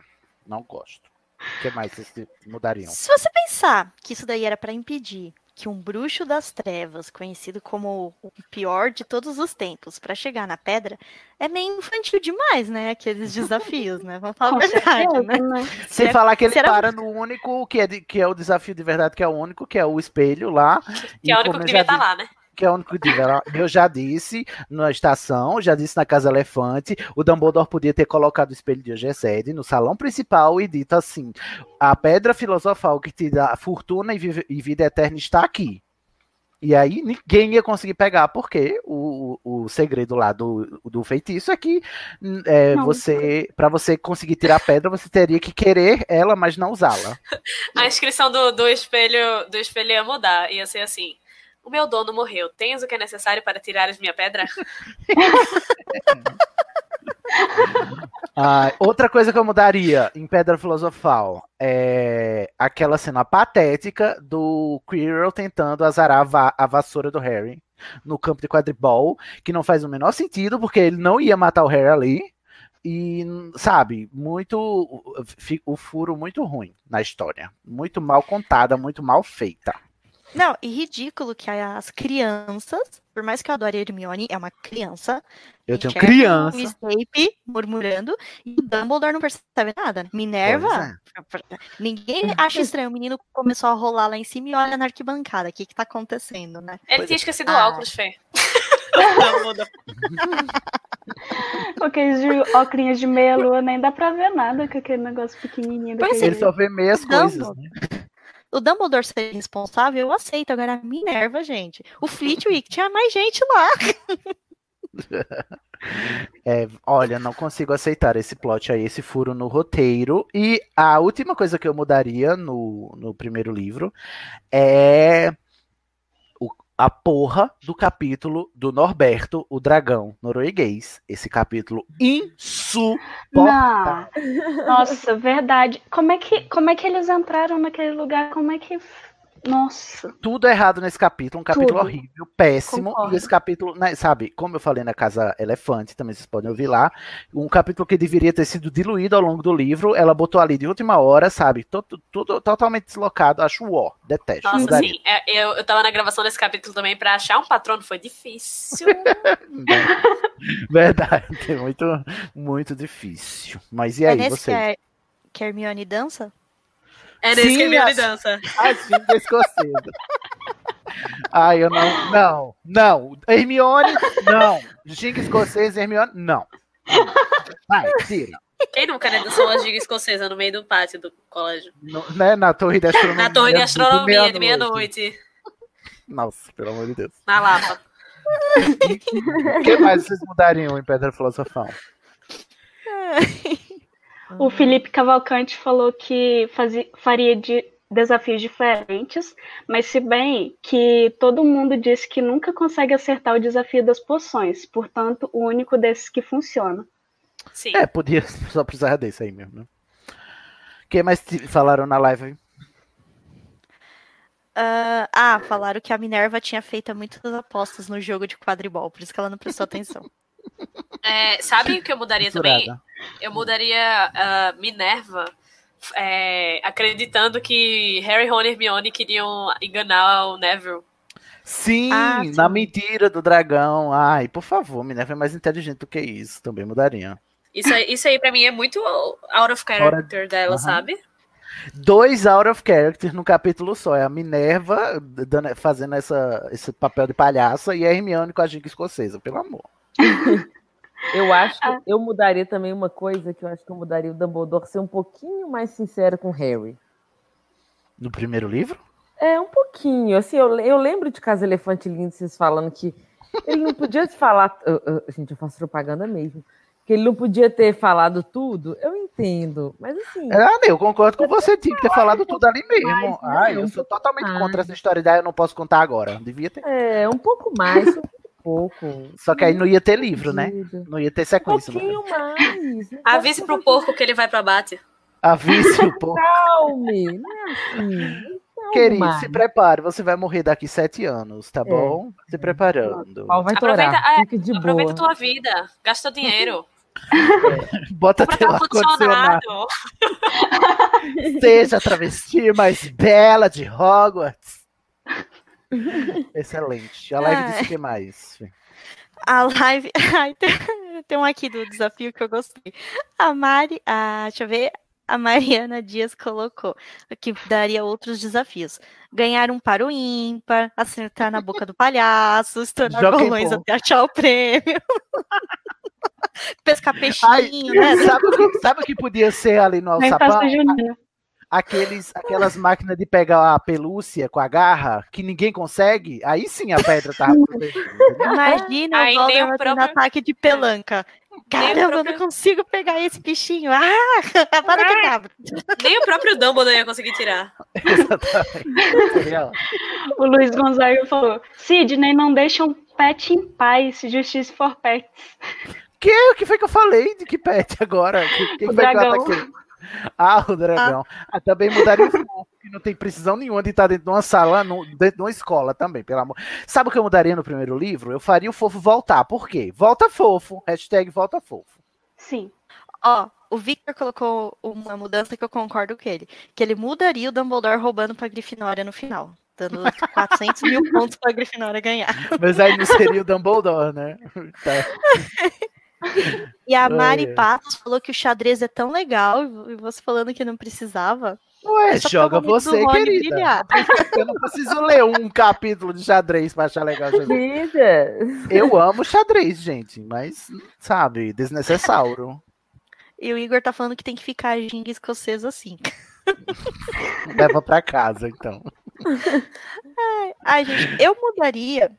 Não gosto. O que mais vocês mudariam? Se você pensar que isso daí era pra impedir que um bruxo das trevas, conhecido como o pior de todos os tempos, para chegar na pedra, é meio infantil demais, né? Aqueles desafios, né? Vamos falar a verdade, certeza, né? né? Sem Será- falar que ele será- para no único que é, de- que é o desafio de verdade, que é o único, que é o espelho lá. Que é o único que devia estar di- lá, né? Que é o único que lá. Eu já disse na estação, já disse na Casa Elefante, o Dumbledore podia ter colocado o espelho de Ogessed no salão principal e dito assim: a pedra filosofal que te dá fortuna e, vida eterna está aqui. E aí ninguém ia conseguir pegar, porque o, o, o segredo lá do, do feitiço é que é, você, para você conseguir tirar a pedra, você teria que querer ela, mas não usá-la. A inscrição do, do espelho do espelho ia mudar. Ia ser assim. O meu dono morreu. Tens o que é necessário para tirares minha pedra? Ah, outra coisa que eu mudaria em Pedra Filosofal é aquela cena patética do Quirrell tentando azarar a, va- a vassoura do Harry no campo de quadribol, que não faz o menor sentido, porque ele não ia matar o Harry ali. E, sabe, muito. O furo muito ruim na história. Muito mal contada, muito mal feita. Não, e ridículo que as crianças, por mais que eu adore a Hermione, é uma criança. Eu tenho criança. O Snape murmurando e o Dumbledore não percebe nada. Minerva, ninguém acha estranho. O menino começou a rolar lá em cima e olha na arquibancada. O que que tá acontecendo, né? Ele tinha esquecido o Ah. óculos, Fê. Aqueles de óculos de meia lua, nem dá pra ver nada com aquele negócio pequenininho. Pois daquele Ele só vê meias coisas, né? O Dumbledore ser responsável, eu aceito. Agora, a Minerva, gente. O Flitwick tinha mais gente lá. É, olha, não consigo aceitar esse plot aí, esse furo no roteiro. E a última coisa que eu mudaria no, no primeiro livro é a porra do capítulo do Norberto, o dragão norueguês. Esse capítulo insuportável. Nossa, verdade. Como é, que, como é que eles entraram naquele lugar? Como é que. Nossa. Tudo errado nesse capítulo, um capítulo Tudo. horrível, péssimo. Concordo. E esse capítulo, né, sabe, como eu falei na Casa Elefante, também vocês podem ouvir lá, um capítulo que deveria ter sido diluído ao longo do livro, ela botou ali de última hora, sabe, tudo, tudo totalmente deslocado, acho ó, detesto. Nossa, sim. É, Eu, eu tava na gravação desse capítulo também pra achar um patrono foi difícil. Verdade, é muito, muito difícil. Mas e é aí, nesse que, vocês? a, que a Hermione dança? É nesse Sim, que a dança. A ginga escocesa. Ai, eu não, não, não. Hermione, não. Ginga escocesa, Hermione, não. Vai, tira. Quem nunca né, dançou uma giga escocesa no meio do pátio do colégio? No- né, na torre de astronomia. Na torre de astronomia de meia-noite. meia-noite. Nossa, pelo amor de Deus. Na Lapa. O que mais vocês mudariam em Pedra Filosofal? O Felipe Cavalcante falou que fazia, faria de desafios diferentes, mas se bem que todo mundo disse que nunca consegue acertar o desafio das poções, portanto, o único desses que funciona. Sim. É, podia só precisar desse aí mesmo, né? O que mais te falaram na live? Ah, ah, falaram que a Minerva tinha feito muitas apostas no jogo de quadribol, por isso que ela não prestou atenção. É, sabe o que eu mudaria também? Eu mudaria a Minerva é, acreditando que Harry, Ron e Hermione queriam enganar o Neville. Sim, Ah, na sim. mentira do dragão. Ai, por favor, Minerva é mais inteligente do que isso. Também mudaria. Isso aí, isso aí pra mim é muito out of character dela, Aham. sabe? Dois out of character no capítulo só. É a Minerva fazendo essa, esse papel de palhaça e a Hermione com a giga escocesa, pelo amor. Eu acho que Ah. eu mudaria também uma coisa que eu acho que eu mudaria o Dumbledore ser um pouquinho mais sincero com o Harry. No primeiro livro? É, um pouquinho. Assim, eu, eu lembro de Casa Elefante Lindo, vocês falando que ele não podia te falar. eu- eu- gente, eu faço propaganda mesmo. Que ele não podia ter falado tudo. Eu entendo. Mas assim. Ah, eu concordo com você, tinha que ter falado tudo ali mesmo. Não, eu sou totalmente mais. contra essa história daí, eu não posso contar agora. Devia ter. É, um pouco mais, um pouco. Só que aí não ia ter livro, né? Não ia ter Um sequência. pouquinho mais. Avise pro porco que ele vai pro abate. Avise o povo. Calme, não é assim. Não, Querido, mais. se prepare, você vai morrer daqui sete anos, tá É. bom? Se preparando. Pau vai Aproveita, torar. é, Fica de aproveita boa. tua vida, gasta teu dinheiro, Bota compra teu ar-condicionado. Seja a travesti mais bela de Hogwarts. Excelente. A live Ai. disse o que mais? A live. Ai, tem, um aqui do desafio que eu gostei. A Mari. A, deixa eu ver. A Mariana Dias colocou que daria outros desafios. Ganhar um para o ímpar, acertar na boca do palhaço, estourar golões Ball. até achar o prêmio. Pescar Ai, peixinho, né? sabe, o que, sabe o que podia ser ali no alçapão? Aqueles, aquelas máquinas de pegar a pelúcia com a garra, que ninguém consegue, aí sim a pedra protegida. entendeu? Imagina Aí o o Voldemort próprio- ataque de pelanca. Caramba, eu não próprio- consigo pegar esse bichinho. Ah, para que acaba. Nem o próprio Dumbledore ia conseguir tirar. O Luiz Gonzaga falou: Sidney, não deixa um pet em paz. Justice for pets. Que, o que foi que eu falei de que pet agora? Que, O que eu dragão. ataquei? Ah, o dragão. Ah, também mudaria o foco, que não tem precisão nenhuma de estar dentro de uma sala, no- dentro de uma escola também, pelo amor. Sabe o que eu mudaria no primeiro livro? Eu faria o fofo voltar. Por quê? Volta fofo. Hashtag volta fofo. Sim. Ó, o Victor colocou uma mudança que eu concordo com ele. Que ele mudaria o Dumbledore roubando pra Grifinória no final. Dando 400 mil pontos pra Grifinória ganhar. Mas aí não seria o Dumbledore, né? Tá. E a Mari Ai. Patos falou que o xadrez é tão legal. E você falando que não precisava. Ué, Só joga você, querida. brilhar. Eu não preciso ler um capítulo de xadrez pra achar legal xadrez. Eu amo xadrez, gente, mas, sabe, desnecessário. E o Igor tá falando que tem que ficar ginga escocesa assim. Leva pra casa, então. Ai, gente, eu mudaria.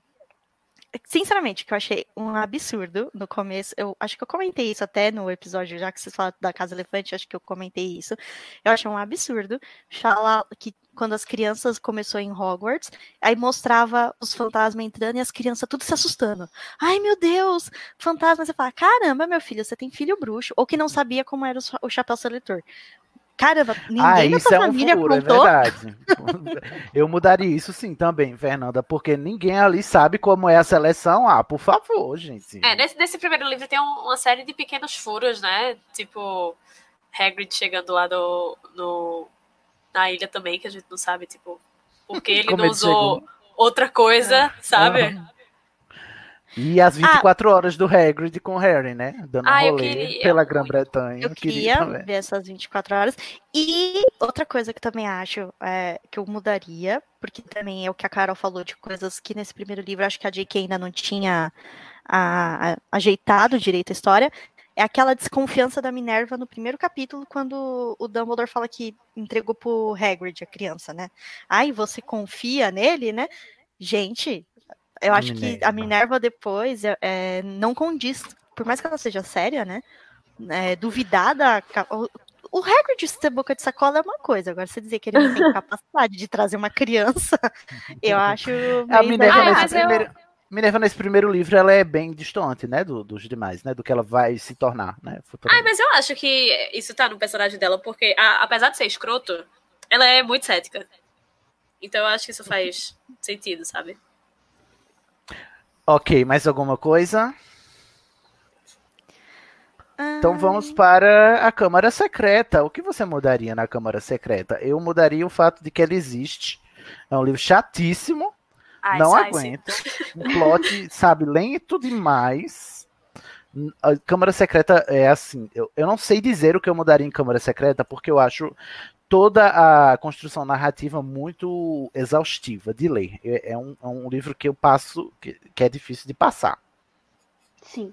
Sinceramente, que eu achei um absurdo no começo. Eu acho que eu comentei isso até no episódio, já que vocês falaram da Casa Elefante, acho que eu comentei isso. Eu achei um absurdo falar que quando as crianças começou em Hogwarts, aí mostrava os fantasmas entrando e as crianças tudo se assustando. Ai, meu Deus, fantasma. Você fala, caramba, meu filho, você tem filho bruxo. Ou que não sabia como era o cha- o chapéu seletor. Caramba, ninguém ah, da isso sua é um família furo, é contou. verdade. Eu mudaria isso sim também, Fernanda, porque ninguém ali sabe como é a seleção. Ah, por favor, gente. É, nesse, nesse primeiro livro tem um- uma série de pequenos furos, né? Tipo, Hagrid chegando lá no, no- na ilha também, que a gente não sabe, tipo, por que ele Como não ele usou chegou. outra coisa, sabe? Aham. E as 24 horas do Hagrid com o Harry, né? Dando Ah, eu rolê queria pela. Grã-Bretanha. Eu queria ver essas 24 horas. E outra coisa que também acho é, que eu mudaria, porque também é o que a Carol falou de coisas que nesse primeiro livro acho que a J.K. ainda não tinha a- a- ajeitado direito a história, é aquela desconfiança da Minerva no primeiro capítulo, quando o Dumbledore fala que entregou pro Hagrid, a criança, né? Ai, você confia nele, né? Gente, eu A acho que a Minerva depois é, é, não condiz, por mais que ela seja séria, né? É, duvidar da. O, o Hagrid ser boca de sacola é uma coisa, agora você dizer que ele não tem capacidade de trazer uma criança, eu acho. A Minerva, exagerado. nesse primeiro, Minerva, nesse primeiro livro, ela é bem distante, né? do- dos demais, né? Do que ela vai se tornar, né? Futuramente. mas eu acho que isso tá no personagem dela, porque a- apesar de ser escroto, ela é muito cética. Então eu acho que isso faz sentido, sabe? Ok, mais alguma coisa? Então vamos para a Câmara Secreta. O que você mudaria na Câmara Secreta? Eu mudaria o fato de que ela existe. É um livro chatíssimo. Ai, não sai, aguento. Um plot, sabe, lento demais. A Câmara Secreta é assim. Eu, eu não sei dizer o que eu mudaria em Câmara Secreta, porque eu acho toda a construção narrativa muito exaustiva de ler. É, é um, é um livro que eu passo, que, que é difícil de passar. Sim.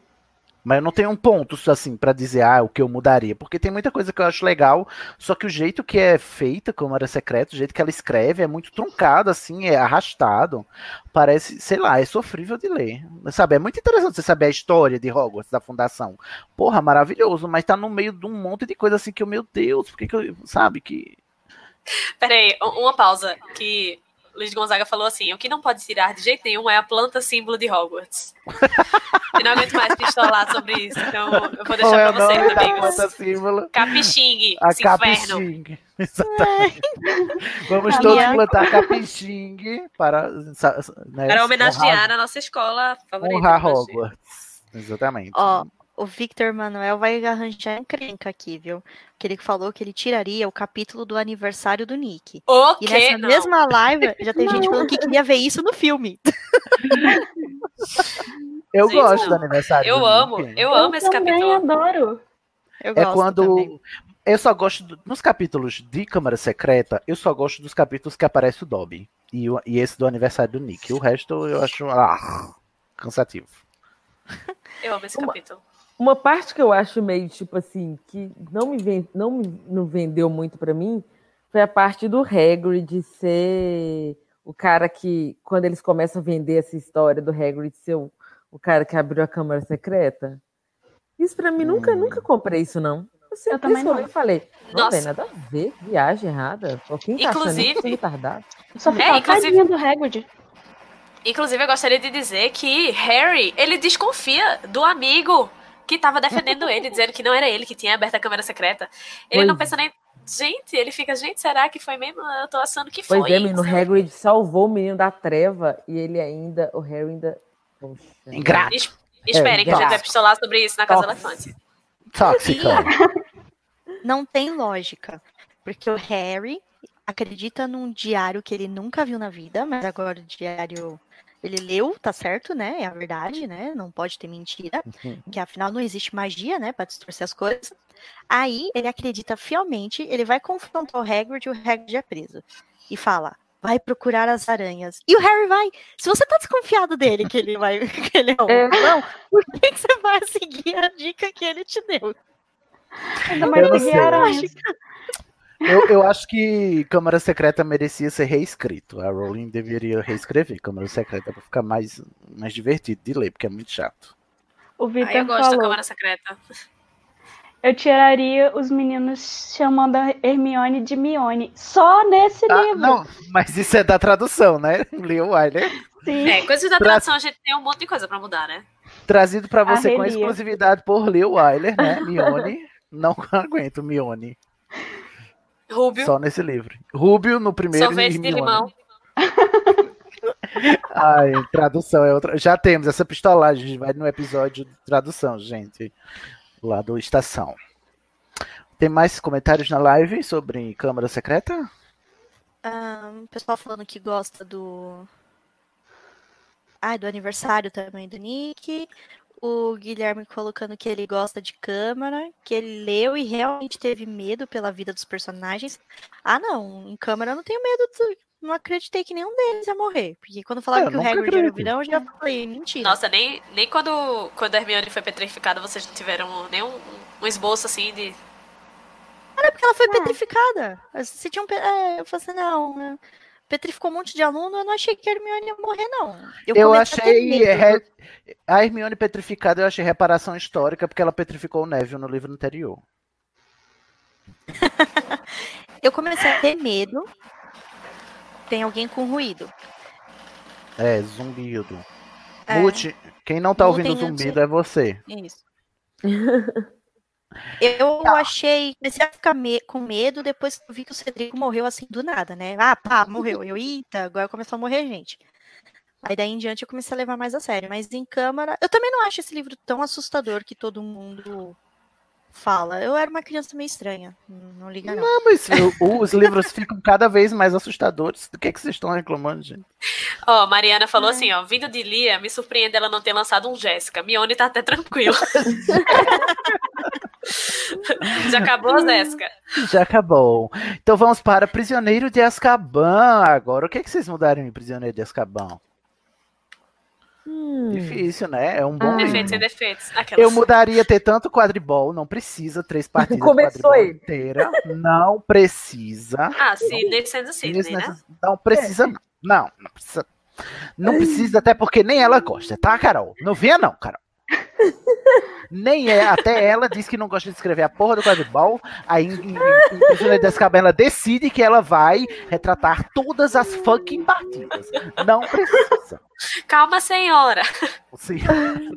Mas eu não tenho um ponto assim pra dizer ah, o que eu mudaria, porque tem muita coisa que eu acho legal, só que o jeito que é feita Câmara Secreta, o jeito que ela escreve é muito truncado assim, é arrastado. Parece, sei lá, é sofrível de ler. Sabe, é muito interessante você saber a história de Hogwarts da fundação. Porra, maravilhoso, mas tá no meio de um monte de coisa assim que eu, meu Deus, por que eu, sabe que Peraí, uma pausa. Que Luiz Gonzaga falou assim: o que não pode tirar de jeito nenhum é a planta símbolo de Hogwarts. Eu não aguento mais pistolar sobre isso, então eu vou deixar é pra vocês, nome da amigos. planta símbolo? Capixingue, A esse inferno. capixingue. Exatamente. Vamos A todos minha- plantar capixingue para, né, Para homenagear honrar- a nossa escola favorita. honrar. Hogwarts. Exatamente. Ó, o Victor Manuel vai arranjar encrenca aqui, viu? Que ele falou que ele tiraria o capítulo do aniversário do Nick. O E quê? nessa Não. mesma live, já teve gente falando que queria ver isso no filme. Eu Gente, gosto não. do aniversário. Eu do amo, Nick. eu amo esse também capítulo. adoro. Eu É gosto quando. também. Eu só gosto. do- nos capítulos de Câmara Secreta, eu só gosto dos capítulos que aparece o Dobby. E, o- e esse do aniversário do Nick. O resto eu acho. Ah, cansativo. Eu amo esse Uma- capítulo. Uma parte que eu acho meio tipo assim, que não me, não me não vendeu muito pra mim, foi a parte do Hagrid ser o cara que, quando eles começam a vender essa história do Hagrid ser o, o cara que abriu a câmara secreta. Isso pra mim nunca, Hum. nunca comprei isso não. Eu, sempre Eu também não. e falei, não Nossa. tem nada a ver, viagem errada. Quem tá achando Inclusive- é retardado? Só ficava inclusive- do Hagrid. Inclusive, eu gostaria de dizer que Harry, ele desconfia do amigo que tava defendendo ele, dizendo que não era ele que tinha aberto a câmera secreta. Ele não Pois pensa nem. Gente, ele fica, gente, será que foi mesmo? Eu tô achando que foi. Pois é, menino, o. Hagrid salvou o menino da treva e ele ainda, o Harry ainda... Poxa. Ingrato. Es- Esperem que a gente gato. vai pistolar sobre isso na Casa Tóxico. Elefante. Tóxica. Não tem lógica. Porque o Harry acredita num diário que ele nunca viu na vida, mas agora o diário ele leu, tá certo, né? É a verdade, né? Não pode ter mentira. Que afinal não existe magia, né? Pra distorcer as coisas. Aí ele acredita fielmente, ele vai confrontar o Hagrid e o Hagrid é preso. E fala. Vai procurar as aranhas. E o Harry vai. Se você tá desconfiado dele, que ele vai. Que ele é um É. não, por que, que você vai seguir a dica que ele te deu? Ainda mais não seguir aranhas. Eu, eu acho que Câmara Secreta merecia ser reescrito. A Rowling deveria reescrever Câmara Secreta pra ficar mais, mais divertido de ler, porque é muito chato. O Victor eu gosto da falou. Câmara Secreta. Eu tiraria os meninos chamando a Hermione de Mione. Só nesse Ah, livro. não, mas isso é da tradução, né? Leo Wyler. Sim. É, coisas da Tra- tradução a gente tem um monte de coisa pra mudar, né? Trazido pra você com exclusividade por Leo Wyler, né? Mione. Não aguento Mione. Rúbio, Só nesse livro. Rúbio no primeiro sorvete e de limão. Ai, tradução é outra. Já temos essa pistolagem. A gente vai no episódio de tradução, gente. Lá do Estação. Tem mais comentários na live sobre Câmara Secreta? O pessoal falando que gosta do. Ah, do aniversário também do Nick. O Guilherme colocando que ele gosta de Câmara, que ele leu e realmente teve medo pela vida dos personagens. Ah, não, em Câmara eu não tenho medo. do- Não acreditei que nenhum deles ia morrer. Porque quando falaram Eu que o Hagrid era o vilão, eu já falei, mentira. Nossa, nem, nem quando, quando a Hermione foi petrificada, vocês não tiveram nenhum um esboço assim de. É porque ela foi Ah. petrificada. Você tinha um. É, eu falei assim, não. né? Petrificou um monte de aluno, eu não achei que a Hermione ia morrer, não. Eu, ter achei. re- A Hermione petrificada, eu achei reparação histórica, porque ela petrificou o Neville no livro anterior. Eu comecei a ter medo. Tem alguém com ruído. É, zumbido. É. Mute. Quem não tá ouvindo Mutem antes. zumbido é você. Isso. Eu Tá. achei, comecei a ficar me- com medo depois que eu vi que o Cedrico morreu assim do nada, né? Ah, pá, morreu. Eu, eita, agora começou a morrer gente. Aí daí em diante eu comecei a levar mais a sério. Mas em câmara, eu também não acho esse livro tão assustador que todo mundo fala. Eu era uma criança meio estranha. Não, liga, não. Não, mas os livros ficam cada vez mais assustadores. Do que, é que vocês estão reclamando, gente? Ó, Mariana falou assim, ó, vindo de Lia, me surpreende ela não ter lançado um Jéssica. Mione tá até tranquilo. Já acabou, Jéssica? Já acabou. Então vamos para Prisioneiro de Azkaban agora. O que, é que vocês mudaram em Prisioneiro de Azkaban? Hum. Difícil, né? É um bom Ah. Defeitos livro. defeitos. Aquelas. Eu mudaria ter tanto quadribol, não precisa três partidas Começou ele. inteira. Não precisa. Ah, Sidney sendo Sidney, Isso né? nessa- Não precisa, não. Não, não precisa. Não precisa, até porque nem ela gosta, tá, Carol? Não venha, não, Carol. Nem é, até ela diz que não gosta de escrever a porra do quadribol. Aí em, em, em Prisioneiro de Azkaban, ela decide que ela vai retratar todas as fucking partidas. Não precisa. Calma, senhora. Assim,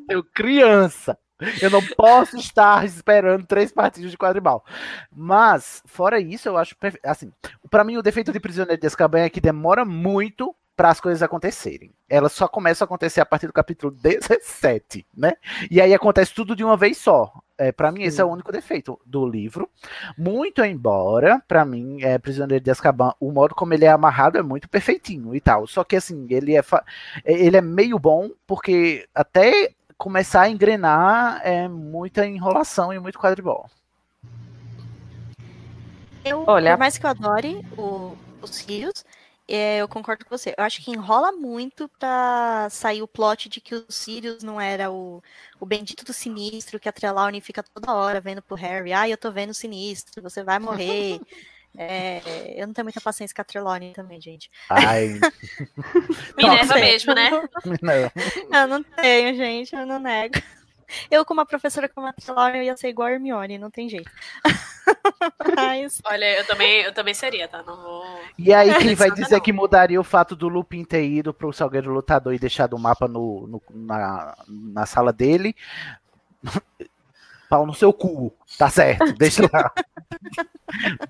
eu criança. Eu não posso estar esperando três partidas de quadribol. Mas, fora isso, eu acho. Assim, para mim, o defeito de Prisioneiro de Azkaban é que demora muito para as coisas acontecerem. Elas só começam a acontecer a partir do capítulo 17, né? E aí acontece tudo de uma vez só. É, para mim, esse é o único defeito do livro. Muito embora, para mim, é, Prisioneiro de Azkaban, o modo como ele é amarrado é muito perfeitinho e tal. Só que, assim, ele é, fa- ele é meio bom, porque até começar a engrenar é muita enrolação e muito quadribol. Eu, Olha- por mais que eu adore o, os Sirius, é, eu concordo com você. Eu acho que enrola muito pra sair o plot de que o Sirius não era o, o bendito do sinistro, que a Trelawney fica toda hora vendo pro Harry, ah, eu tô vendo o sinistro, você vai morrer. É, eu não tenho muita paciência com a Trelawney também, gente. Ai, Minerva mesmo, né? não. Eu não tenho, gente, eu não nego. Eu, como uma professora como a Trelawney, eu ia ser igual a Hermione, não tem jeito. Mas, Olha, eu também, eu também seria, tá? Não vou. E aí, quem vai dizer não. que mudaria o fato do Lupin ter ido pro Salgueiro Lutador e deixado o mapa no, no- na, na sala dele? Pau no seu cu. Tá certo, deixa lá.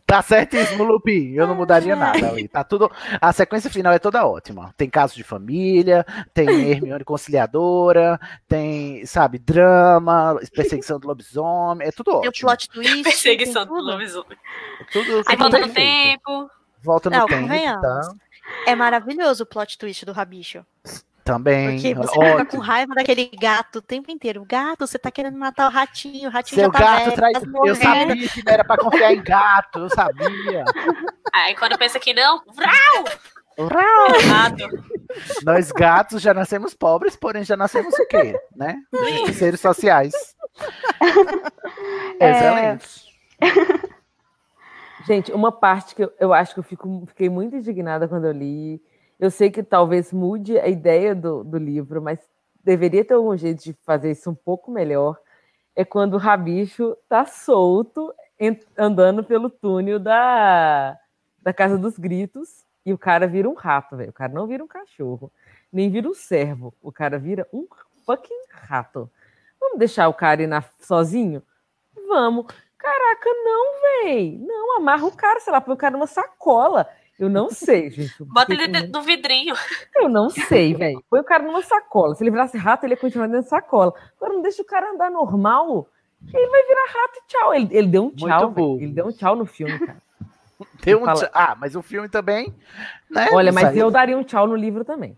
tá certíssimo, Lupin. Eu não mudaria nada ali. Tá tudo. A sequência final é toda ótima. Tem casos de família, tem Hermione conciliadora, tem, sabe, drama, perseguição do lobisomem. É tudo tem o ótimo. plot twist. Perseguição do lobisomem. Tudo, Aí volta no tempo. Volta no Não, tempo. Tá? É maravilhoso o plot twist do Rabicho. Também. Porque você fica com ótimo. raiva daquele gato o tempo inteiro. Gato, você tá querendo matar o ratinho, o ratinho Seu já tá gato velho, traz. tá Eu sabia que não era pra confiar em gato, eu sabia. Aí quando pensa que não, vrau! Nós gatos já nascemos pobres, porém já nascemos o quê? Né? Justiceiros sociais. É. Excelente. Gente, uma parte que eu, eu acho que eu fico, fiquei muito indignada quando eu li. Eu sei que talvez mude a ideia do, do livro, mas deveria ter algum jeito de fazer isso um pouco melhor. É quando o rabicho tá solto, andando pelo túnel da, da Casa dos Gritos, e o cara vira um rato, velho. O cara não vira um cachorro, nem vira um servo. O cara vira um fucking rato. Vamos deixar o cara ir na, sozinho? Vamos. Caraca, não, véi. Não, amarra o cara, sei lá, põe o cara numa sacola. Eu não sei, gente. Bota ele dentro do vidrinho. Eu não sei, velho. Põe o cara numa sacola. Se ele virasse rato, ele ia continuar dentro da sacola. Agora não deixa o cara andar normal. Ele vai virar rato e tchau. Ele, ele deu um tchau. Ele deu um tchau no filme, cara. Tem um Fala- tch- Ah, mas o filme também. Né? Olha, mas eu daria um tchau no livro também.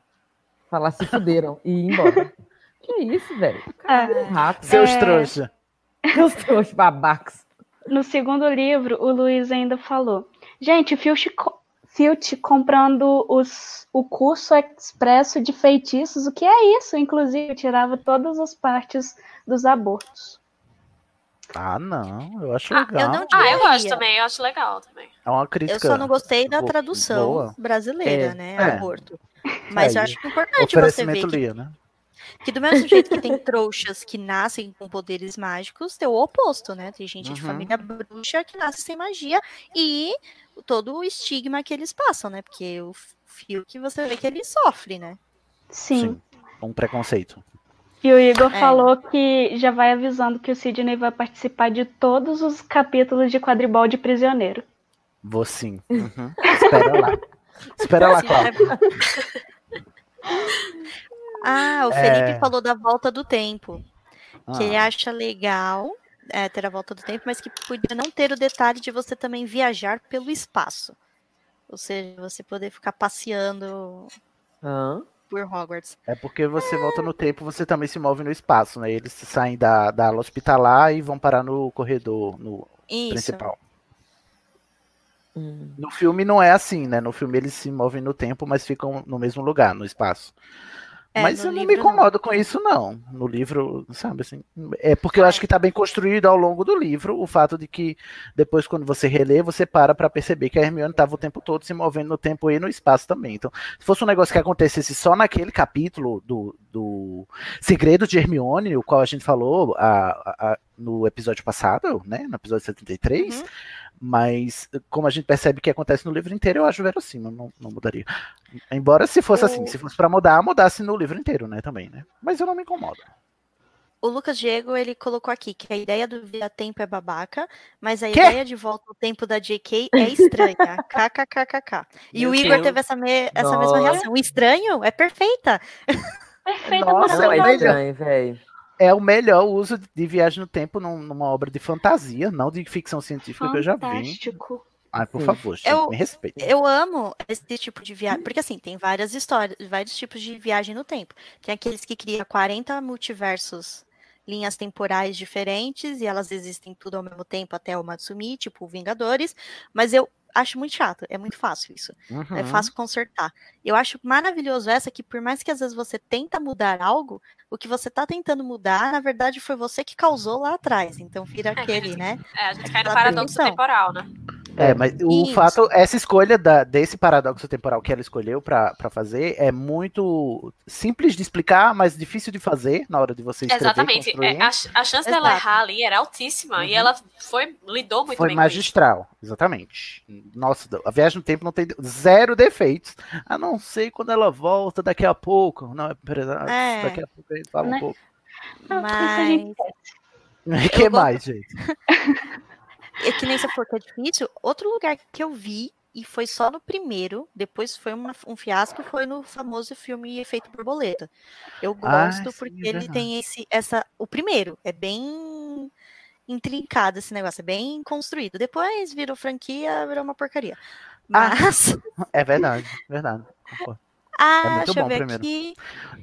Falar se fuderam e ir embora. que isso, velho? O cara vira um rato. Seus É. trouxa. Meus teus babacos. No segundo livro, o Luiz ainda falou: Gente, Filch, co- Filch comprando os, o curso expresso de feitiços, o que é isso? Inclusive, eu tirava todas as partes dos abortos. Ah, não. Eu acho Ah, legal. eu não Ah, eu gosto diria. também, eu acho legal também. É uma Eu crítica. só não gostei da tradução boa. brasileira, É. né? É. Aborto. Mas eu Aí, acho que é importante você ver que, Lia, né? que do mesmo jeito que tem trouxas que nascem com poderes mágicos, tem o oposto, né? Tem gente de Uhum. família bruxa que nasce sem magia e todo o estigma que eles passam, né? Porque o fio que você vê que ele sofre, né? Sim. Um preconceito. E o Igor É. falou que já vai avisando que o Sidney vai participar de todos os capítulos de quadribol de prisioneiro. Vou sim. Uhum. Espera lá. Espera lá, Sim, Cláudio. é- Ah, o É. Felipe falou da volta do tempo. Que ele Ah, acha legal é, ter a volta do tempo, mas que podia não ter o detalhe de você também viajar pelo espaço. Ou seja, você poder ficar passeando Hã? por Hogwarts. É porque você volta no tempo, você também se move no espaço, né? Eles saem da, da ala hospitalar e vão parar no corredor, no Isso. principal. Hum. No filme não é assim, né? No filme eles se movem no tempo, mas ficam no mesmo lugar, no espaço. É, mas eu não me incomodo com isso, não. No livro, sabe assim. É porque eu acho que tá bem construído ao longo do livro o fato de que depois, quando você relê, você para pra perceber que a Hermione tava o tempo todo se movendo no tempo e no espaço também. Então, se fosse um negócio que acontecesse só naquele capítulo do, do Segredo de Hermione, o qual a gente falou a- a- a- no episódio passado, né? No episódio 73. Uhum. Mas, como a gente percebe que acontece no livro inteiro, eu acho verossímil, não, não mudaria. Embora se fosse assim, O- se fosse pra mudar, mudasse no livro inteiro, né, também, né? Mas eu não me incomodo. O Lucas Diego, ele colocou aqui que a ideia do Vira Tempo é babaca, mas a Quê? ideia de volta ao tempo da JK é estranha. KKKKK. E Meu o Igor Deus. teve essa, me- essa mesma reação. O estranho é perfeita. Perfeita, Nossa, Não, é melhor. estranho, velho. É o melhor uso de viagem no tempo num- numa obra de fantasia, não de ficção científica que eu já vi. Fantástico. Ai, por Sim. favor, gente, Eu- me respeita. Eu amo esse tipo de viagem, porque assim, tem várias histórias, vários tipos de viagem no tempo. Tem aqueles que criam 40 multiversos, linhas temporais diferentes, e elas existem tudo ao mesmo tempo até o Matsumi, tipo Vingadores, mas eu acho muito chato, é muito fácil isso. É Uhum. fácil consertar. Eu acho maravilhoso essa que, por mais que às vezes você tenta mudar algo, o que você tá tentando mudar, na verdade, foi você que causou lá atrás. Então vira aquele, né? É, a gente cai no paradoxo temporal, né? É, mas o Isso. fato, essa escolha da- desse paradoxo temporal que ela escolheu pra pra fazer é muito simples de explicar, mas difícil de fazer na hora de você escrever. Exatamente. É, a, a chance dela Exato. errar ali era altíssima. E Uhum. ela foi, lidou muito Foi bem com isso. magistral, exatamente. Nossa, a viagem no tempo não tem zero defeitos. A não ser quando ela volta daqui a pouco. Não, é. É. Daqui a pouco a gente fala Né? um pouco. Mas O que mais, gente? é que nem você falou que é difícil. Outro lugar que eu vi, e foi só no primeiro, depois foi uma- um fiasco, foi no famoso filme Efeito Borboleta. Eu Ah, gosto sim, porque é ele tem esse, essa. O primeiro é bem intrincado esse negócio, é bem construído. Depois virou franquia, virou uma porcaria. Ah. Mas. É verdade, verdade. concordo. Ah, muito deixa eu ver primeiro. aqui.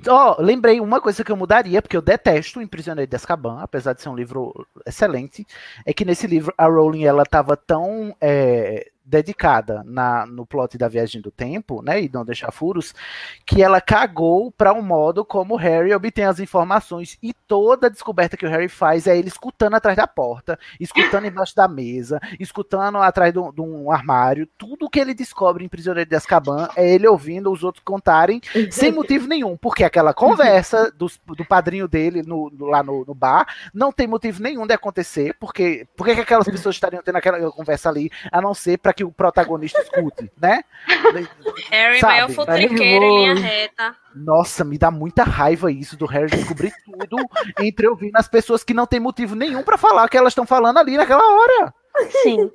Ó, lembrei uma coisa que eu mudaria, porque eu detesto o Prisioneiro de Azkaban, apesar de ser um livro excelente, é que nesse livro a Rowling ela estava tão é, dedicada na, no plot da viagem do tempo, né, e não deixar furos, que ela cagou para um modo como Harry obtém as informações e toda a descoberta que o Harry faz é ele escutando atrás da porta, escutando embaixo da mesa, escutando atrás de um, armário, tudo que ele descobre em Prisioneiro de Azkaban é ele ouvindo os outros contarem sem motivo nenhum, porque aquela conversa do, do padrinho dele no, no- lá no, no bar não tem motivo nenhum de acontecer, porque por que que aquelas pessoas estariam tendo aquela conversa ali, a não ser para que o protagonista escute, né? Harry, Sabe, maior tá futriqueiro em linha reta. Nossa, me dá muita raiva isso do Harry descobrir tudo entre ouvindo as pessoas que não tem motivo nenhum para falar o que elas estão falando ali naquela hora. Sim.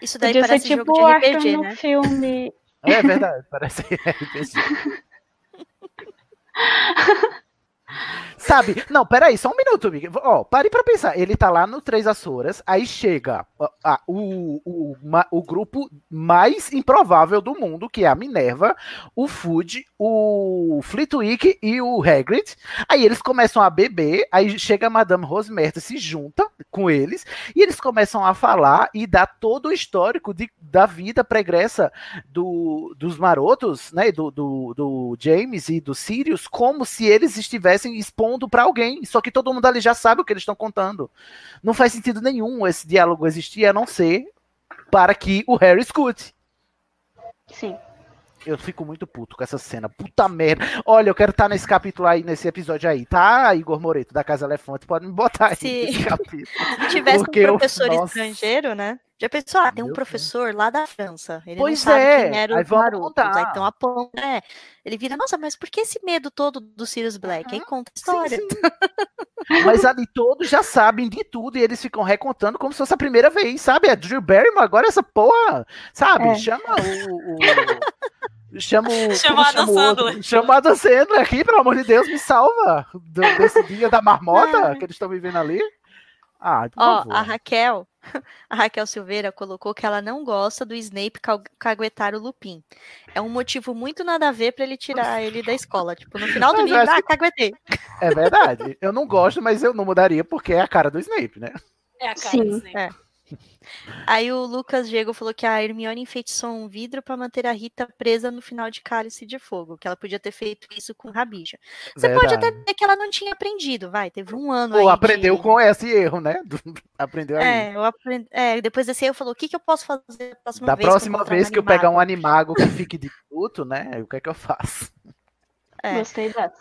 Isso daí Podia ser parece tipo jogo de RPG, no né? filme. É verdade, parece RPG. Sabe? Não, peraí, só um minuto, amiga. Ó, pare pra pensar. Ele tá lá no Três Açoras, aí chega o, o, ma- o grupo mais improvável do mundo, que é a Minerva, o Food, o Flitwick e o Hagrid. Aí eles começam a beber, aí chega a Madame Rosemerta, se junta com eles, e eles começam a falar e dar todo o histórico de, da vida pregressa do, dos marotos, né, do, do, do James e do Sirius, como se eles estivessem expondo pra alguém, só que todo mundo ali já sabe o que eles estão contando. Não faz sentido nenhum esse diálogo existir, a não ser para que o Harry escute. Sim. Eu fico muito puto com essa cena. Puta merda. Olha, eu quero estar nesse capítulo aí, nesse episódio aí, tá, Igor Moreto, da Casa Elefante? Pode me botar aí Se- nesse capítulo. Se tivesse Porque um eu- professor nossa. estrangeiro, né? Já pensou, ah, tem um Meu professor lá da França. Ele Pois não sabe é, quem era aí os. Aí então aponta, é. Ele vira, nossa, mas por que esse medo todo do Sirius Black? Aí conta a história. Sim, sim. Mas ali todos já sabem de tudo e eles ficam recontando como se fosse a primeira vez, sabe? É Drew Barrymore, agora essa porra, sabe? É. Chama o. o- Chama o. Chama como a Adam o outro? Sandler. Chama a Adam Sandler aqui, pelo amor de Deus, me salva do- desse dia da marmota que eles estão vivendo ali. Ah, por Ó, favor. a Raquel, a Raquel Silveira colocou que ela não gosta do Snape ca- caguetar o Lupin. É um motivo muito nada a ver pra ele tirar ele da escola. Tipo, no final do Mas eu livro, ah, caguetei. É verdade. Eu não gosto, mas eu não mudaria porque é a cara do Snape, né? É a cara Sim. do Snape. É. Aí o Lucas Diego falou que a Hermione enfeitiçou um vidro pra manter a Rita presa no final de Cálice de Fogo, que ela podia ter feito isso com Rabija. Você pode até Verdade. dizer que ela não tinha aprendido, vai, teve um ano Ou aí aprendeu de- com esse erro, né? aprendeu aí. É, eu aprendi... é, depois desse aí eu falou, o que, que eu posso fazer da próxima Da vez? próxima encontrar vez que eu pegar um animago?" que fique de luto, né? O que é que eu faço? É. Gostei dessa.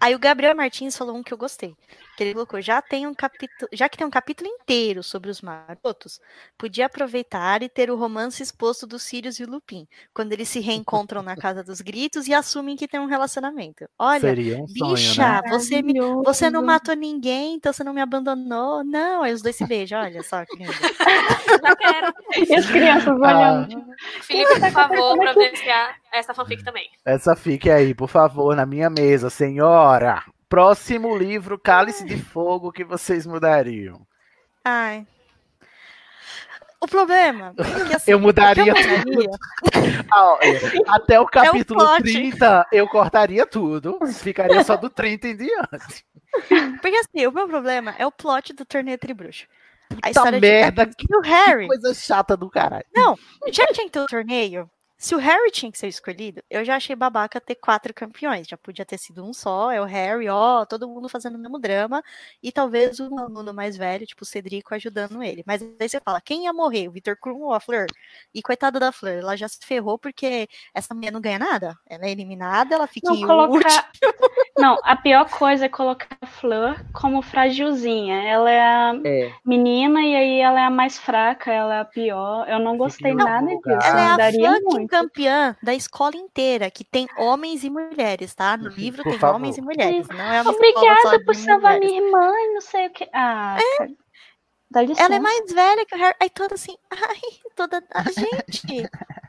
Aí o Gabriel Martins falou um que eu gostei. Que ele colocou, já tem um capítulo, já que tem um capítulo inteiro sobre os marotos, podia aproveitar e ter o romance exposto dos Sirius e o Lupin, quando eles se reencontram na casa dos gritos e assumem que tem um relacionamento. Olha, Seria um sonho, bicha, né? você, me, você não matou ninguém, então você não me abandonou. Não, aí os dois se beijam, olha só que lindo. E as crianças olhando. Felipe, por favor, providenciar essa fanfic também. Essa fique aí, por favor, na minha mesa, senhora. Próximo livro, Cálice de Fogo, que vocês mudariam. Ai. O problema é que assim, Eu mudaria que eu mudaria- Ah, é, Até o capítulo plot. 30, eu cortaria tudo. Ficaria só do 30 em diante. Porque assim, o meu problema é o plot do torneio Tribruxo. A Puta história merda, de e o Harry. Coisa chata do caralho. Não, já tinha que o torneio. Se o Harry tinha que ser escolhido, eu já achei babaca ter quatro campeões. Já podia ter sido um só, é o Harry, ó, todo mundo fazendo o mesmo drama. E talvez um aluno mais velho, tipo o Cedrico, ajudando ele. Mas aí você fala, quem ia morrer? O Victor Krum ou a Fleur? E coitada da Fleur, ela já se ferrou porque essa mulher não ganha nada. Ela é eliminada, ela fica Não, em colocar... último. não, a pior coisa é colocar a Fleur como fragilzinha. Ela é a É. menina e aí ela é a mais fraca, ela é a pior. Eu não gostei em nada disso. Ela é a Daria fucking muito. campeã da escola inteira, que tem homens e mulheres, tá? No livro Por tem favor. homens e mulheres. Não é Obrigada por salvar mulheres. minha irmã e não sei o que. Ah, cara, licença. Ela é mais velha que o Harry. Aí toda assim, ai, toda. Ah, gente.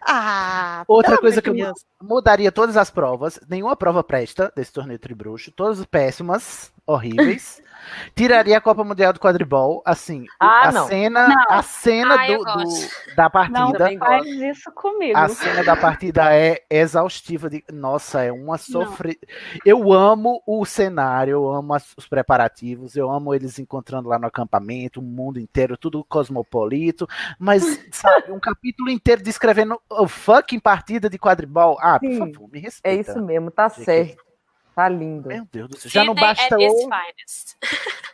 Ah, Outra coisa que eu mu- Deus. mudaria todas as provas. Nenhuma prova presta desse torneio tribruxo. Todas péssimas, horríveis. Tiraria a Copa Mundial do Quadribol. Assim, Ah, a não. cena, Não. a cena Ah, eu do, do- da Não partida. Também faz isso comigo. A cena da partida é exaustiva. De... Nossa, é uma sofre. Eu amo o cenário, eu amo as- os preparativos, eu amo eles encontrando lá no acampamento, o mundo inteiro, tudo cosmopolito. Mas, sabe, um capítulo inteiro descrevendo o fucking partida de quadribol. Ah, por Sim, favor, me É respeita. isso mesmo, tá JK. certo. Tá lindo. Meu Deus do céu. Já não, its finest.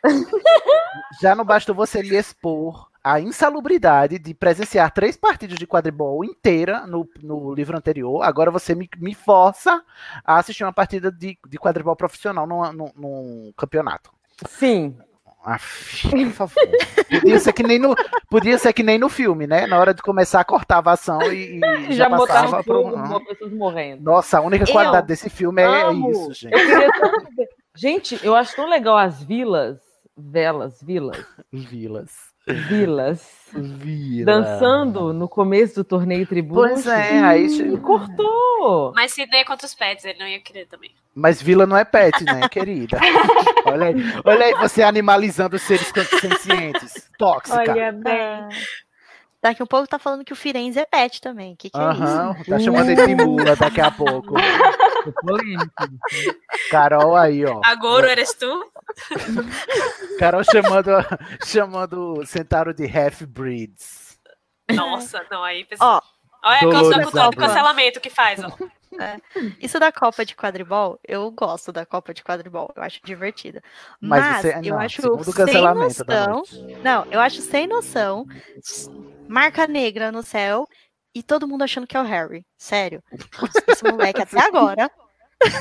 já não bastou você lhe expor a insalubridade de presenciar três partidas de quadribol inteira no, no livro anterior. Agora você me, me força a assistir uma partida de, de quadribol profissional num, num, num campeonato. Sim. Aff, por favor. Podia ser, que nem no, podia ser que nem no filme, né? Na hora de começar, cortava a ação e, e Já, já, passava pessoas morrendo. Nossa, a única Eu qualidade desse filme é isso, gente. Eu. Gente, eu acho tão legal as vilas, velas, vilas, Vilas. Vilas, Vila. dançando no começo do torneio tributo. Pois é, aí. E cortou. Mas Sidney é contra os pets, ele não ia querer também. Mas Vila não é pet, né, querida? Olha aí, olha aí você animalizando os seres conscientes. Tóxica. Olha bem. Ah, Daqui a pouco tá falando que o Firenze é pet também. O que, que é isso? Tá chamando ele de mula daqui a pouco. Carol aí, ó. Agora eres tu? Carol chamando, chamando Centauro de half-breeds. Nossa, não, aí pessoal. Ó, Olha a cultura do cancelamento que faz, ó. isso da Copa de quadribol, eu gosto da Copa de quadribol, eu acho divertida. Mas Mas, você- eu não, acho segundo o sem noção. Não, eu acho sem noção. Marca negra no céu e todo mundo achando que é o Harry. Sério. Esse moleque até agora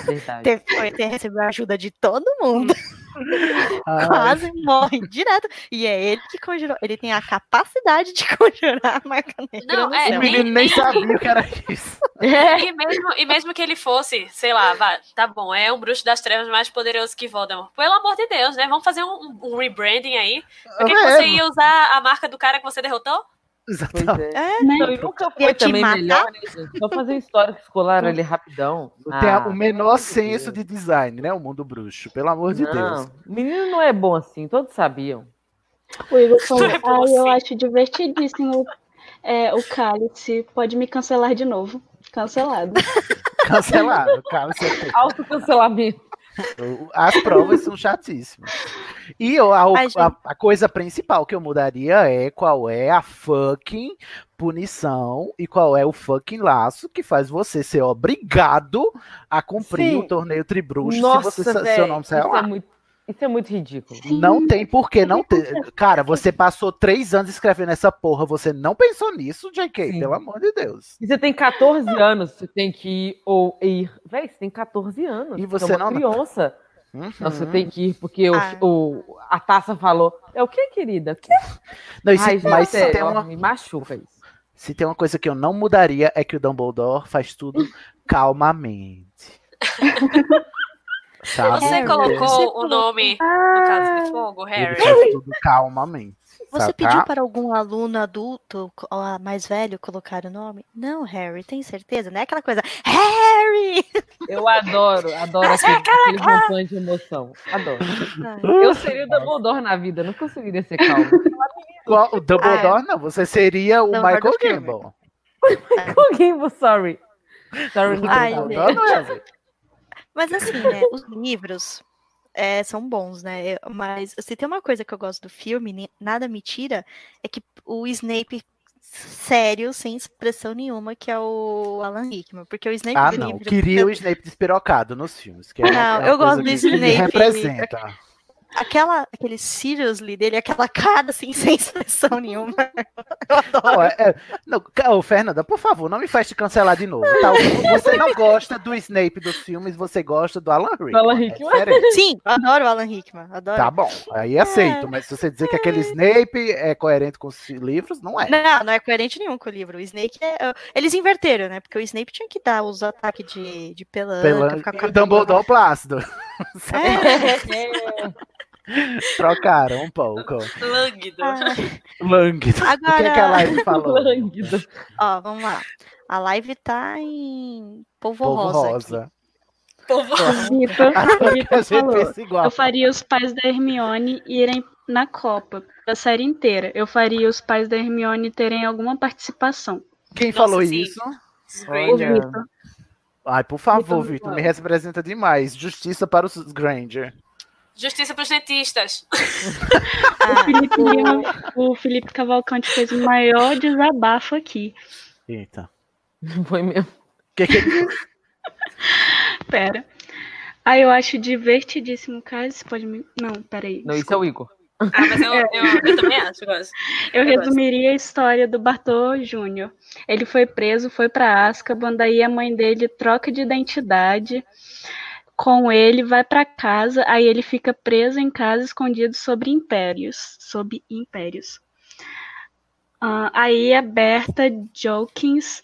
Verdade. teve, foi ter recebido a ajuda de todo mundo. Ai, Quase morre direto. E é ele que conjurou. Ele tem a capacidade de conjurar a marca negra Não, é, o menino nem sabia o que era isso. E mesmo, e mesmo que ele fosse, sei lá, vá, tá bom, é um bruxo das trevas mais poderoso que Voldemort. Pelo amor de Deus, né? Vamos fazer um, um rebranding aí. Por que, que É, você ia usar a marca do cara que você derrotou? Pois Exatamente. é. É, Né? Não, e nunca foi te também matar? melhor, né? Só fazer histórico escolar ali rapidão. Tem Ah, o menor senso de design, né? O mundo bruxo, pelo amor de Deus. não, menino não é bom assim, todos sabiam. O Igor falou, é bom ai, eu assim." acho divertidíssimo é, o cálice. Pode me cancelar de novo. Cancelado. Cancelado, tem- Autocancelamento. As provas são chatíssimas. E a, a- a coisa principal que eu mudaria é qual é a fucking punição e qual é o fucking laço que faz você ser obrigado a cumprir Sim. o torneio Tribruxo se Nossa, você, seu velho, nome sair lá. é muito, isso é muito ridículo. Não tem por que não ter. Cara, você passou três anos escrevendo essa porra, você não pensou nisso, JK? Sim. Pelo amor de Deus. E você tem 14 anos, você tem que ir ou ir. Véi, você tem 14 anos. E você você é uma não- criança. Nossa, Uhum. tem que ir, porque o- Ah. o, a taça falou. É o que, querida? Que? Não, se- Ai, gente, mas sério, tem uma- me machuca isso. Se tem uma coisa que eu não mudaria é que o Dumbledore faz tudo calmamente. Sabe? Você Harry, colocou você o nome no caso de fogo, Ele Harry? tudo calmamente. Você sabe, pediu tá? para algum aluno adulto, ó, mais velho, colocar o nome? Não, Harry, tem certeza? Não é aquela coisa, Harry! Eu adoro, adoro aquele, aquele rompante de emoção. Adoro. Eu seria o Dumbledore na vida, não conseguiria ser calmo. O Dumbledore, não. Você seria o Não, Michael Robert Campbell. Alguém, sorry. Sorry, não Ai, Dumbledore. Dumbledore não é assim. Mas assim, né, os livros é, são bons, né? eu- Mas se tem uma coisa que eu gosto do filme, nada me tira, é que o Snape sério, sem expressão nenhuma, que é o Alan Rickman. Porque o Snape Ah, não. livro- Queria o Snape despirocado nos filmes. Que é Não, uma eu gosto do Snape. representa. Aquela, aquele seriously dele, aquela cara assim, sem expressão nenhuma. Eu adoro. Não, é- é- não, Fernanda, por favor, não me faz te cancelar de novo. tá? Você não gosta do Snape dos filmes, você gosta do Alan Rickman. Alan É Rickman. diferente. Sim, adoro o Alan Rickman. Adoro. Tá bom, aí aceito, mas se você dizer que aquele Snape é coerente com os livros, não é. Não, não é coerente nenhum com o livro. O Snake é. é- Eles inverteram, né? Porque o Snape tinha que dar os ataques de, de pelanca, Pela... ficar com a o Dumbledore Plácido. É. Trocaram um pouco. Lânguido. Ah, Lânguido. O que, é que a Live falou? Lânguido. ó, vamos lá. A live tá em polvo, Povo rosa. rosa. Agora a pensa igual. Eu faria os pais da Hermione irem na Copa, da série inteira. Eu faria os pais da Hermione terem alguma participação. Quem Nossa, falou sim. isso? O Olha. Vitor. Ai, por favor, Vitor me representa demais. Justiça para os Granger. Justiça pros dentistas. Ah, Felipe Lima- o Felipe Cavalcante fez o maior desabafo aqui. Eita. Foi mesmo. Que que? Pera. Ah, eu acho divertidíssimo, caso. Você pode me. Não, peraí. Não, isso é o Igor. Ah, mas eu, eu, eu também acho, eu gosto. Eu Eu resumiria a história do Bartô Júnior. Ele foi preso, foi para Azkaban, daí a mãe dele troca de identidade com ele, vai para casa, aí ele fica preso em casa, escondido sobre impérios, sob impérios. Ah, aí a Berta Jokins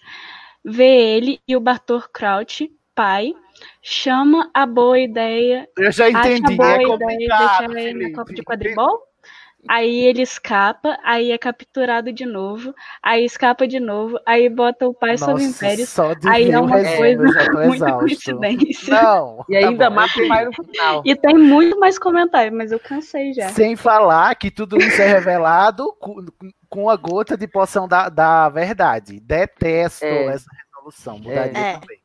vê ele e o Bartor Crouch, pai, chama a boa ideia Eu já acha entendi. boa É ideia complicado, deixar ele na. Copa de quadribol. Aí ele escapa, aí é capturado de novo, aí escapa de novo, aí bota o pai sob Nossa, impérios. só de Aí é o uma coisa eu já tô muito exausto. coincidência. Não. E tá ainda bom, mata o pai no final. E tem muito mais comentário, mas eu cansei já. Sem falar que tudo isso é revelado com, com a gota de poção da, da verdade. Detesto É. essa resolução. Mudaria É. também.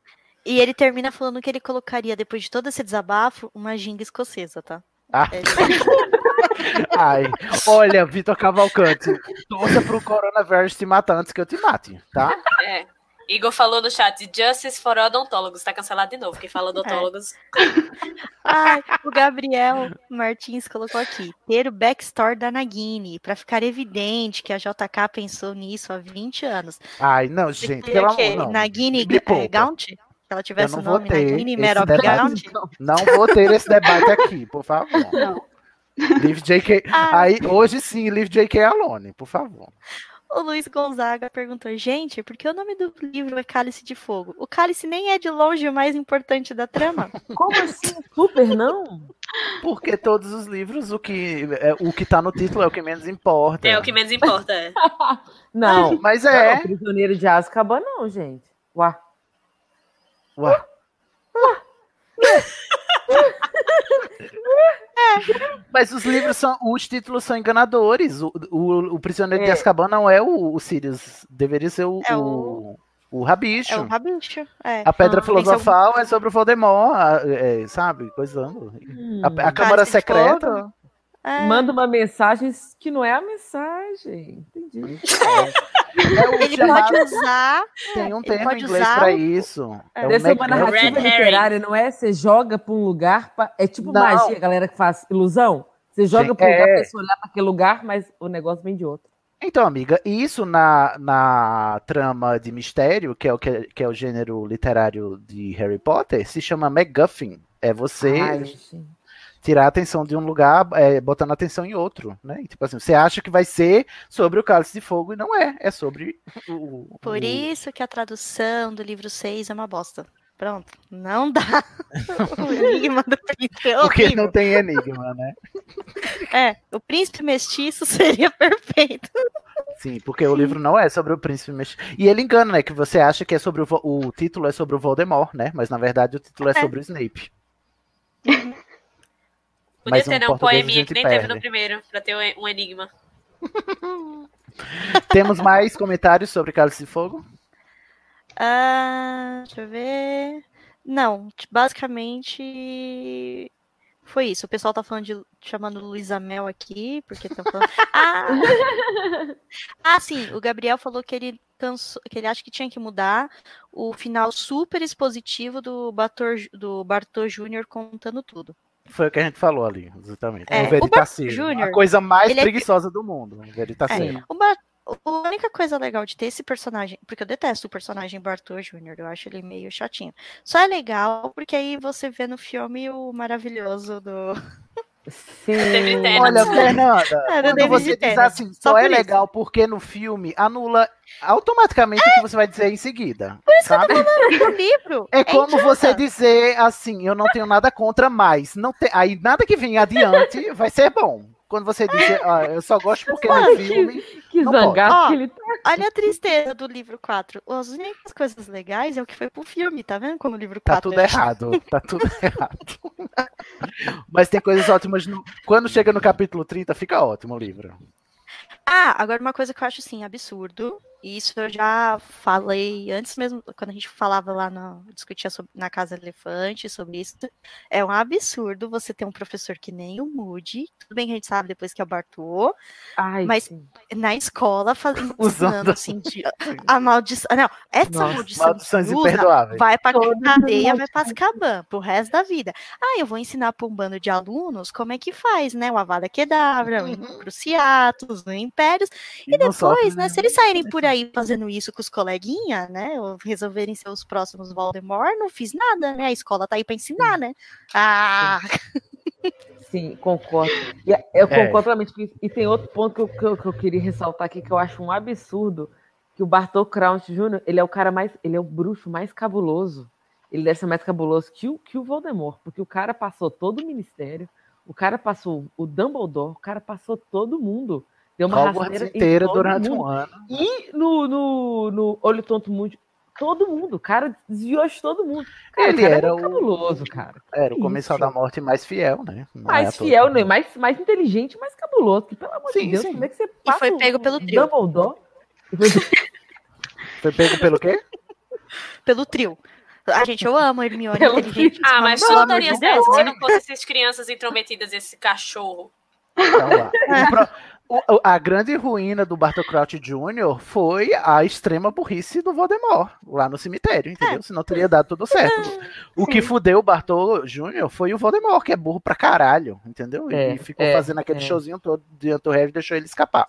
E ele termina falando que ele colocaria, depois de todo esse desabafo, uma ginga escocesa, tá? Ah. É, Ai, olha, Vitor Cavalcante, torça pro coronavírus te matar antes que eu te mate, tá? É. Igor falou no chat, Justice for Odontólogos. Tá cancelado de novo. Quem fala odontólogos. Ai, o Gabriel Martins colocou aqui: ter o backstory da Nagini, pra ficar evidente que a JK pensou nisso há 20 anos. Ai, não, gente, pelo amor que não. Nagini é. Gaunt? Se ela tivesse Eu o não nome ter Nagini esse Merop debate. Gaunt. Não vou ter esse debate aqui, por favor. Não. Leave JK. Ah. Aí, hoje sim, Leave JK Alone, por favor. O Luiz Gonzaga perguntou: gente, por que o nome do livro é Cálice de Fogo? O cálice nem é de longe o mais importante da trama. Como assim? Super não? Porque todos os livros, o que, é, o que tá no título é o que menos importa. É o que menos importa. É. Não. Mas Não, é. prisioneiro de Azkaban não, gente. Uá. Ué. Mas os livros são. Os títulos são enganadores. O, o, o Prisioneiro de É. Azkaban não é o, o Sirius. Deveria ser o. É o... o Rabicho. É o Rabicho. É. A Pedra Ah, seu- Filosofal é sobre o Voldemort, é, sabe? Coisando. Hum. A, a Câmara de Secreta. É. Manda uma mensagem que não é a mensagem. Entendi. É o Ele chamado- pode usar. Tem um termo em inglês usar pra o- isso. É, o Deve ser uma narrativa literária, não é? Você joga pra um lugar. pra- É tipo Não. magia, a galera que faz ilusão. Você joga Sim, pra um lugar é. pra você olhar pra aquele lugar, mas o negócio vem de outro. Então, amiga, isso na, na trama de mistério, que é, o, que, que é o gênero literário de Harry Potter, se chama MacGuffin. É você. Ai, gente. Tirar a atenção de um lugar, é, botando a atenção em outro, né? E, tipo assim, você acha que vai ser sobre o Cálice de Fogo e não é, é sobre o... Por o- isso que a tradução do livro 6 é uma bosta. Pronto, não dá. o enigma do príncipe é Porque não tem enigma, né? É, o príncipe mestiço seria perfeito. Sim, porque o livro não é sobre o príncipe mexicano. E ele engana, né? Que você acha que é sobre o, o título é sobre o Voldemort, né? Mas na verdade o título é, É. sobre o Snape. Podia Mas ter, um né? Um poeminha gente que nem teve perde. no primeiro, pra ter um, enigma. Temos mais comentários sobre Cálice de Fogo? Ah, deixa eu ver. Não, basicamente foi isso. O pessoal tá falando de chamando Luísa Mel aqui, porque tá falando. Ah! ah, sim, o Gabriel falou que ele cansou, que ele acha que tinha que mudar o final super expositivo do Bartô, do Bartô Júnior contando tudo. Foi o que a gente falou ali, exatamente. É, o o Veritacino. Bart Júnior, a coisa mais ele é- preguiçosa do mundo. O Veritacino. O Bar- A única coisa legal de ter esse personagem, porque eu detesto o personagem Bartô Jr., eu acho ele meio chatinho. Só é legal porque aí você vê no filme o maravilhoso do. Sim. Olha, Fernanda, É, do quando David você diz assim, Só só é por isso. legal porque no filme anula automaticamente o que você vai dizer em seguida. sabe? No livro. É como idiota. você dizer assim, eu não tenho nada contra, mas não tem, aí nada que vem adiante vai ser bom. Quando você diz, ah, eu só gosto porque no Mano, filme. Que não zangado que ele tá. Olha a tristeza do livro 4. As únicas coisas legais é o que foi pro filme, tá vendo? Como o livro 4 Tá tudo errado, tá tudo errado. Mas tem coisas ótimas. No... Quando chega no capítulo 30, fica ótimo o livro. Ah, agora uma coisa que eu acho assim, absurdo. E isso eu já falei antes mesmo, quando a gente falava lá no. discutia sobre, na Casa Elefante sobre isso. É um absurdo você ter um professor que nem o Moody. Tudo bem que a gente sabe depois que é o Bartô. Ai, mas sim. na escola fazendo assim, de, a maldição. Não, essa Nossa, maldição maldições vai pra Todas as cadeia, vai pra Azkaban, pro resto da vida. Ah, eu vou ensinar pra um bando de alunos como é que faz, né? O Avada Kedavra, o Cruciatus, o Impérios. E, sofre depois, né, nenhum se eles saírem por aí fazendo isso com os coleguinhas, né, ou resolverem ser os próximos Voldemort, não fiz nada, né? A escola tá aí pra ensinar, né? Ah, Sim, concordo. E eu É. concordo plenamente com isso. E tem outro ponto que eu, que, eu, que eu queria ressaltar aqui, que eu acho um absurdo, que o Bartol Crouch Jr., ele é o cara mais, ele é o bruxo mais cabuloso. Ele deve ser mais cabuloso que o, que o Voldemort, porque o cara passou todo o ministério, o cara passou o Dumbledore, o cara passou todo mundo. Deu uma Hogwarts inteira durante mundo. um ano. E no, no, no Olho Tonto Mundo, todo mundo. O cara desviou de todo mundo. Cara, Ele cara é era muito o- cabuloso, cara. Era o Que comensal da morte mais fiel, né? Não é Mais fiel, né? mais, mais inteligente, mais cabuloso. Que, pelo amor Sim, de Deus, sim. como é que você e passa foi o- pego pelo o trio. Dumbledore? E foi- Foi pego pelo quê? Pelo trio. A gente, eu amo a Hermione Pelo inteligente. Ah, mas pelo certo Deus. se não fosse essas crianças intrometidas e esse cachorro. Então, lá. O pro- o- a grande ruína do Bartol Crouch Jr. foi a extrema burrice do Voldemort, lá no cemitério, entendeu? Senão teria dado tudo certo. O que fudeu o Bartol Jr. foi o Voldemort, que é burro pra caralho, entendeu? E É, ficou é, fazendo aquele é. showzinho todo diante do Harry e deixou ele escapar.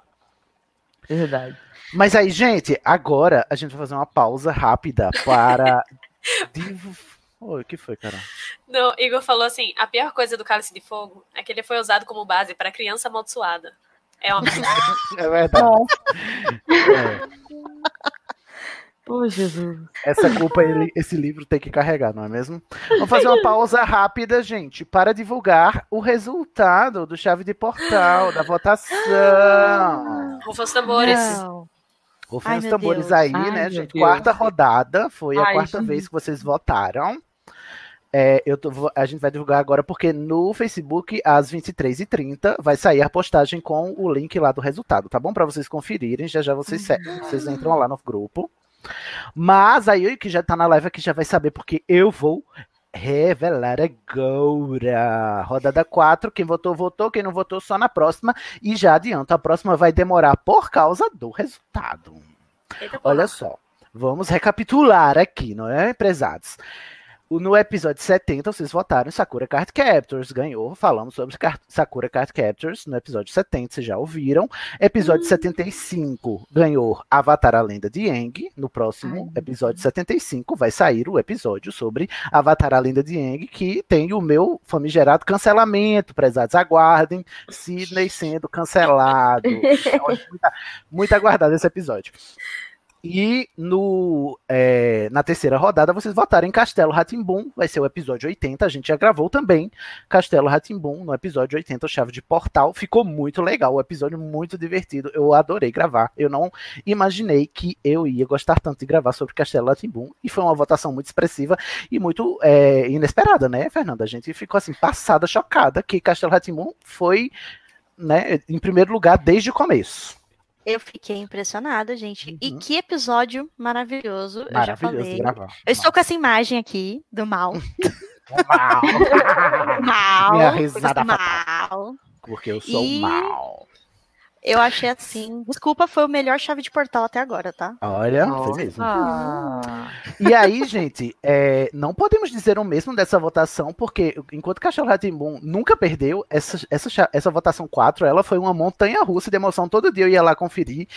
É verdade. Mas aí, gente, agora a gente vai fazer uma pausa rápida para. Oi, o que foi, cara? Não, Igor falou assim: a pior coisa do cálice de fogo é que ele foi usado como base para criança amaldiçoada. É uma É verdade. É, Pô, Jesus. essa culpa ele- esse livro tem que carregar, não é mesmo? Vamos fazer uma pausa rápida, gente, para divulgar o resultado do chave de portal, da votação. Rufa os tambores. Não. Rufem Ai, os tambores Deus. aí, Ai, né, gente? Deus. Quarta rodada, foi a Ai, quarta gente. vez que vocês votaram. É, eu tô- a gente vai divulgar agora porque no Facebook, às 23h30, vai sair a postagem com o link lá do resultado, tá bom? Para vocês conferirem, já já vocês, vocês entram lá no grupo. Mas aí, que já tá na live aqui, já vai saber, porque eu vou revelar agora. Rodada 4, quem votou, votou, quem não votou, só na próxima. E já adianto, a próxima vai demorar por causa do resultado. Olha só, vamos recapitular aqui, não é, prezados? No episódio 70, vocês votaram em Sakura Card Captors, ganhou. Falamos sobre Sakura Card Captors no episódio 70, vocês já ouviram. Episódio 75 ganhou Avatar a Lenda de Aang. No próximo episódio 75 vai sair o episódio sobre Avatar a Lenda de Aang, que tem o meu famigerado cancelamento. Prezados, aguardem. Sidney sendo cancelado. muito, muito aguardado esse episódio. E no, é, na terceira rodada vocês votaram em Castelo Ratimbum, vai ser o episódio 80. A gente já gravou também Castelo Ratimbum no episódio 80, o Chave de Portal. Ficou muito legal, o episódio muito divertido. Eu adorei gravar. Eu não imaginei que eu ia gostar tanto de gravar sobre Castelo Ratimbum. E foi uma votação muito expressiva e muito é, inesperada, né, Fernanda? A gente ficou assim, passada, chocada, que Castelo Ratimbum foi né, em primeiro lugar desde o começo. Eu fiquei impressionada, gente. E que episódio maravilhoso. Eu já Uhum. Maravilhoso falei. gravar. Eu estou com essa imagem aqui do mal. Mal. mal. Minha risada mal. Porque eu sou E- mal. Eu achei assim. Desculpa, foi o melhor chave de portal até agora, tá? Olha, foi mesmo. E aí, gente, é, não podemos dizer o mesmo dessa votação, porque enquanto Cachorro Ratimbum nunca perdeu, essa, essa, essa votação 4, ela foi uma montanha russa de emoção. Todo dia eu ia lá conferir.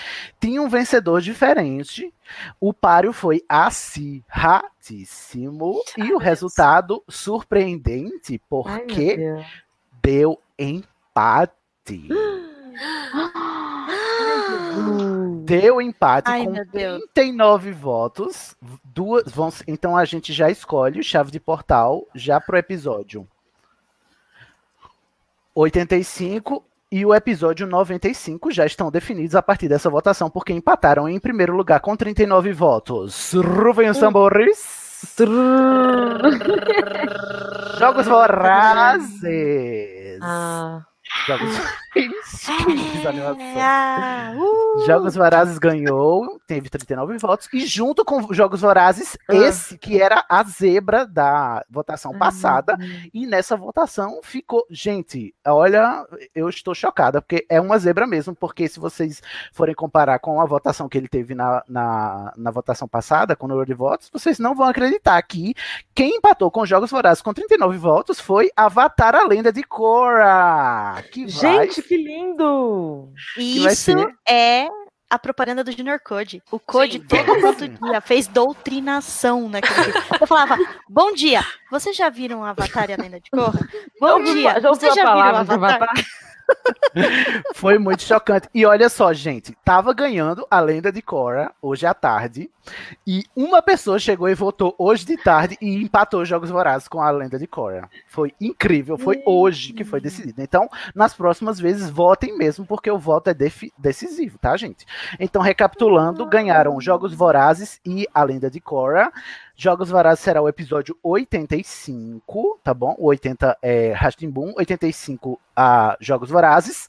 Tinha um vencedor diferente. O páreo foi acirradíssimo. E o resultado surpreendente, porque deu empate. Deu empate Ai, com meu Deus. 39 votos. Duas vão, então a gente já escolhe o chave de portal já pro episódio 85 e o episódio 95 já estão definidos a partir dessa votação, porque empataram em primeiro lugar com 39 votos. Ruvem os tambores. Jogos Vorazes. Jogos. Ah, uh. Jogos Vorazes ganhou, teve 39 votos, e junto com Jogos Vorazes, esse que era a zebra da votação passada, e nessa votação ficou. Gente, olha, eu estou chocada, porque é uma zebra mesmo, porque se vocês forem comparar com a votação que ele teve na, na, na votação passada, com o número de votos, vocês não vão acreditar que quem empatou com Jogos Vorazes com 39 votos foi Avatar a Lenda de Korra. Que vai Gente, que lindo! Que Isso ser- é a propaganda do Junior Code. O Code todo santo dia fez doutrinação naquele dia. Eu falava, bom dia, vocês já viram Avatar e a Lenda de Korra? Bom dia, vocês a já viram Avatar? Foi muito chocante. E olha só, gente, tava ganhando a lenda de Korra hoje à tarde. E uma pessoa chegou e votou hoje de tarde e empatou os Jogos Vorazes com a lenda de Korra. Foi incrível, foi hoje que foi decidido. Então, nas próximas vezes, votem mesmo, porque o voto é decisivo, tá, gente? Então, recapitulando, ganharam Jogos Vorazes e a lenda de Korra. Jogos Vorazes será o episódio 85, tá bom? O 80 é Rastimbum, 85 a Jogos Vorazes.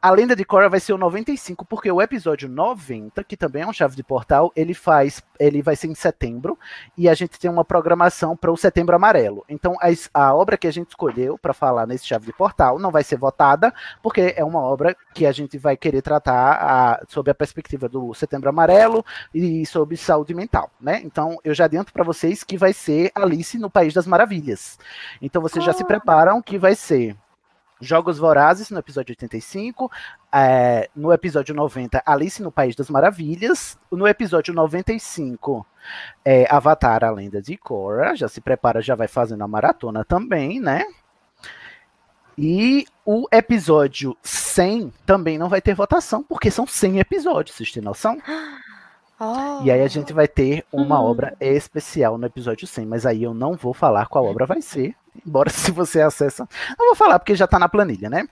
A Lenda de Korra vai ser o 95, porque o episódio 90, que também é um chave de portal, ele faz, ele vai ser em setembro, e a gente tem uma programação para o Setembro Amarelo. Então, a obra que a gente escolheu para falar nesse chave de portal não vai ser votada, porque é uma obra que a gente vai querer tratar a, sob a perspectiva do Setembro Amarelo e sobre saúde mental, né? Então, eu já adianto para vocês que vai ser Alice no País das Maravilhas. Então, vocês já se preparam que vai ser Jogos Vorazes no episódio 85, é, no episódio 90, Alice no País das Maravilhas, no episódio 95, é, Avatar, a Lenda de Korra, já se prepara, já vai fazendo a maratona também, né? E o episódio 100 também não vai ter votação, porque são 100 episódios, vocês têm noção? E aí a gente vai ter uma obra especial no episódio 100, mas aí eu não vou falar qual obra vai ser, embora se você acessa, não vou falar porque já tá na planilha, né?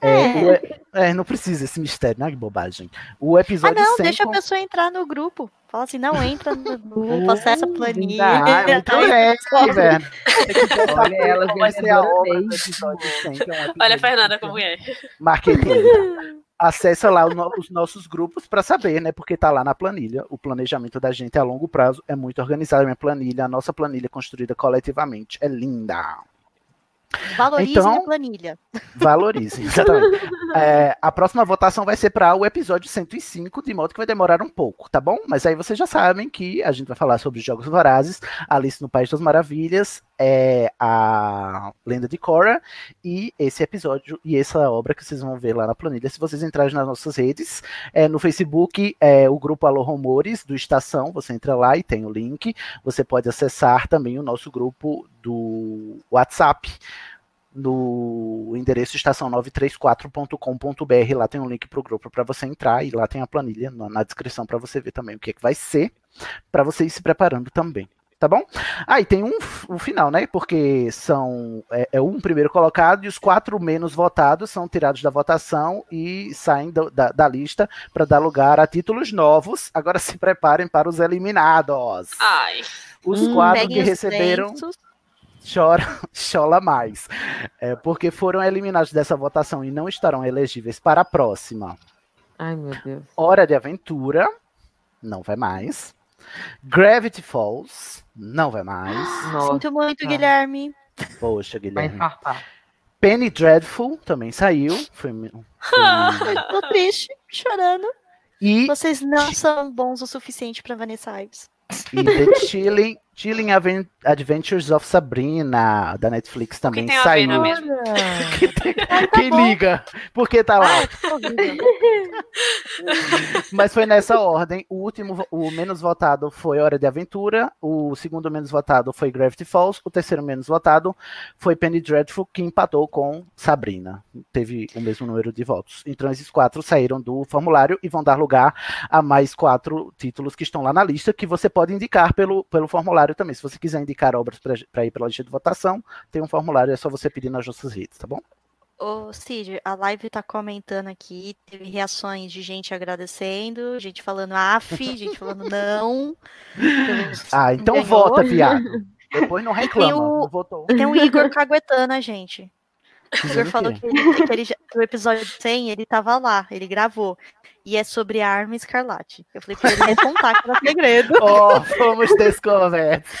É, e- é, não precisa esse mistério, né? Que bobagem. O Ah, episódio não, 100 deixa a com- pessoa entrar no grupo. Fala assim, não entra no grupo, acessa a planilha. Ah, é muito Aí leve, descobre. velho. Ver Olha ela, vai ser a obra do episódio 100, que é um episódio Olha a Fernanda como é. marketing. Acessa lá no- os nossos grupos para saber, né? Porque tá lá na planilha. O planejamento da gente a longo prazo é muito organizado. A minha planilha, a nossa planilha construída coletivamente é linda. Valorizem Então- a planilha. Valorize, exatamente. É, a próxima votação vai ser para o episódio 105, de modo que vai demorar um pouco, tá bom? Mas aí vocês já sabem que a gente vai falar sobre Jogos Vorazes, Alice no País das Maravilhas, é, a Lenda de Korra e esse episódio e essa obra que vocês vão ver lá na planilha. Se vocês entrarem nas nossas redes, é, no Facebook, é, o grupo Alô Rumores do Estação, você entra lá e tem o link. Você pode acessar também o nosso grupo do WhatsApp no endereço estação934.com.br. Lá tem um link para o grupo para você entrar e lá tem a planilha na, na descrição para você ver também o que, é que vai ser, para você ir se preparando também. Tá bom? Ah, e tem um, um final, né? Porque são é, é um primeiro colocado e os quatro menos votados são tirados da votação e saem do- da, da lista para dar lugar a títulos novos. Agora se preparem para os eliminados. Ai. Os Hum, quatro que os receberam lenços. chora, chola mais. É, porque foram eliminados dessa votação e não estarão elegíveis para a próxima. Ai, meu Deus. Hora de Aventura, não vai mais. Gravity Falls, não vai mais. Nossa, Sinto muito, tá. Guilherme. Poxa, vai Guilherme. infartar. Penny Dreadful também saiu. Foi, foi- Tô triste, chorando. e, Vocês não são bons o suficiente pra Vanessa Ives. e The Chilling, Chilling Adventures of Sabrina, da Netflix, também é saiu. mesmo? Que, tem- que liga, porque tá lá. Mas foi nessa ordem. O último, o menos votado foi Hora de Aventura. O segundo menos votado foi Gravity Falls. O terceiro menos votado foi Penny Dreadful, que empatou com Sabrina. Teve o mesmo número de votos. Então esses quatro saíram do formulário e vão dar lugar a mais quatro títulos que estão lá na lista, que você pode indicar pelo, pelo formulário também. Se você quiser indicar obras para ir pela lista de votação, tem um formulário, é só você pedir nas nossas redes, tá bom? Ô, Cid, a live tá comentando aqui, teve reações de gente agradecendo, gente falando af, gente falando não. Ah, então Ganhou. vota, viado. Depois não reclama. Tem o- Não votou. Tem o Igor caguetando a gente. O Igor falou que, que ele que o episódio 100 ele tava lá, ele gravou. E é sobre a arma escarlate. Eu falei pra ele me contar que era segredo. Oh, fomos descobertos.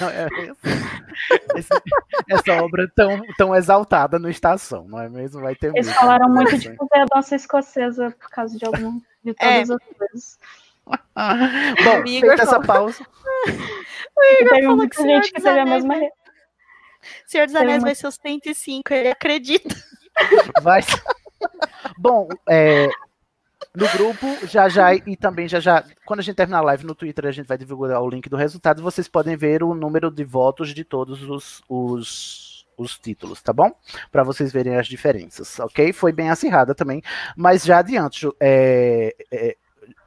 É essa obra tão, tão exaltada no Estação, não é mesmo? Vai ter Eles muito. falaram muito de fazer a dança escocesa por causa de algum de É. todas as coisas. Bom, O Igor feita essa pausa. Teve falou muita que gente Senhor que teve a mesma. Senhor dos Anéis vai ser os 105, ele acredita. Vai. Bom, é, no grupo, já já, e também já já, quando a gente terminar a live no Twitter, a gente vai divulgar o link do resultado, vocês podem ver o número de votos de todos os, os, os títulos, tá bom? Para vocês verem as diferenças, ok? Foi bem acirrada também, mas já adiante, Ju, é, é,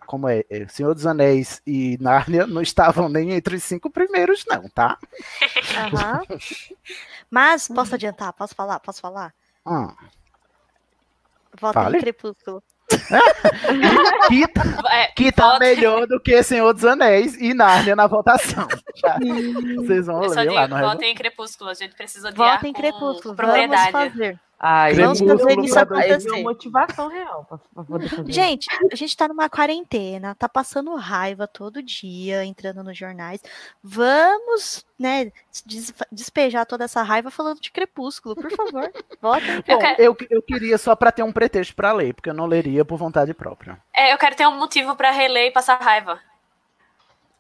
como é, é, Senhor dos Anéis e Nárnia não estavam nem entre os cinco primeiros, não, tá? Aham. Mas, posso adiantar? Posso falar? Posso falar? Hum. Volta Fale. em Crepúsculo. Que tá, É, que tá melhor do que Senhor dos Anéis e Nárnia na votação. Já. Vocês vão ver lá digo, votem em Crepúsculo. A gente precisa odiar Volta em com Crepúsculo. Vamos propriedade. fazer. Ai, Vamos fazer isso acontecer. motivação real pra, pra poder fazer. Gente, a gente tá numa quarentena, tá passando raiva todo dia, entrando nos jornais. Vamos, né, des- despejar toda essa raiva falando de Crepúsculo, por favor. Votem. Eu Bom, quero- eu, eu queria só pra ter um pretexto pra ler, porque eu não leria por vontade própria. É, eu quero ter um motivo pra reler e passar raiva.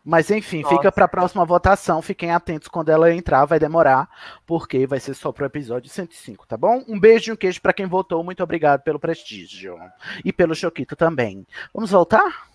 Mas enfim, Nossa. fica pra próxima votação. Fiquem atentos quando ela entrar, vai demorar, porque vai ser só pro episódio 105, tá bom? Um beijo e um queijo pra quem votou. Muito obrigado pelo prestígio. E pelo Choquito também. Vamos voltar?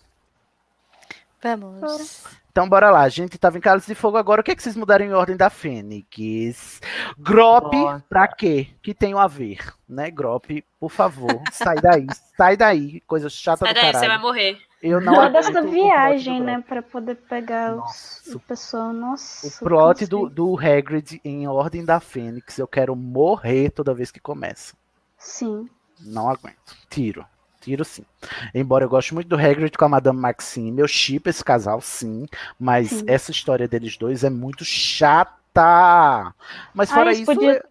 Vamos. Então bora lá, a gente tava em Cálice de Fogo agora. O que é que vocês mudaram em ordem da Fênix? Grop, Nossa. pra quê? Que tem a ver, né? Grop, por favor, sai daí, sai daí, coisa chata Sai do daí, você vai caralho. morrer. Eu não Toda essa viagem, né, pra poder pegar Nossa, os, o pessoal. Nossa. O plot do, do Hagrid em Ordem da Fênix, eu quero morrer toda vez que começa. Sim. Não aguento. Tiro. Tiro sim. Embora eu goste muito do Hagrid com a Madame Maxime, eu shippo esse casal sim, mas Sim. essa história deles dois é muito chata. Mas Ah, fora isso, podiam- eu,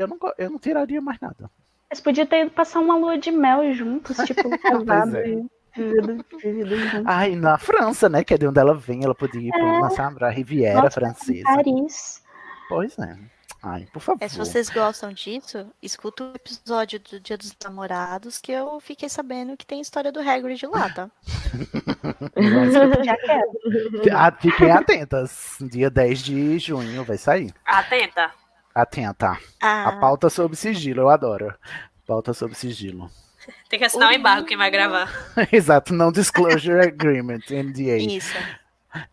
eu não, eu não tiraria mais nada. Eles podiam ter ido passar uma lua de mel juntos, tipo, casado é. Vivido, vivido juntos. Ai, na França, né, que é de onde ela vem, ela podia ir É. para sabe, a Riviera Nossa, francesa. Paris. Pois é. Ai, por favor. É, se vocês gostam disso, escuta o episódio do Dia dos Namorados, que eu fiquei sabendo que tem história do Hagrid lá, tá? Já quero. Ah, Fiquem atentas. Dia 10 de junho vai sair. Atenta. Atenta. Ah. A pauta sobre sigilo, eu adoro. Pauta sobre sigilo. Tem que assinar um embargo quem vai gravar. Exato, não disclosure agreement, NDA. Isso.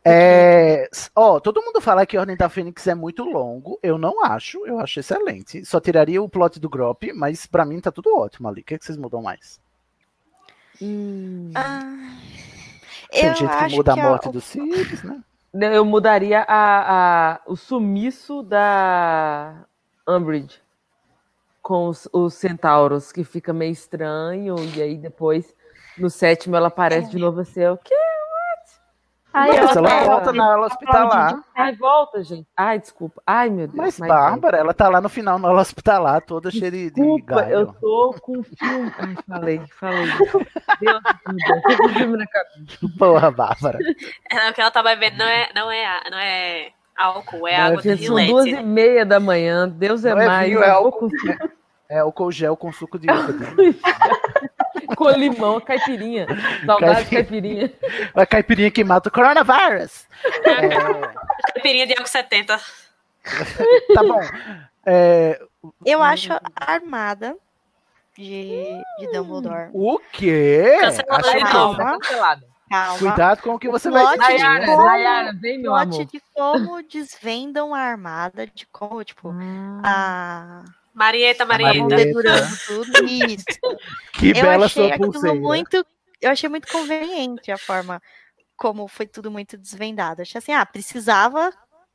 É, ó, todo mundo fala que Ordem da Fênix é muito longo. Eu não acho, eu acho excelente. Só tiraria o plot do Grop, mas pra mim tá tudo ótimo ali. O que, é que vocês mudam mais? Ah, Tem gente que muda que a a- morte do Sirius, né? Eu mudaria a, a- o sumiço da Umbridge com os, os centauros, que fica meio estranho, e aí depois, no sétimo, ela aparece de novo assim, o quê? Ai, Nossa, eu- ela eu- volta na aula hospitalar. Ai, volta, gente. Ai, desculpa. Ai, meu Deus. Mas my Bárbara, ela tá lá no final na aula hospitalar, toda cheia de, galho. eu tô com filme. Ai, falei, falei. Deus, na cabeça. Porra, Bárbara. É, o que ela tá bebendo não é, não é, a- não é álcool, é Não, água do São duas e Rilete. meia da manhã, Deus é Não é mais. vinho, eu é álcool. com- É álcool gel com suco de uva. dentro. com limão, caipirinha. Saudade de Caipirinha. caipirinha. A caipirinha que mata o coronavírus. Caipirinha de álcool 70. Tá bom. É, Eu acho armada de, de Dumbledore. o quê? Cancelada de novo. Tá cancelada. Calma. Cuidado com o que você O vai Nayara, como- Nayara, vem, meu amor. de como desvendam a armada, de como, tipo, a. Marieta, Marieta. tudo. Isso. Que eu bela achei sua aquilo pulseira. muito. Eu achei muito conveniente a forma como foi tudo muito desvendado. Achei assim, ah, precisava,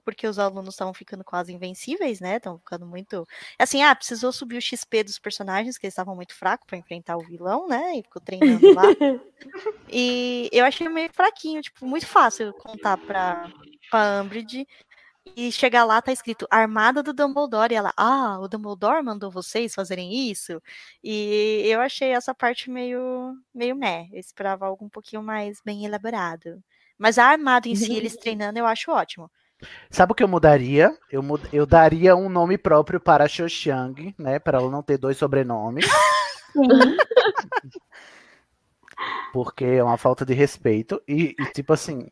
porque os alunos estavam ficando quase invencíveis, né? Estavam ficando muito. Assim, ah, precisou subir o XP dos personagens, que eles estavam muito fracos para enfrentar o vilão, né? E ficou treinando lá. e eu achei meio fraquinho, tipo, muito fácil contar pra, pra Umbridge. E chegar lá, tá escrito Armada do Dumbledore. E ela, ah, o Dumbledore mandou vocês fazerem isso? E eu achei essa parte meio, meio meh. Eu esperava algo um pouquinho mais bem elaborado. Mas a armada em si, eles treinando, eu acho ótimo. Sabe o que eu mudaria? Eu, mud- eu daria um nome próprio para a Xoxiang, né? Para ela não ter dois sobrenomes. Porque é uma falta de respeito. E, e, tipo assim,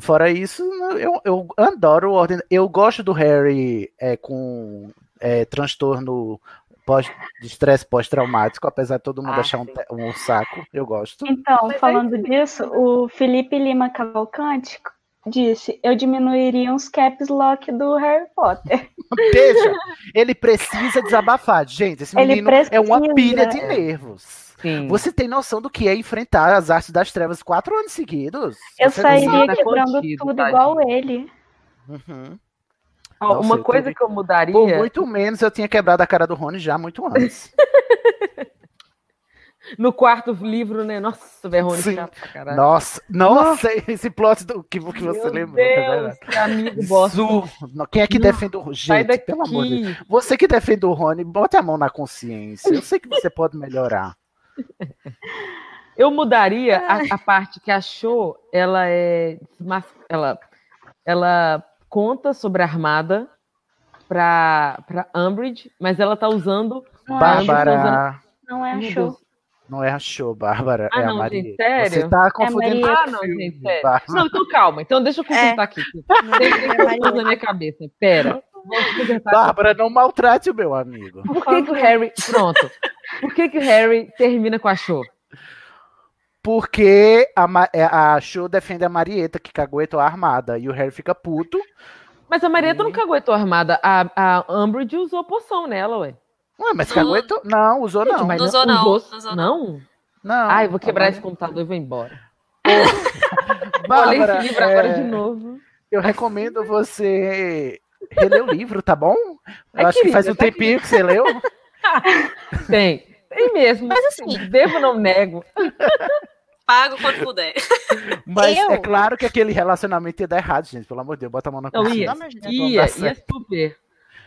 fora isso, eu, eu adoro o Ordem. Eu gosto do Harry é, com é, transtorno pós, de estresse pós-traumático, apesar de todo mundo Ah, achar um, um saco. Eu gosto. Então, falando disso, o Felipe Lima Cavalcante disse: eu diminuiria uns caps lock do Harry Potter. Veja, ele precisa desabafar. Gente, esse menino é uma pilha de nervos. Sim. Você tem noção do que é enfrentar as artes das trevas quatro anos seguidos? Eu Você sairia quebrando contido, tudo tadinho. igual ele. Uhum. Ó, Nossa, uma coisa teria- que eu mudaria. Por muito menos eu tinha quebrado a cara do Rony já muito antes. No quarto livro, né? Nossa, Verrone Sim. chato pra caralho. Nossa, nossa, esse plot do que, que você Meu lembrou. é Deus, que amigo bosta. Quem é que Não, defende o Gente, pelo amor de Deus. Você que defende o Rony, bote a mão na consciência. Eu sei que você pode melhorar. Eu mudaria a, a parte que achou, ela é ela ela conta sobre a armada pra para Umbridge, mas ela tá usando Não é, Bárbara, não é. Deus. Não é a show, Bárbara, Ah, é a não, Maria. gente, sério? Você tá confundindo Maria. Ah, não, filme, gente, sério. Bárbara. Não, então calma. Então deixa eu consertar aqui. Não, Tem é tem confuso Maria. na minha cabeça. Pera. Consertar. Bárbara, não maltrate o meu amigo. Por que, que o Harry. Pronto. Por que, que o Harry termina com a show? Porque a, é, a Show defende a Marieta, que caguetou a armada. E o Harry fica puto. Mas a Marieta não caguetou armada. A, a Umbridge usou poção nela, ué. Ué, mas caguetou? Não, usou não. Mas Não usou, não. usou- Não usou, não? Não. Ai, vou quebrar esse computador e vou embora. Bárbara, Olha esse livro agora é, de novo. Eu recomendo você reler o livro, tá bom? Eu acho que faz um tá tempinho que você leu. Tem. Tem mesmo. Mas assim- Devo, não nego. Pago quando puder. Mas Eu? é claro que aquele relacionamento ia dar errado, gente. Pelo amor de Deus, bota a mão na Não, ia. Ia, Não ia super.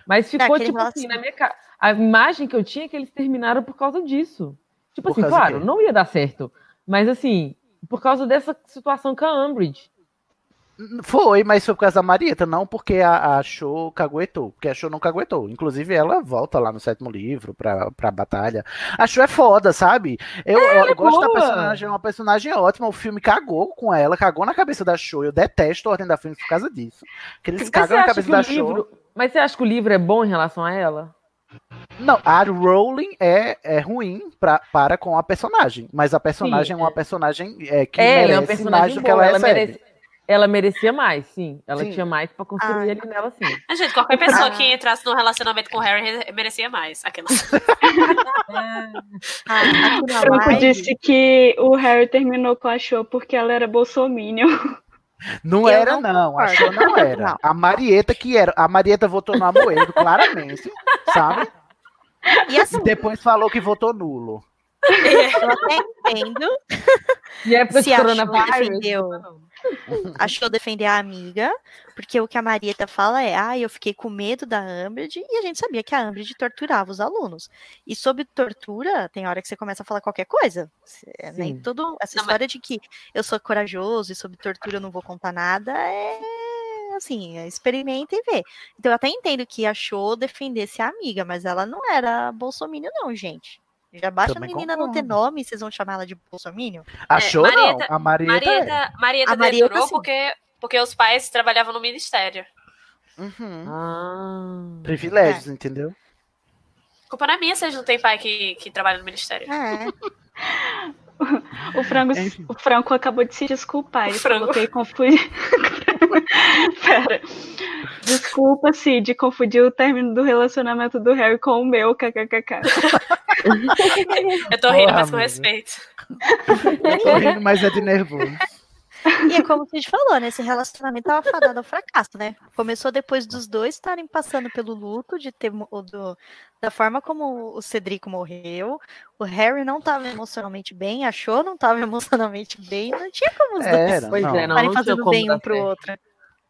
Mas ficou, aquele tipo assim, relacion- na minha cara. A imagem que eu tinha é que eles terminaram por causa disso. Tipo Por assim, claro, não ia dar certo. Mas assim, por causa dessa situação com a Umbridge. Foi, mas foi por causa da Marieta, não porque a, a Show caguetou. Porque a Show não caguetou. Inclusive, ela volta lá no sétimo livro pra, pra batalha. A Show é foda, sabe? Eu, É, eu é gosto da personagem, é uma personagem ótima. O filme cagou com ela, cagou na cabeça da Show. Eu detesto a Ordem da Fênix por causa disso. Que eles você cagam na acha cabeça que da Show. livro... Mas você acha que o livro é bom em relação a ela? Não, a Rowling é, é ruim pra, para com a personagem. Mas a personagem é uma personagem é, que É, ela é uma merece mais personagem do que boa. ela Ela, recebe. merece- ela merecia mais, sim. Ela Sim. tinha mais pra construir ali nela, sim. Mas, gente, qualquer pessoa Ah. que entrasse num relacionamento com o Harry re- merecia mais. Aquela. Ah, O Franco disse que o Harry terminou com a Show porque ela era bolsominion. Não Eu era, não não. A concordo. Show não era. Não. A Marieta que era. A Marieta votou no Amoedo, claramente, sabe? E assim, depois falou que votou nulo. eu até entendo E é a Show coronavírus. defendeu, achou defender a amiga, porque o que a Marieta fala é, ah, eu fiquei com medo da Umbridge, e a gente sabia que a Umbridge torturava os alunos. E sobre tortura, tem hora que você começa a falar qualquer coisa. Cê- Nem todo, essa Não, história de que eu sou corajoso e sobre tortura eu não vou contar nada é assim, é, experimenta e vê. Então eu até entendo que achou defendesse a amiga, mas ela não era bolsomínio não, gente. Já basta Também a menina não ter concordo. nome, vocês vão chamar ela de bolsomínio? Achou Marieta- não. A Marieta, é. Marieta, Marieta, A Marieta, porque, porque os pais trabalhavam no ministério. Uhum. Ah. Privilégios, entendeu? A culpa não é minha se eles não têm pai que, que trabalha no ministério. É. O Franco, Enfim. o Franco acabou de se desculpar. Ele O Franco. falou que ele confundiu. Pera. Desculpa, Cid, confundi o término do relacionamento do Harry com o meu, kkkk. Eu tô rindo, Porra, mas com amiga. respeito. Eu tô rindo, mas é de nervoso. E é como a gente falou, né? Esse relacionamento tava fadado ao fracasso, né? Começou depois dos dois estarem passando pelo luto de ter do- da forma como o Cedrico morreu. O Harry não tava emocionalmente bem, achou não tava emocionalmente bem, não tinha como os dois Era, Pois não. é, não, fazendo bem um pro certo. outro.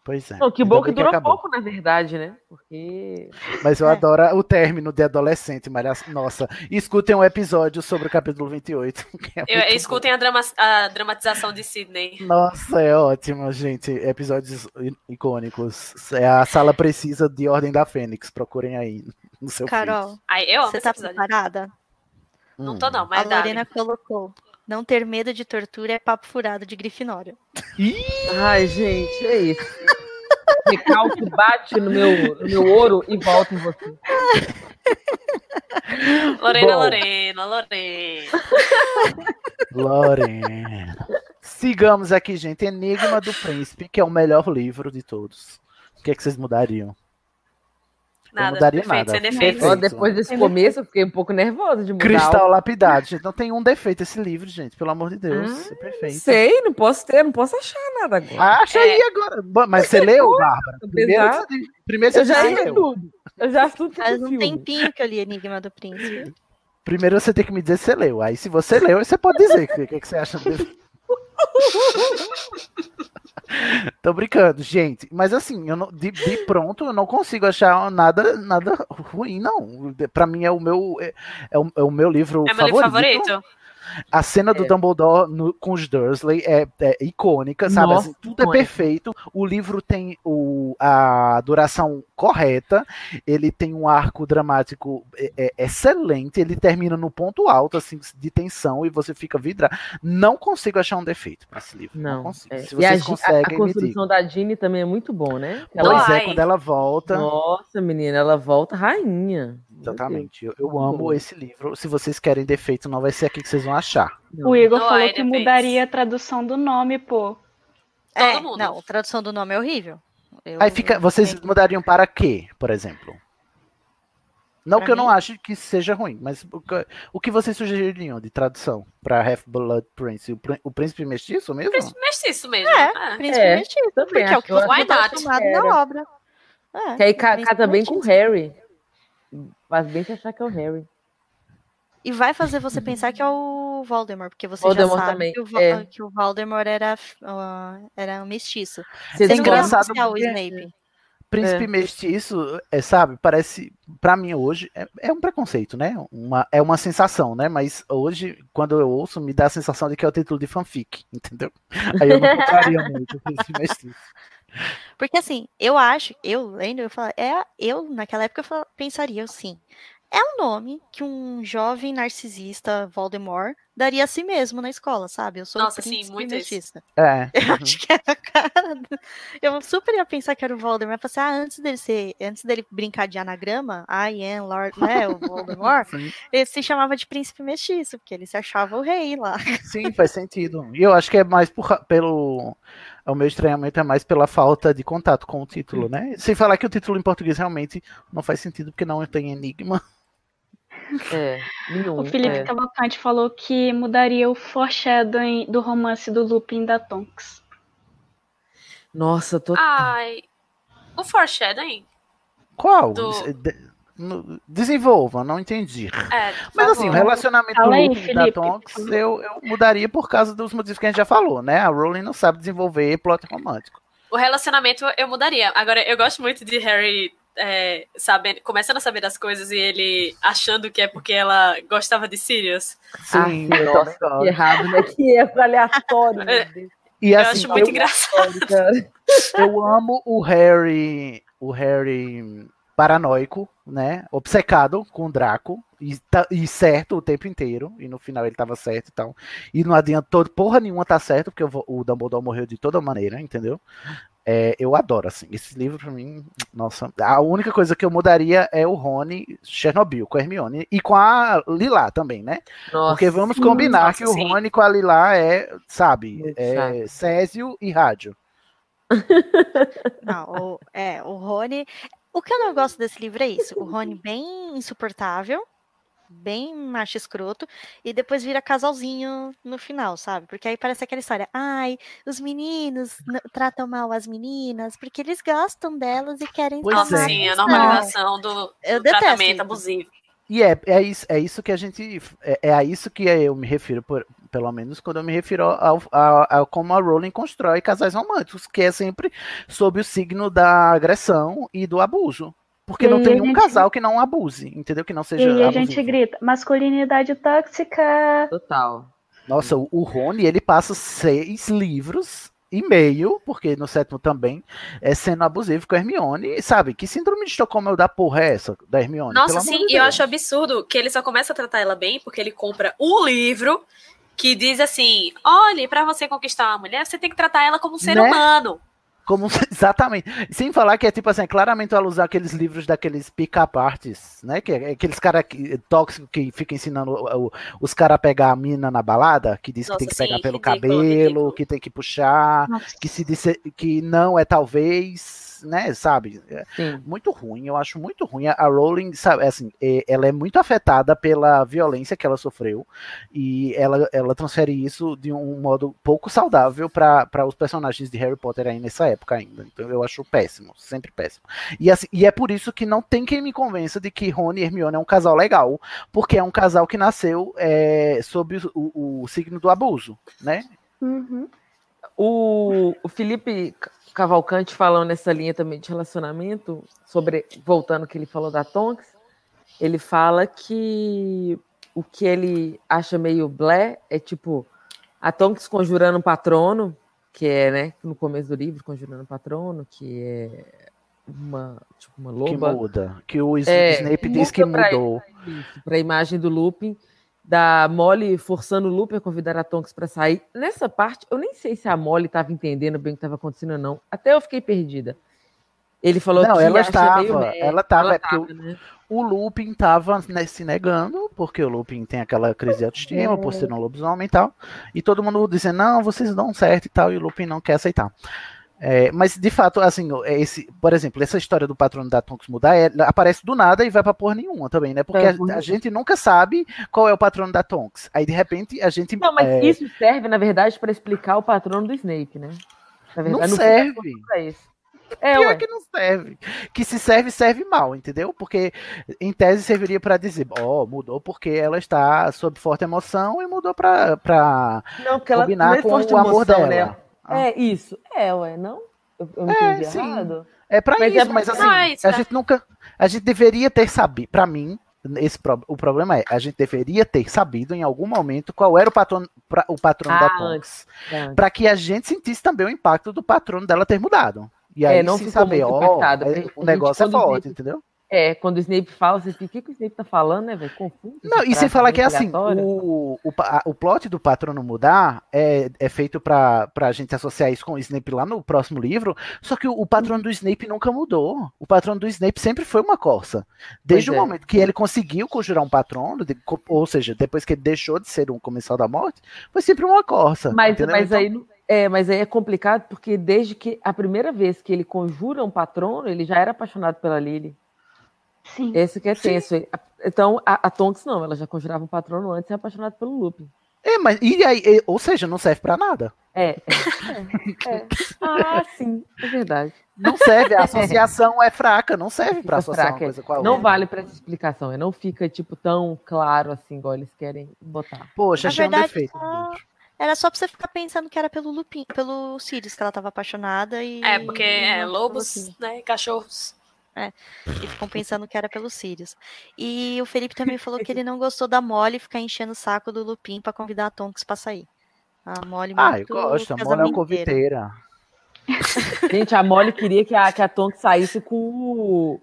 Pois é. Não, que bom que bem durou acabou. pouco, na verdade, né? Porque. Mas eu É. adoro o término de adolescente, mas nossa, escutem um episódio sobre o capítulo 28. que é Eu, escutem a, drama- a dramatização de Sidney. Nossa, é ótimo, gente. Episódios icônicos. É a sala precisa de Ordem da Fênix. Procurem aí no seu Carol, Ai, eu amo você tá episódio. preparada? Não Hum. tô, não, A mas dá. Lorena colocou. Não ter medo de tortura é papo furado de Grifinória. Ai, gente, é isso. Recalque bate no meu, no meu ouro e volta em você. Lorena, Bom. Lorena, Lorena. Lorena. Sigamos aqui, gente. Enigma do Príncipe, que é o melhor livro de todos. O que, é que vocês mudariam? Nada, mudaria perfeito, nada. Ó, Perfeito. depois desse começo, eu fiquei um pouco nervosa de mudar. Cristal lapidado. Gente, não tem um defeito esse livro, gente. Pelo amor de Deus. Ah, é perfeito. Sei, não posso ter, não posso achar nada agora. Acha aí agora. Mas você leu, Bárbara? Primeiro, você- primeiro você Eu já li leu. tudo. Eu já li tudo Faz do um filme. tempinho que eu li Enigma do Príncipe. Primeiro você tem que me dizer se você leu. Aí se você leu, você pode dizer o que, que, que você acha dele. Tô brincando, gente. Mas assim, eu não, de, de pronto eu não consigo achar nada, nada ruim, não. Pra mim é o meu, é, é o, é o meu livro É meu livro favorito. A cena do É. Dumbledore no- com os Dursley é, é icônica, sabe? Nossa, Assim, tudo é perfeito. O livro tem o, a duração correta, ele tem um arco dramático é, é, excelente, ele termina no ponto alto, assim, de tensão, e você fica vidrado. Não consigo achar um defeito pra esse livro. Não, Não. consigo. é. Se E a, vocês a- a conseguem, me digam. construção da Ginny também é muito bom, né? Pois Ela, é, Ai. quando ela volta. nossa, menina, ela volta rainha. Exatamente. Eu, eu amo esse livro. Se vocês querem defeito, não vai ser aqui que vocês vão achar. O Igor Não, falou aí que depende. mudaria a tradução do nome, pô. É, mundo. não, a tradução do nome é horrível. Eu- Aí fica. Vocês eu- mudariam para quê, por exemplo? Não Pra que eu não ache que seja ruim, mas o que, o que vocês sugeririam de tradução para Half-Blood Prince? O, Prin- o príncipe mestiço mesmo? Príncipe mestiço mesmo. É, É. Príncipe É, mestiço, também porque é o acho que você eu acho está que acostumado na obra. É, Que aí ca- príncipe casa bem com o mestiço. Harry. Faz bem se achar que é o Harry. E vai fazer você pensar que é o Voldemort, porque você Voldemort já sabe que, o, é. que o Voldemort era, ah, era um mestiço. Você Sem engraçado associar o porque- Snape. príncipe É. mestiço, é, sabe, parece, pra mim hoje, é, é um preconceito, né? Uma, é uma sensação, né? Mas hoje, quando eu ouço, me dá a sensação de que é o título de fanfic, entendeu? Aí eu não compraria muito o príncipe mestiço. Porque assim, eu acho, eu lendo, eu falo, é, eu naquela época eu fal- pensaria assim, é um nome que um jovem narcisista Voldemort daria a si mesmo na escola, sabe? Eu sou Nossa, um sim, príncipe muito mestiça. É. Eu uhum. acho que é a cara. do- Eu super ia pensar que era o Voldemort. Eu falei assim, ah, antes dele ser, antes dele brincar de anagrama, I am Lord, né, o Voldemort, ele se chamava de príncipe mestiço, porque ele se achava o rei lá. Sim, faz sentido. E eu acho que é mais por, pelo. O meu estranhamento é mais pela falta de contato com o título, né? Sem falar que o título em português realmente não faz sentido, porque não tem enigma. É, nenhum. O Felipe é. Cavalcante falou que mudaria o foreshadowing do romance do Lupin da Tonks. Nossa, tô. Ai. O foreshadowing? Qual? Do- Desenvolva, não entendi. É, Mas assim, o relacionamento Fala aí, do Lupin da Felipe, Tonks por favor. eu, eu mudaria por causa dos motivos que a gente já falou, né? A Rowling não sabe desenvolver plot romântico. O relacionamento eu mudaria. Agora, eu gosto muito de Harry é, sabendo, começando a saber das coisas e ele achando que é porque ela gostava de Sirius. Sim, Ah, eu nossa, que errado, né? Que erro aleatório, meu Deus. E eu assim, acho muito eu, engraçado. Cara. eu amo o Harry, o Harry paranoico, né? Obcecado com o Draco. E, tá- e certo o tempo inteiro. E no final ele tava certo e tal. E não adiantou porra nenhuma tá certo, porque o vo- o Dumbledore morreu de toda maneira, entendeu? É, eu adoro, assim. Esse livro, pra mim, nossa. A única coisa que eu mudaria é o Rony Chernobyl com a Hermione. E com a Lilá também, né? Nossa. Porque vamos combinar Nossa, que o sim. Rony com a Lilá é, sabe, é. Césio e Rádio. Não, o, é, o Rony. O que eu não gosto desse livro é isso. O Rony bem insuportável, bem macho escroto, e depois vira casalzinho no final, sabe? Porque aí parece aquela história. Ai, os meninos tratam mal as meninas porque eles gostam delas e querem Pois Nossa, é. sim, a atenção." normalização do, Eu do tratamento isso. abusivo. E é, é, isso, é isso que a gente. É, é a isso que eu me refiro, por- pelo menos quando eu me refiro ao, ao- ao como a Rowling constrói casais românticos, que é sempre sob o signo da agressão e do abuso. Porque E não tem um gente- casal que não abuse, entendeu? Que não E seja aí a gente grita, masculinidade tóxica. Total. Nossa, o, o Rony, ele passa seis livros e meio, porque no sétimo também, é sendo abusivo com a Hermione. E, sabe, que síndrome de Estocolmo é da porra é essa, da Hermione? Nossa, sim, de e eu acho absurdo que ele só começa a tratar ela bem porque ele compra um livro que diz assim: olhe, pra você conquistar uma mulher, você tem que tratar ela como um ser Né? humano. Como, exatamente. Sem falar que é tipo assim, é claramente alusão àqueles livros daqueles pick-up artists, né? Que é aqueles caras tóxicos que ficam ensinando o- os caras a pegar a mina na balada, que diz Nossa, que tem que pegar sim, pelo ridículo, cabelo, ridículo. que tem que puxar, Nossa. que se disse, que não é talvez, né? Sabe? É Sim. muito ruim, eu acho muito ruim. A Rowling, sabe, assim, é- ela é muito afetada pela violência que ela sofreu e ela, ela transfere isso de um modo pouco saudável para os personagens de Harry Potter aí nessa época ainda. Então eu acho péssimo, sempre péssimo. E, assim, e é por isso que não tem quem me convença de que Rony e Hermione é um casal legal, porque é um casal que nasceu é, sob o, o- o signo do abuso, né? Uhum. O, o Felipe Cavalcante falando nessa linha também de relacionamento, sobre voltando ao que ele falou da Tonks, ele fala que o que ele acha meio blé é tipo a Tonks conjurando um patrono, que é, né, no começo do livro, conjurando um patrono, que é uma, tipo, uma Que loba. muda. Que o É, Snape muda diz que mudou. para a imagem do Lupin, da Molly forçando o Lupin a convidar a Tonks para sair. Nessa parte, eu nem sei se a Molly estava entendendo bem o que estava acontecendo ou não. Até eu fiquei perdida. Ele falou Não, que ela estava, ela estava, é porque tava, o- né? O Lupin tava né, se negando, porque o Lupin tem aquela crise de autoestima por ser um lobisomem e tal. E todo mundo dizendo, não, vocês dão certo e tal, e o Lupin não quer aceitar. É, mas de fato, assim, esse, por exemplo, essa história do patrono da Tonks mudar é, aparece do nada e vai pra porra nenhuma também, né? Porque É, a, a gente nunca sabe qual é o patrono da Tonks. Aí de repente a gente. Não, mas é, isso serve, na verdade, para explicar o patrono do Snape, né? Na não verdade, no fim, serve. é isso. É, Pior ué. que não serve. Que se serve, serve mal, entendeu? Porque em tese serviria pra dizer, ó, mudou porque ela está sob forte emoção e mudou pra, pra Não, ela combinar não é com forte o amor emoção, dela. né? É isso. É, ué, não? Eu, eu É, entendi sim. errado? É pra Mas é isso, pra- mas assim, é isso, a gente nunca. A gente deveria ter sabido. Pra mim, esse pro- o problema é, a gente deveria ter sabido em algum momento qual era o patrono, pra- o patrono da Ah, Tonks. Tá. Pra que a gente sentisse também o impacto do patrono dela ter mudado. E aí, É, não ficou saber, ó, é, a o negócio é forte, entendeu? É, quando o Snape fala, você fica, o que, que o Snape tá falando, né, velho? Confuso. Não, e frase falar que é assim, o, o, a- o plot do patrono mudar é, é feito pra, pra gente associar isso com o Snape lá no próximo livro, só que o, o patrono do Snape nunca mudou. O patrono do Snape sempre foi uma corça. Desde Pois o é. momento que ele conseguiu conjurar um patrono, de- ou seja, depois que ele deixou de ser um comensal da morte, foi sempre uma corça. Mas, entendeu? mas, Então, aí, não- é, mas aí é complicado porque desde que a primeira vez que ele conjura um patrono, ele já era apaixonado pela Lily. Sim. Esse que é tenso. Então, a, a Tonks não, ela já conjurava um patrono antes e é apaixonada pelo Lupin. É, mas e aí, e- ou seja, não serve pra nada. É, é, é. Ah, sim, é verdade. Não serve, a associação é fraca, não serve pra Fica associar fraca, uma é. coisa com a Não outra. vale pra essa explicação, é, não fica tipo tão claro assim, igual eles querem botar. Poxa, Na achei um verdade, defeito. só- era só pra você ficar pensando que era pelo Lupin, pelo Sirius que ela tava apaixonada e. É, porque é, não lobos, né? Cachorros. E ficam pensando que era pelo Sirius. E o Felipe também falou que ele não gostou da Molly ficar enchendo o saco do Lupin pra convidar a Tonks pra sair. A Molly Ah, eu gosto, a Mona é uma conviteira. Gente, a Molly queria que a, que a Tonks saísse com o,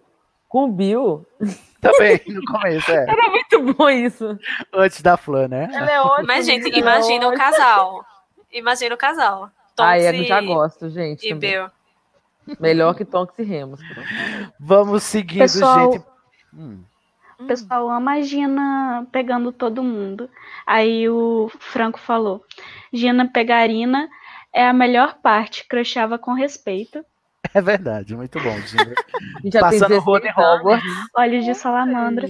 com o Bill. Também, no começo, é. Era muito bom isso. Antes da Flan, né? Ela é ótima. Mas, gente, é imagina o casal. Imagina o casal. Ah, Tonks eu já gosto, gente. E também. Bill. Melhor que Tonks e Remus. Vamos seguindo, Pessoal- gente. Hum. O pessoal ama a Gina pegando todo mundo. Aí o Franco falou: Gina pegarina é a melhor parte, crushava com respeito. É verdade, muito bom, Gina. Já Passando 16 Rony anos. Hogwarts. Olhos de salamandra.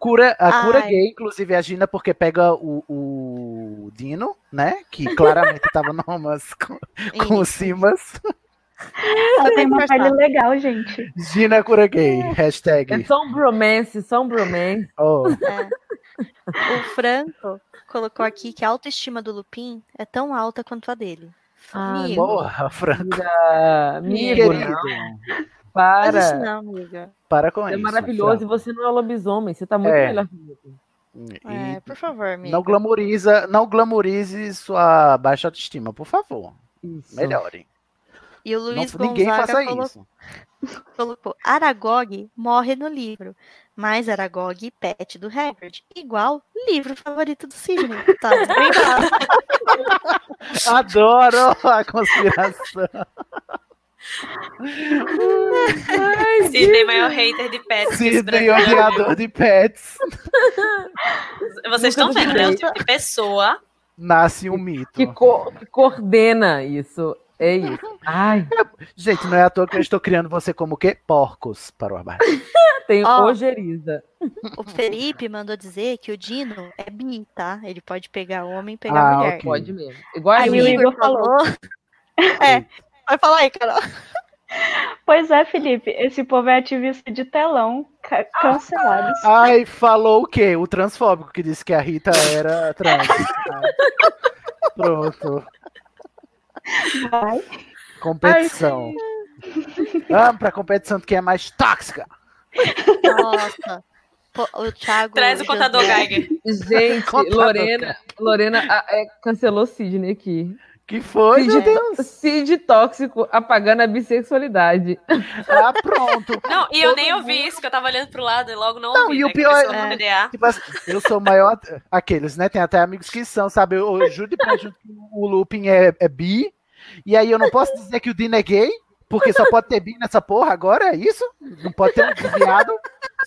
Cura, a cura Ai. gay, inclusive, é a Gina, porque pega o, o Dino, né? Que claramente tava no romance com, com o Simas. Ela tem uma pele legal, gente. Gina cura gay, hashtag. É só um bromance, só um bromance. Oh, O Franco colocou aqui que a autoestima do Lupin é tão alta quanto a dele. Ah, Amigo, porra, Franco. Amiga, amigo, isso para. não, amiga. para com é isso. maravilhoso e você não é lobisomem. Você tá muito É. melhor que o Lupin. É, por favor, amiga. não glamoriza, não glamorize sua baixa autoestima, por favor. Isso. Melhorem. E o Não, Luiz ninguém Gonzaga faça colo- isso. colocou Aragog morre no livro, mas Aragog e Pet do Hagrid, igual livro favorito do Sidney. Tá. Adoro a conspiração. Sidney, maior hater de pets. Sidney, odiador de pets. Vocês estão vendo, né? O tipo de pessoa. Nasce um mito. Que, co- que coordena isso. É isso. Ai, Gente, não é à toa que eu estou criando você como o quê? Porcos para o armário. tem Ó. ojeriza. O Felipe mandou dizer que o Dino é bi, tá? Ele pode pegar homem e pegar Ah, mulher. ok. Pode mesmo. Igual a Aí o Aí o. Igor Igor falou. falou. É, vai falar aí, Carol. Pois é, Felipe, esse povo é ativista de telão, ca- cancelados. Ai, falou o quê? O transfóbico que disse que a Rita era trans. Pronto. Vai. Competição. Vamos pra competição de quem é mais tóxica. Nossa. O Thiago. Traz o contador Geiger. Gente, Contador, Lorena, Lorena ah, é, cancelou Sidney aqui. Que foi, meu Cid, Deus? Cid tóxico apagando a bissexualidade. Ah, pronto. Não, e eu Todo nem mundo- ouvi isso, que eu tava olhando pro lado e logo não, Não, ouvi. e o né, que pior é- PDA. Tipo assim, eu sou o maior. Aqueles, né? Tem até amigos que são, sabe? Eu, eu juro de pé junto que o Lupin é, é bi. E aí eu não posso dizer que o Dino é gay, porque só pode ter bi nessa porra agora, é isso? Não pode ter um viado,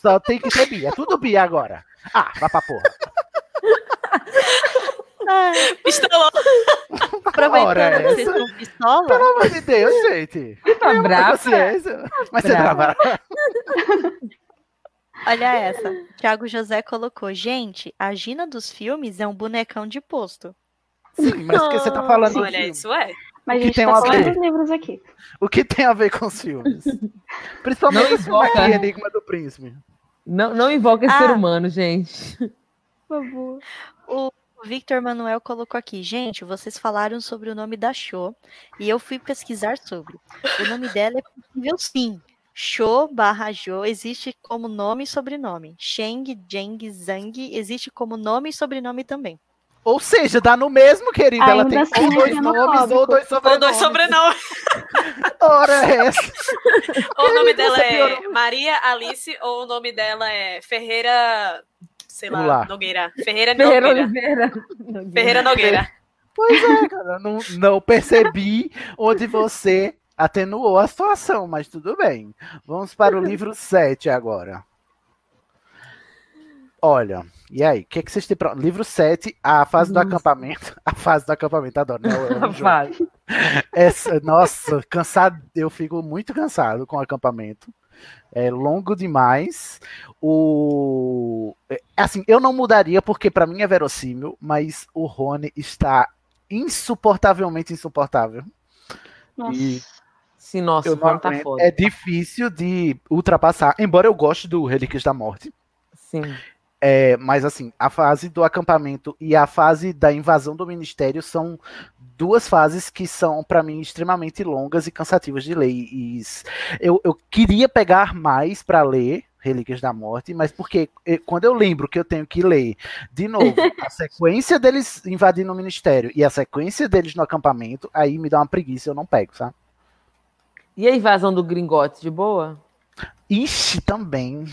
só tem que ter bi. É tudo bi agora. Ah, vai pra porra. Ai, Pistolou. aproveitando Ora, que vocês essa- estão pistola. Pelo amor de Deus, gente. Tá brava? Mas você Brava. trava. Olha essa. Thiago José colocou: Gente, a Gina dos filmes é um bonecão de posto. Sim, mas o que você tá falando do Olha, isso é. Mas O a que gente tem tá falando dos livros aqui. O que tem a ver com os filmes? Principalmente Não invoca. Enigma do Príncipe. Não, não invoca esse Ah. ser humano, gente. Por favor. O Victor Manuel colocou aqui. Gente, vocês falaram sobre o nome da Cho e eu fui pesquisar sobre. O nome dela é possível sim. Cho barra Jo existe como nome e sobrenome. Sheng, Jeng, Zhang existe como nome e sobrenome também. Ou seja, dá no mesmo, querida. Ela tem assim ou é dois nomes ou dois Ou sobrenomes. dois sobrenomes. Ora é essa. Ou o nome dela é piorou. Maria Alice, ou o nome dela é Ferreira. Sei lá, lá. Nogueira. Ferreira Ferreira Nogueira. Oliveira. Ferreira Nogueira. Pois é, cara. Não, não percebi onde você atenuou a situação, mas tudo bem. Vamos para o livro 7 agora. Olha, e aí? O que, que vocês têm pra... Livro 7, a fase do Nossa. acampamento. A fase do acampamento, adoro, né? Eu. Essa, nossa, cansado, eu fico muito cansado com o acampamento. É longo demais. O é, assim, eu não mudaria porque pra mim é verossímil, mas o Rony está insuportavelmente insuportável. Nossa. E Sim, nossa, eu não tá foda. é difícil de ultrapassar, embora eu goste do Relíquias da Morte. Sim. É, mas assim, a fase do acampamento e a fase da invasão do ministério são duas fases que são, pra mim, extremamente longas e cansativas de ler. E eu, eu queria pegar mais pra ler Relíquias da Morte, mas porque eh, quando eu lembro que eu tenho que ler de novo a sequência deles invadindo o ministério e a sequência deles no acampamento, aí me dá uma preguiça, eu não pego, sabe? E a invasão do Gringote, de boa? Ixi, também.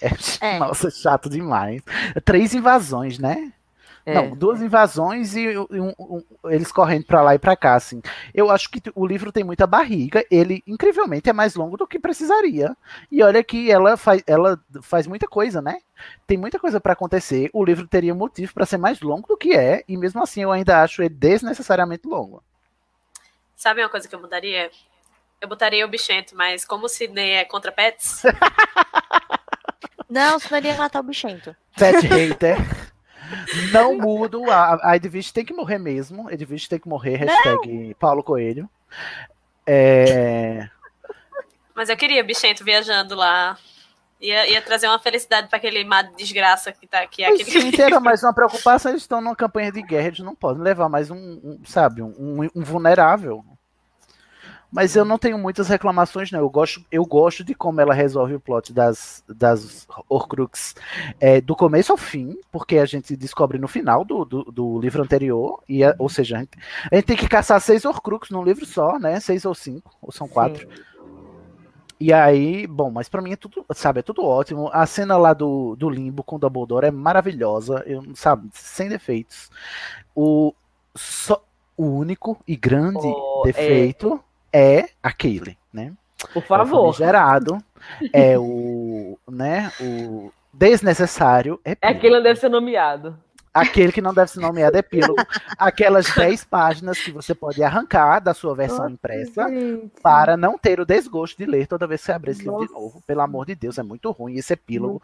É, É. Nossa, chato demais. Três invasões, né? É. Não, duas invasões e um- um- eles correndo pra lá e pra cá, assim. Eu acho que o livro tem muita barriga. Ele, incrivelmente, é mais longo do que precisaria. E olha que ela faz, ela faz muita coisa, né? Tem muita coisa pra acontecer. O livro teria motivo pra ser mais longo do que é. E mesmo assim, eu ainda acho ele desnecessariamente longo. Sabe uma coisa que eu mudaria? Eu botaria o bichento, mas como o Sidney é contra pets, Não, senão ele ia matar o bichento. Pet hater. Não mudo. A, a tem que morrer mesmo. Edwidge tem que morrer. Hashtag Paulo Coelho. É, mas eu queria bichento viajando lá. Ia, ia trazer uma felicidade pra aquele mar de desgraça que tá aqui. Mas, Aquele... gente, era mais uma preocupação. Eles estão numa campanha de guerra. Eles não podem levar mais um, um, sabe, um, um- um vulnerável. Mas eu não tenho muitas reclamações, não. Eu gosto, eu gosto de como ela resolve o plot das, das Horcrux é, do começo ao fim, porque a gente descobre no final do, do, do livro anterior, e a- ou seja, a gente, a gente tem que caçar seis Horcrux num livro só, né? Seis ou cinco, ou são quatro. E aí, bom, mas pra mim é tudo, sabe, é tudo ótimo. A cena lá do, do limbo com o Dumbledore é maravilhosa, eu, sabe, sem defeitos. O, só, o único e grande Oh, é. defeito é, aquele, né? Por É o favor. gerado, é o, né, o desnecessário, É epílogo. aquele que não deve ser nomeado. Aquele que não deve ser nomeado epílogo. Aquelas 10 páginas que você pode arrancar da sua versão impressa para não ter o desgosto de ler toda vez que você abrir esse livro de novo. Pelo amor de Deus, é muito ruim esse epílogo.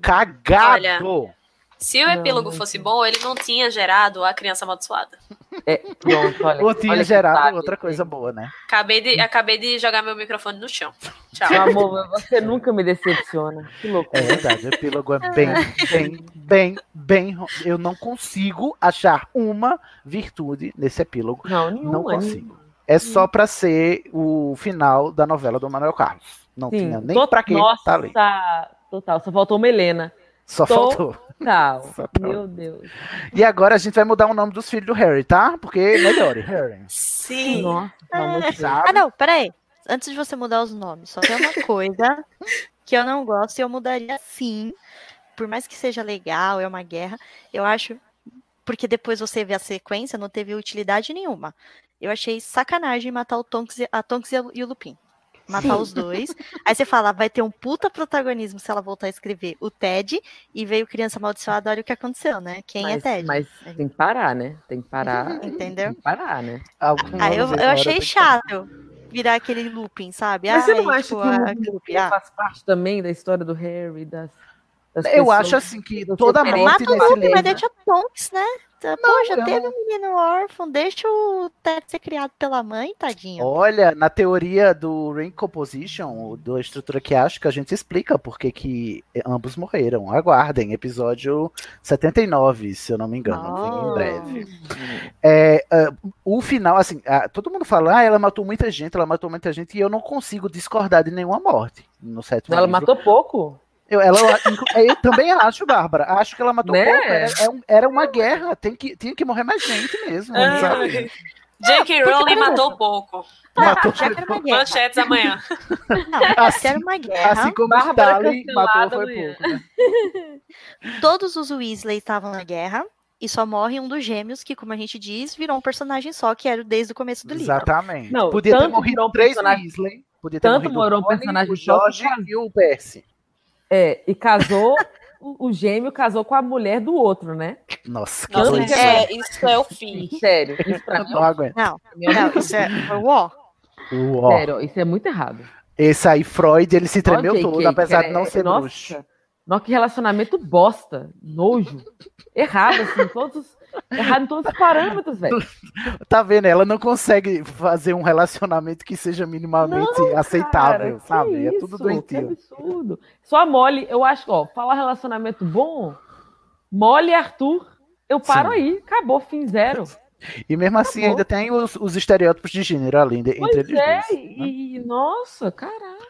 Cagado! Olha, Se o epílogo fosse bom, ele não tinha gerado a criança amaldiçoada. É, pronto, olha. Ou tinha gerado sabe. outra coisa boa, né? Acabei de, acabei de jogar meu microfone no chão. Tchau. Meu amor, você nunca me decepciona. Que É loucura. verdade, o epílogo é bem, bem, bem, bem. ru- Eu não consigo achar uma virtude nesse epílogo. Não, nenhuma. Não consigo. É só pra ser o final da novela do Manuel Carlos. Não Sim, tinha nem to- pra que Nossa, tá ali. total. Só faltou uma Helena. Só to- faltou. Total. Só faltou. Meu Deus. E agora a gente vai mudar o nome dos filhos do Harry, tá? Porque melhore, Harry. Sim. De Deus. Sabe? Ah, não, peraí. Antes de você mudar os nomes, só tem uma coisa que eu não gosto e eu mudaria sim. Por mais que seja legal, é uma guerra, eu acho. Porque depois você vê a sequência, não teve utilidade nenhuma. Eu achei sacanagem matar o Tonks, a Tonks e a- e o Lupin. Matar Sim. os dois. Aí você fala, vai ter um puta protagonismo se ela voltar a escrever o Ted e veio Criança Amaldiçoada, olha o que aconteceu, né? Quem é mas, Ted? mas tem que parar, né? Tem que parar. Entendeu? Tem que parar, né? Algum Aí eu, eu agora achei chato virar aquele Lupin, sabe? Mas você não Ai, acha tipo, que a- o ah, faz parte também da história do Harry, das, das Eu pessoas, acho assim que toda morte Mata o Lupin, mas deixa Tonks, né? Tá, Pô, já eu teve não- um menino órfão, deixa o Ted ser criado pela mãe, tadinho. Olha, na teoria do Ring Composition, da estrutura que acho que a gente explica por que ambos morreram. Aguardem, episódio 79, se eu não me engano, vem em Oh. breve. É, é, o final, assim, ah, todo mundo fala, ah, ela matou muita gente, ela matou muita gente, e eu não consigo discordar de nenhuma morte no sétimo Ela livro. matou pouco. Eu, ela, eu também acho, Bárbara. Acho que ela matou Né? pouco. Era, é um- era uma guerra, tem que, tinha que morrer mais gente mesmo. Ah, sabe? J.K. Rowling matou pouco. Matou Já que era uma guerra. Manchetes amanhã. Não, Assim- era uma guerra. Assim como Bárbara Stalin matou foi amanhã. pouco. Né? Todos os Weasley estavam na guerra. E só morre um dos gêmeos, que, como a gente diz, virou um personagem só, que era desde o começo do livro. Exatamente. Não, Podia ter morrido um três personagem- Weasley. Podia ter tanto morrido morou um o personagem o só Jorge e o Percy. É, e casou, o, o gêmeo casou com a mulher do outro, né? Nossa, que Nossa, que É, isso é o fim. Sério, isso pra mim, não aguento. Não, isso é foi o ó. O- ó, sério, isso é muito errado. esse aí, Freud, ele se tremeu todo, apesar de não ser nossa, bruxo. Nossa, que relacionamento bosta, nojo, errado, assim, todos, errado em todos os parâmetros, velho. Tá vendo? Ela não consegue fazer um relacionamento que seja minimamente aceitável, Cara, sabe? É isso? tudo Que doentio. absurdo. Só a Molly, eu acho, ó, falar relacionamento bom, Molly e Arthur, eu paro Sim. aí, acabou, fim zero. E mesmo assim, Acabou. ainda tem os, os estereótipos de gênero ali de- entre Pois eles é, dois. né? e, e- nossa, caraca.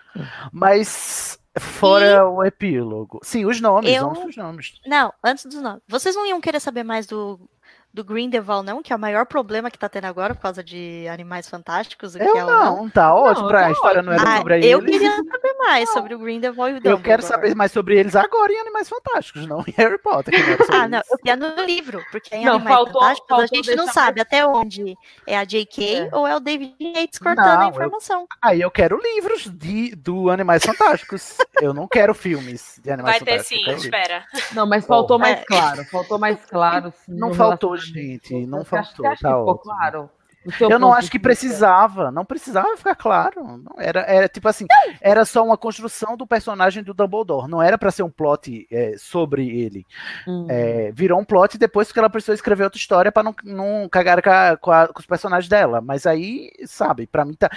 Mas fora o epílogo. Sim, os nomes, Eu- vamos pros nomes. Não, antes dos nomes. Vocês não iam querer saber mais do, do Grindelwald, não? Que é o maior problema que tá tendo agora por causa de Animais Fantásticos. Eu que é o não, tá ótimo. pra tá a história não era Ah, sobre eu eles. queria saber mais sobre o Grindelwald e o Eu Dumbledore. quero saber mais sobre eles agora em Animais Fantásticos, não em Harry Potter. Não Ah, não, eu queria no livro, porque em Não, Animais faltou- Fantásticos a faltou gente não sabe até onde é a J.K. ou é o David Yates cortando Não, a eu- informação. Aí eu quero livros de, do Animais Fantásticos. eu não quero filmes de Animais Vai ter Fantásticos. sim, eu quero livros. espera. Não, mas faltou Bom, mais é. claro, faltou mais claro. sim, Não faltou. Gente, não faltou, acha tá que ficou claro? Eu não acho que precisava, não precisava ficar claro. Não era, era tipo assim, era só uma construção do personagem do Dumbledore. Não era pra ser um plot é, sobre ele. Hum. É, virou um plot depois que ela precisou escrever outra história pra não, não cagar com, a- com a- com os personagens dela. Mas aí, sabe, pra mim tá,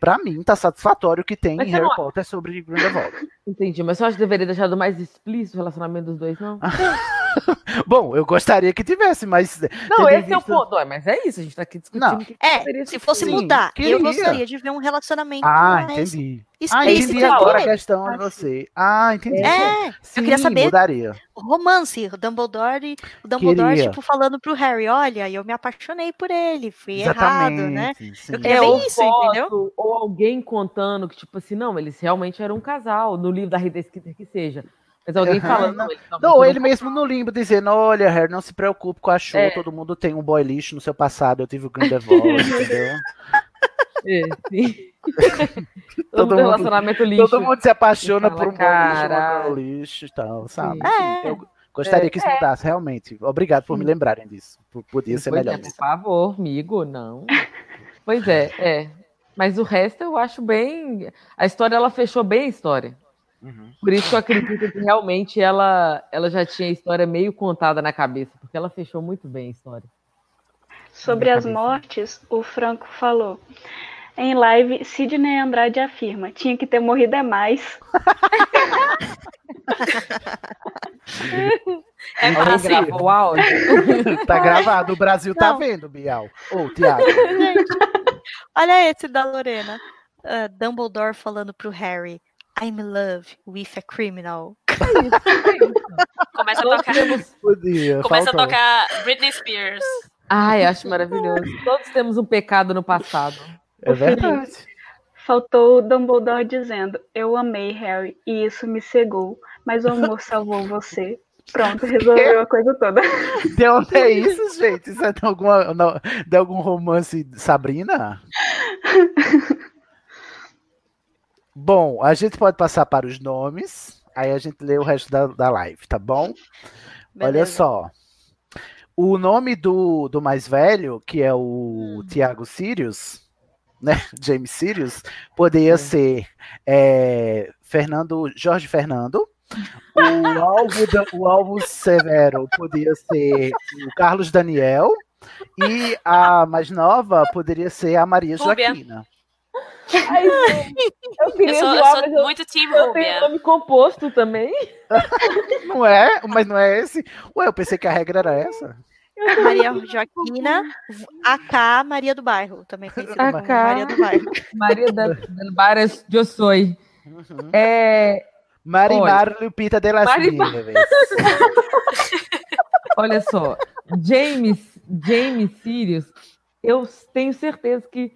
para mim tá satisfatório que tem Harry não- Potter sobre Grindelwald. Entendi, mas você acha que deveria deixar do mais explícito o relacionamento dos dois, não? Bom, eu gostaria que tivesse, mas Não, esse é o ponto. Mas é isso, a gente tá aqui discutindo Não. o que que É, deveria se fosse. Sim, mudar, queria. eu gostaria de ver um relacionamento Ah, mais entendi. Ah, entendi agora a questão de você. Ah, entendi. É, Sim, eu queria saber mudaria. romance, o Dumbledore, o Dumbledore, Queria. tipo, falando pro Harry, olha, eu me apaixonei por ele, fui errado, né? Exatamente, sim. Eu queria É, ver isso, foto, entendeu? Ou alguém contando que, tipo assim, não, eles realmente eram um casal, no livro da Rita Skeeter que seja. Mas alguém Aham, falando, não. realmente Não, ele mesmo no limbo dizendo, olha, Harry, não se preocupe com a show, É. todo mundo tem um boy lixo no seu passado, eu tive o Grindelwald, entendeu? É, sim. Todo Todo, mundo- relacionamento lixo. Todo mundo se apaixona Fala, por um boy lixo, girl lixo e tal, sabe? É. Eu gostaria É, que isso mudasse, realmente. Obrigado por me lembrarem disso. Podia ser Pois melhor. é, por favor, amigo, não. Pois é, é. Mas o resto eu acho bem. A história ela fechou bem a história. Uhum. Por isso que eu acredito que realmente ela, ela já tinha a história meio contada na cabeça, porque ela fechou muito bem a história. Sobre as mortes, o Franco falou. Em live, Sidney Andrade afirma: tinha que ter morrido é mais. É Alguém gravou o áudio? Tá gravado, o Brasil tá Não. vendo, Bial. Ô, Tiago. Olha esse da Lorena. Ah, Dumbledore falando pro Harry, I'm in love with a criminal. Começa a tocar. Podia, começa a faltou. tocar Britney Spears. Ai, acho maravilhoso. Todos temos um pecado no passado. É verdade. Faltou o Dumbledore dizendo: Eu amei Harry e isso me cegou, mas o amor salvou você. Pronto, resolveu a coisa toda. De onde é isso, gente? Isso é de, alguma, de algum romance de Sabrina? Bom, a gente pode passar para os nomes, aí a gente lê o resto da, da live, tá bom? Olha Beleza. só. O nome do, do mais velho, que é o Tiago Sirius, né? James Sirius, poderia É. ser é, Fernando, Jorge Fernando, O alvo, da- o alvo severo podia ser o Carlos Daniel. E a mais nova poderia ser a Maria. Joaquina. Gente, eu queria Eu sou, eu zoar, sou mas eu, muito time eu tenho nome composto também. Não é? Mas não é esse? Ué, eu pensei que a regra era essa. Maria Joaquina, AK Maria do Bairro, também conhecida como. Maria do Bairro. Maria da, del Bares, eu sou. Uhum. É, Marimar Lupita de las Marimar. Nieves. olha só, James, James Sirius, eu tenho certeza que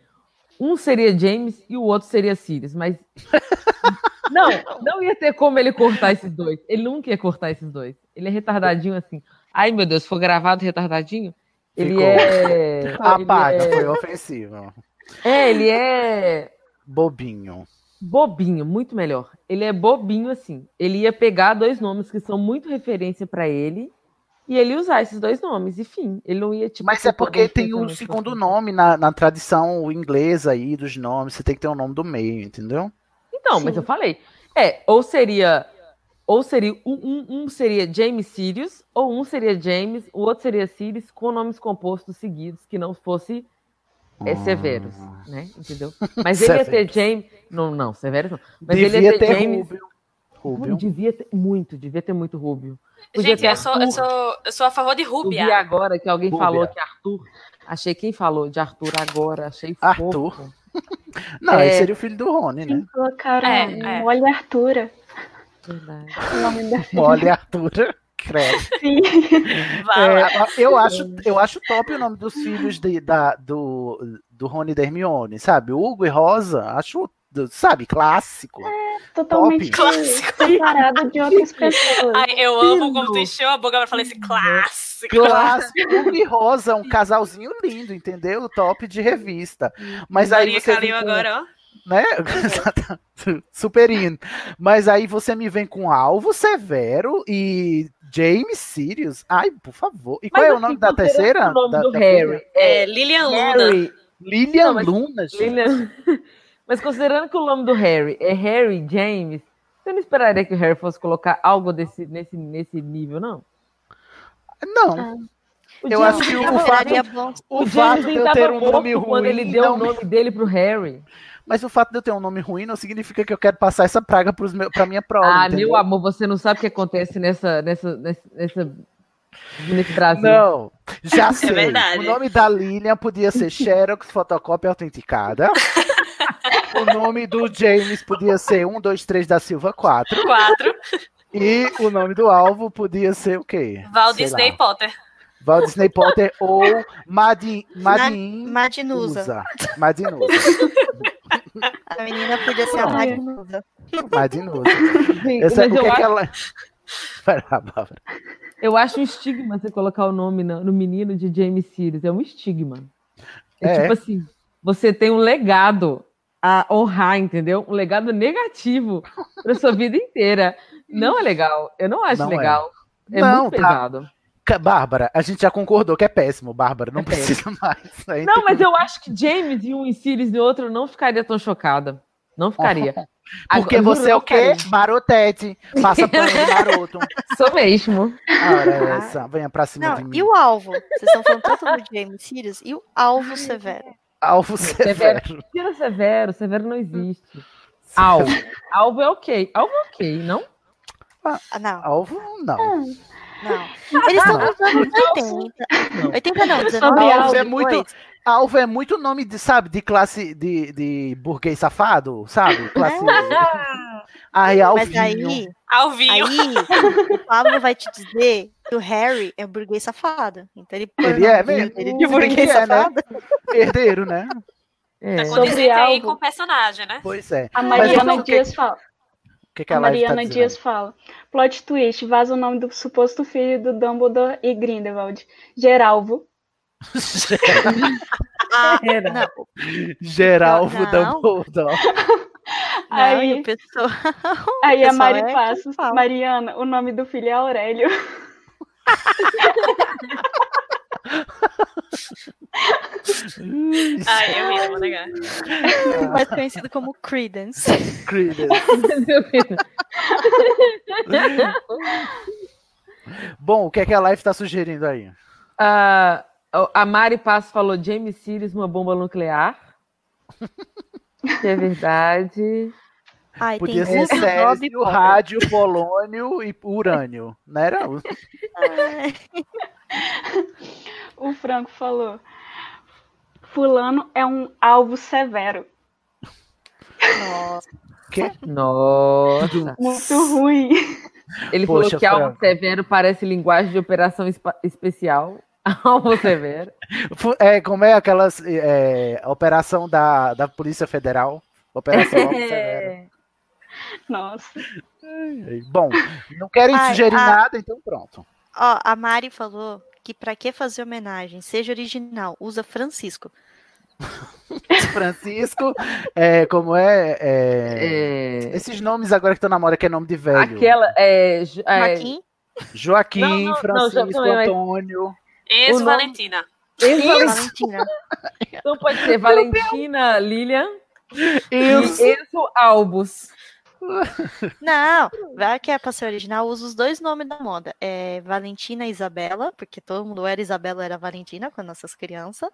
um seria James e o outro seria Sirius, mas não, não ia ter como ele cortar esses dois. Ele nunca ia cortar esses dois. Ele é retardadinho assim. Ai, meu Deus, se for gravado retardadinho, ele Ficou. é. Apaga, ele é- foi ofensivo. É, ele é Bobinho. bobinho, muito melhor. Ele é bobinho assim. Ele ia pegar dois nomes que são muito referência pra ele e ele ia usar esses dois nomes, enfim. Ele não ia tipo. Mas é porque tem o perfeitamente segundo nome na, na tradição inglesa aí dos nomes. Você tem que ter o nome do meio, entendeu? Então, mas eu falei. É, ou seria. Ou seria. Um, um, um seria James Sirius, ou um seria James, o outro seria Sirius, com nomes compostos seguidos, que não fosse é, Severus, né? Entendeu? Mas ele ia ter. James. Não, não, Severus não. Mas ele Devia ia ter, ter James. Rúbio. Rúbio. Devia ter muito, devia ter muito Rúbio. Podia Gente, eu sou, eu, sou, eu sou a favor de Eu vi Rúbia. agora que alguém Rúbia. falou que Arthur. Achei quem falou de Arthur agora, achei Arthur. fofo. Não, É. esse seria o filho do Rony, né? Colocaram É, é. Olha Artura. Olha, Arthur. Credo. Sim. É, eu, acho, eu acho top o nome dos filhos de- da, do, do Rony e da Hermione, sabe? Hugo e Rosa, acho, sabe, clássico. Totalmente Clássico. separado de outras pessoas. Ai, eu amo como tu encheu a boca pra falar esse clássico. Clássico. E Rosa, um casalzinho lindo, entendeu? Top de revista. Mas aí Maria você Calil vem com, agora, ó. né? Superinho. Mas aí você me vem com Alvo Severo e James Sirius. Ai, por favor. E qual Mas, é o assim, nome da terceira? O nome Da- do da Harry. É, Lilian Luna. Harry. Lilian Não, mas- Luna, gente. Lilian- Mas considerando que o nome do Harry é Harry James, você não esperaria que o Harry fosse colocar algo desse, nesse, nesse nível, não? Não. O Eu James acho que o fato, o o fato de eu ter um nome quando ele ruim deu não o me- nome dele pro Harry. Mas o fato de eu ter um nome ruim não significa que eu quero passar essa praga pros meus, pra minha prova. Ah, entendeu? meu amor, você não sabe o que acontece nessa, nessa, nessa, nessa- nesse Brasil. Não, já sei. verdade. O nome da Lilian podia ser Xerox Fotocópia Autenticada. o nome do James podia ser 1, 2, 3 da Silva 4. Quatro. E o nome do alvo podia ser o quê? Val Sei Disney lá. Potter. Val Disney Potter ou Madin, Madin Madinusa. Usa. Madinusa. A menina podia ser a. Madinusa. Madinusa. Sim, Essa, mas o que eu, é que acho, ela. Vai lá, Bárbara. eu acho um estigma você colocar o nome no, no menino de James Sirius. É um estigma. É, É. tipo assim, você tem um legado a honrar, entendeu? Um legado negativo para sua vida inteira. Não é legal. Eu não acho Não é. legal. É, Não, muito tá. pesado. Bárbara, a gente já concordou que é péssimo, Bárbara. Não É péssimo. precisa mais. A gente Não, tem mas que- eu acho que James e um e Sirius e outro não ficaria tão chocada. Não ficaria. Porque Agora, você é o quê? Marotete. Passa pano de maroto. Sou mesmo. Ora, essa. Venha pra cima de Não, mim. e o alvo? Vocês estão falando tanto do James Sirius e o alvo severo. Alvo Severo. severo. Tira Severo, Severo não existe. Alvo. Alvo é ok. Alvo é ok, não? Ah, não, Alvo, não. não. Eles estão nos anos 80. 80 não, 19 Sobre anos alvo é depois. muito- Alvo é muito nome de, sabe, de classe de, de burguês safado, sabe? Classe. Ai, Mas Alvinho. aí, Alvinho. aí o Pablo vai te dizer o Harry é um burguês safado. Então ele Ele é mesmo. Ele de burguês é, né? safado. Herdeiro, né? É. Tá Sobre alvo. com o personagem, né? Pois é. A Mas Mariana o que- Dias fala. O que, que A ela está Mariana dizendo? Dias fala. Plot twist, vaza o nome do suposto filho do Dumbledore e Grindelwald. Geralvo. Geralvo Não. Dumbledore. Não, Aí, pessoal. aí a Mari é Passos. Mariana, o nome do filho é Aurélio. Ai, eu vou negar. mais conhecido como Credence. Credence. Bom, o que é que a live tá sugerindo aí? Ah, a Mari Passo falou James Sirius, uma bomba nuclear. que é verdade. Ai, Podia tem ser Césio, rádio, polônio e urânio, não era? Ai, O Franco falou: Fulano é um alvo severo. Nossa. Quê? Nossa. Muito ruim. Ele Poxa, falou que alvo Franco. severo parece linguagem de operação especial. Alvo severo. É, como é aquelas é, operação da, da Polícia Federal? Operação Alvo Severo. É. Nossa. Bom, não querem Ai, sugerir a- nada, então pronto. Ó, a Mari falou que pra que fazer homenagem? Seja original, usa Francisco. Francisco, é, como é, é, É, Esses nomes agora que estão na moda, que é nome de velho. Aquela. É, ju- é, Joaquim? Joaquim, Não, não, Francisco, não, mas- Antônio. Enzo O nome- Valentina. Enzo Valentina. Valentina. Então pode ser Valentina Lilian Isso. e Enzo Albus. Não, vai que é pra ser original, usa os dois nomes da moda. É Valentina e Isabela, porque todo mundo era Isabela, era Valentina com nossas crianças.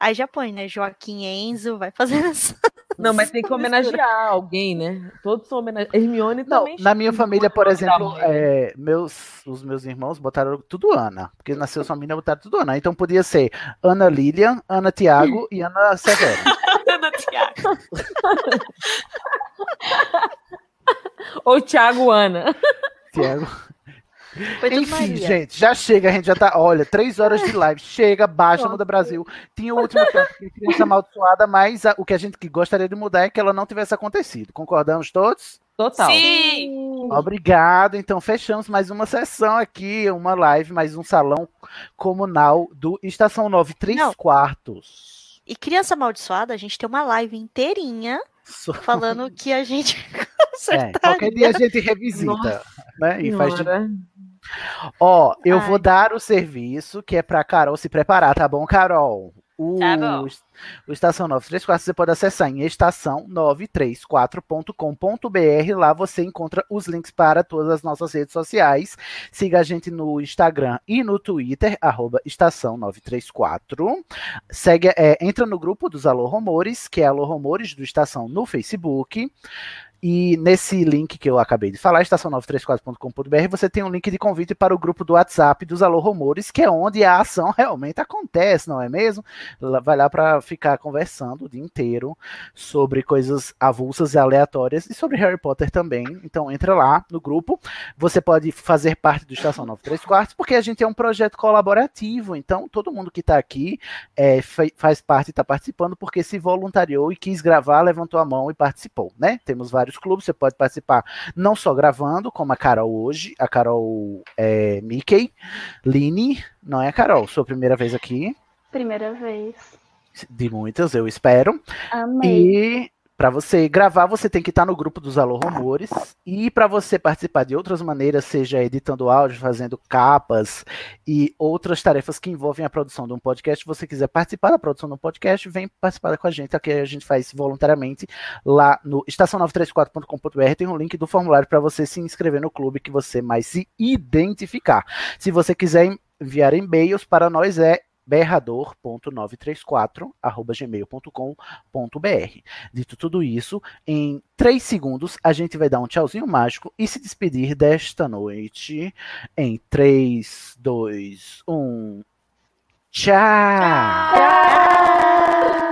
Aí já põe, né? Joaquim Enzo, vai fazendo essa. Não, mas tem que homenagear alguém, né? Todos são homenageados. Hermione Não, também. na minha família, por exemplo, é, meus, os meus irmãos botaram tudo Ana, porque nasceu sua menina, botaram tudo Ana. Então podia ser Ana Lilian, Ana Tiago e Ana Severo. Ana Tiago. Ou Thiago Ana. Tiago. Enfim, Maria. gente, já chega, a gente já tá, olha, três horas de live, chega, baixa, muda Brasil. Tinha o último tempo que criança amaldiçoada, mas a- o que a gente que gostaria de mudar é que ela não tivesse acontecido. Concordamos todos? Total. Sim. Obrigado. Então, fechamos mais uma sessão aqui, uma live, mais um salão comunal do Estação 9, 3 Não. quartos. E criança amaldiçoada, a gente tem uma live inteirinha falando que a gente É, qualquer dia a gente revisita, Nossa né? E faz de... Ó, eu Ai. vou dar o serviço que é pra Carol se preparar, tá bom, Carol? O, Tá bom. o Estação 934 você pode acessar em estação934.com.br. Lá você encontra os links para todas as nossas redes sociais. Siga a gente no Instagram e no Twitter, arroba Estação 934. Segue, é, entra no grupo dos Alô Rumores, que é Alô Rumores do Estação no Facebook. E nesse link que eu acabei de falar, estação934.com.br, você tem um link de convite para o grupo do WhatsApp dos Alô Rumores, que é onde a ação realmente acontece, não é mesmo? Vai lá para ficar conversando o dia inteiro sobre coisas avulsas e aleatórias e sobre Harry Potter também. Então entra lá no grupo. Você pode fazer parte do Estação 93 Quartos, porque a gente é um projeto colaborativo. Então todo mundo que está aqui é, fa- faz parte e está participando porque se voluntariou e quis gravar, levantou a mão e participou, né? Temos vários clubes, você pode participar não só gravando, como a Carol hoje, a Carol é, Mickey, Line, não é, Carol? Sua primeira vez aqui, Primeira vez. de muitas, eu espero. Amei. E para você gravar, você tem que estar no grupo dos Alô Rumores. E para você participar de outras maneiras, seja editando áudio, fazendo capas e outras tarefas que envolvem a produção de um podcast, se você quiser participar da produção de um podcast, vem participar com a gente, que a gente faz voluntariamente lá no estação934.com.br. Tem um link do formulário para você se inscrever no clube que você mais se identificar. Se você quiser enviar e-mails para nós é berrador.934@gmail.com.br. Dito tudo isso, em três segundos a gente vai dar um tchauzinho mágico e se despedir desta noite em 3, 2, 1. Tchau! Tchau!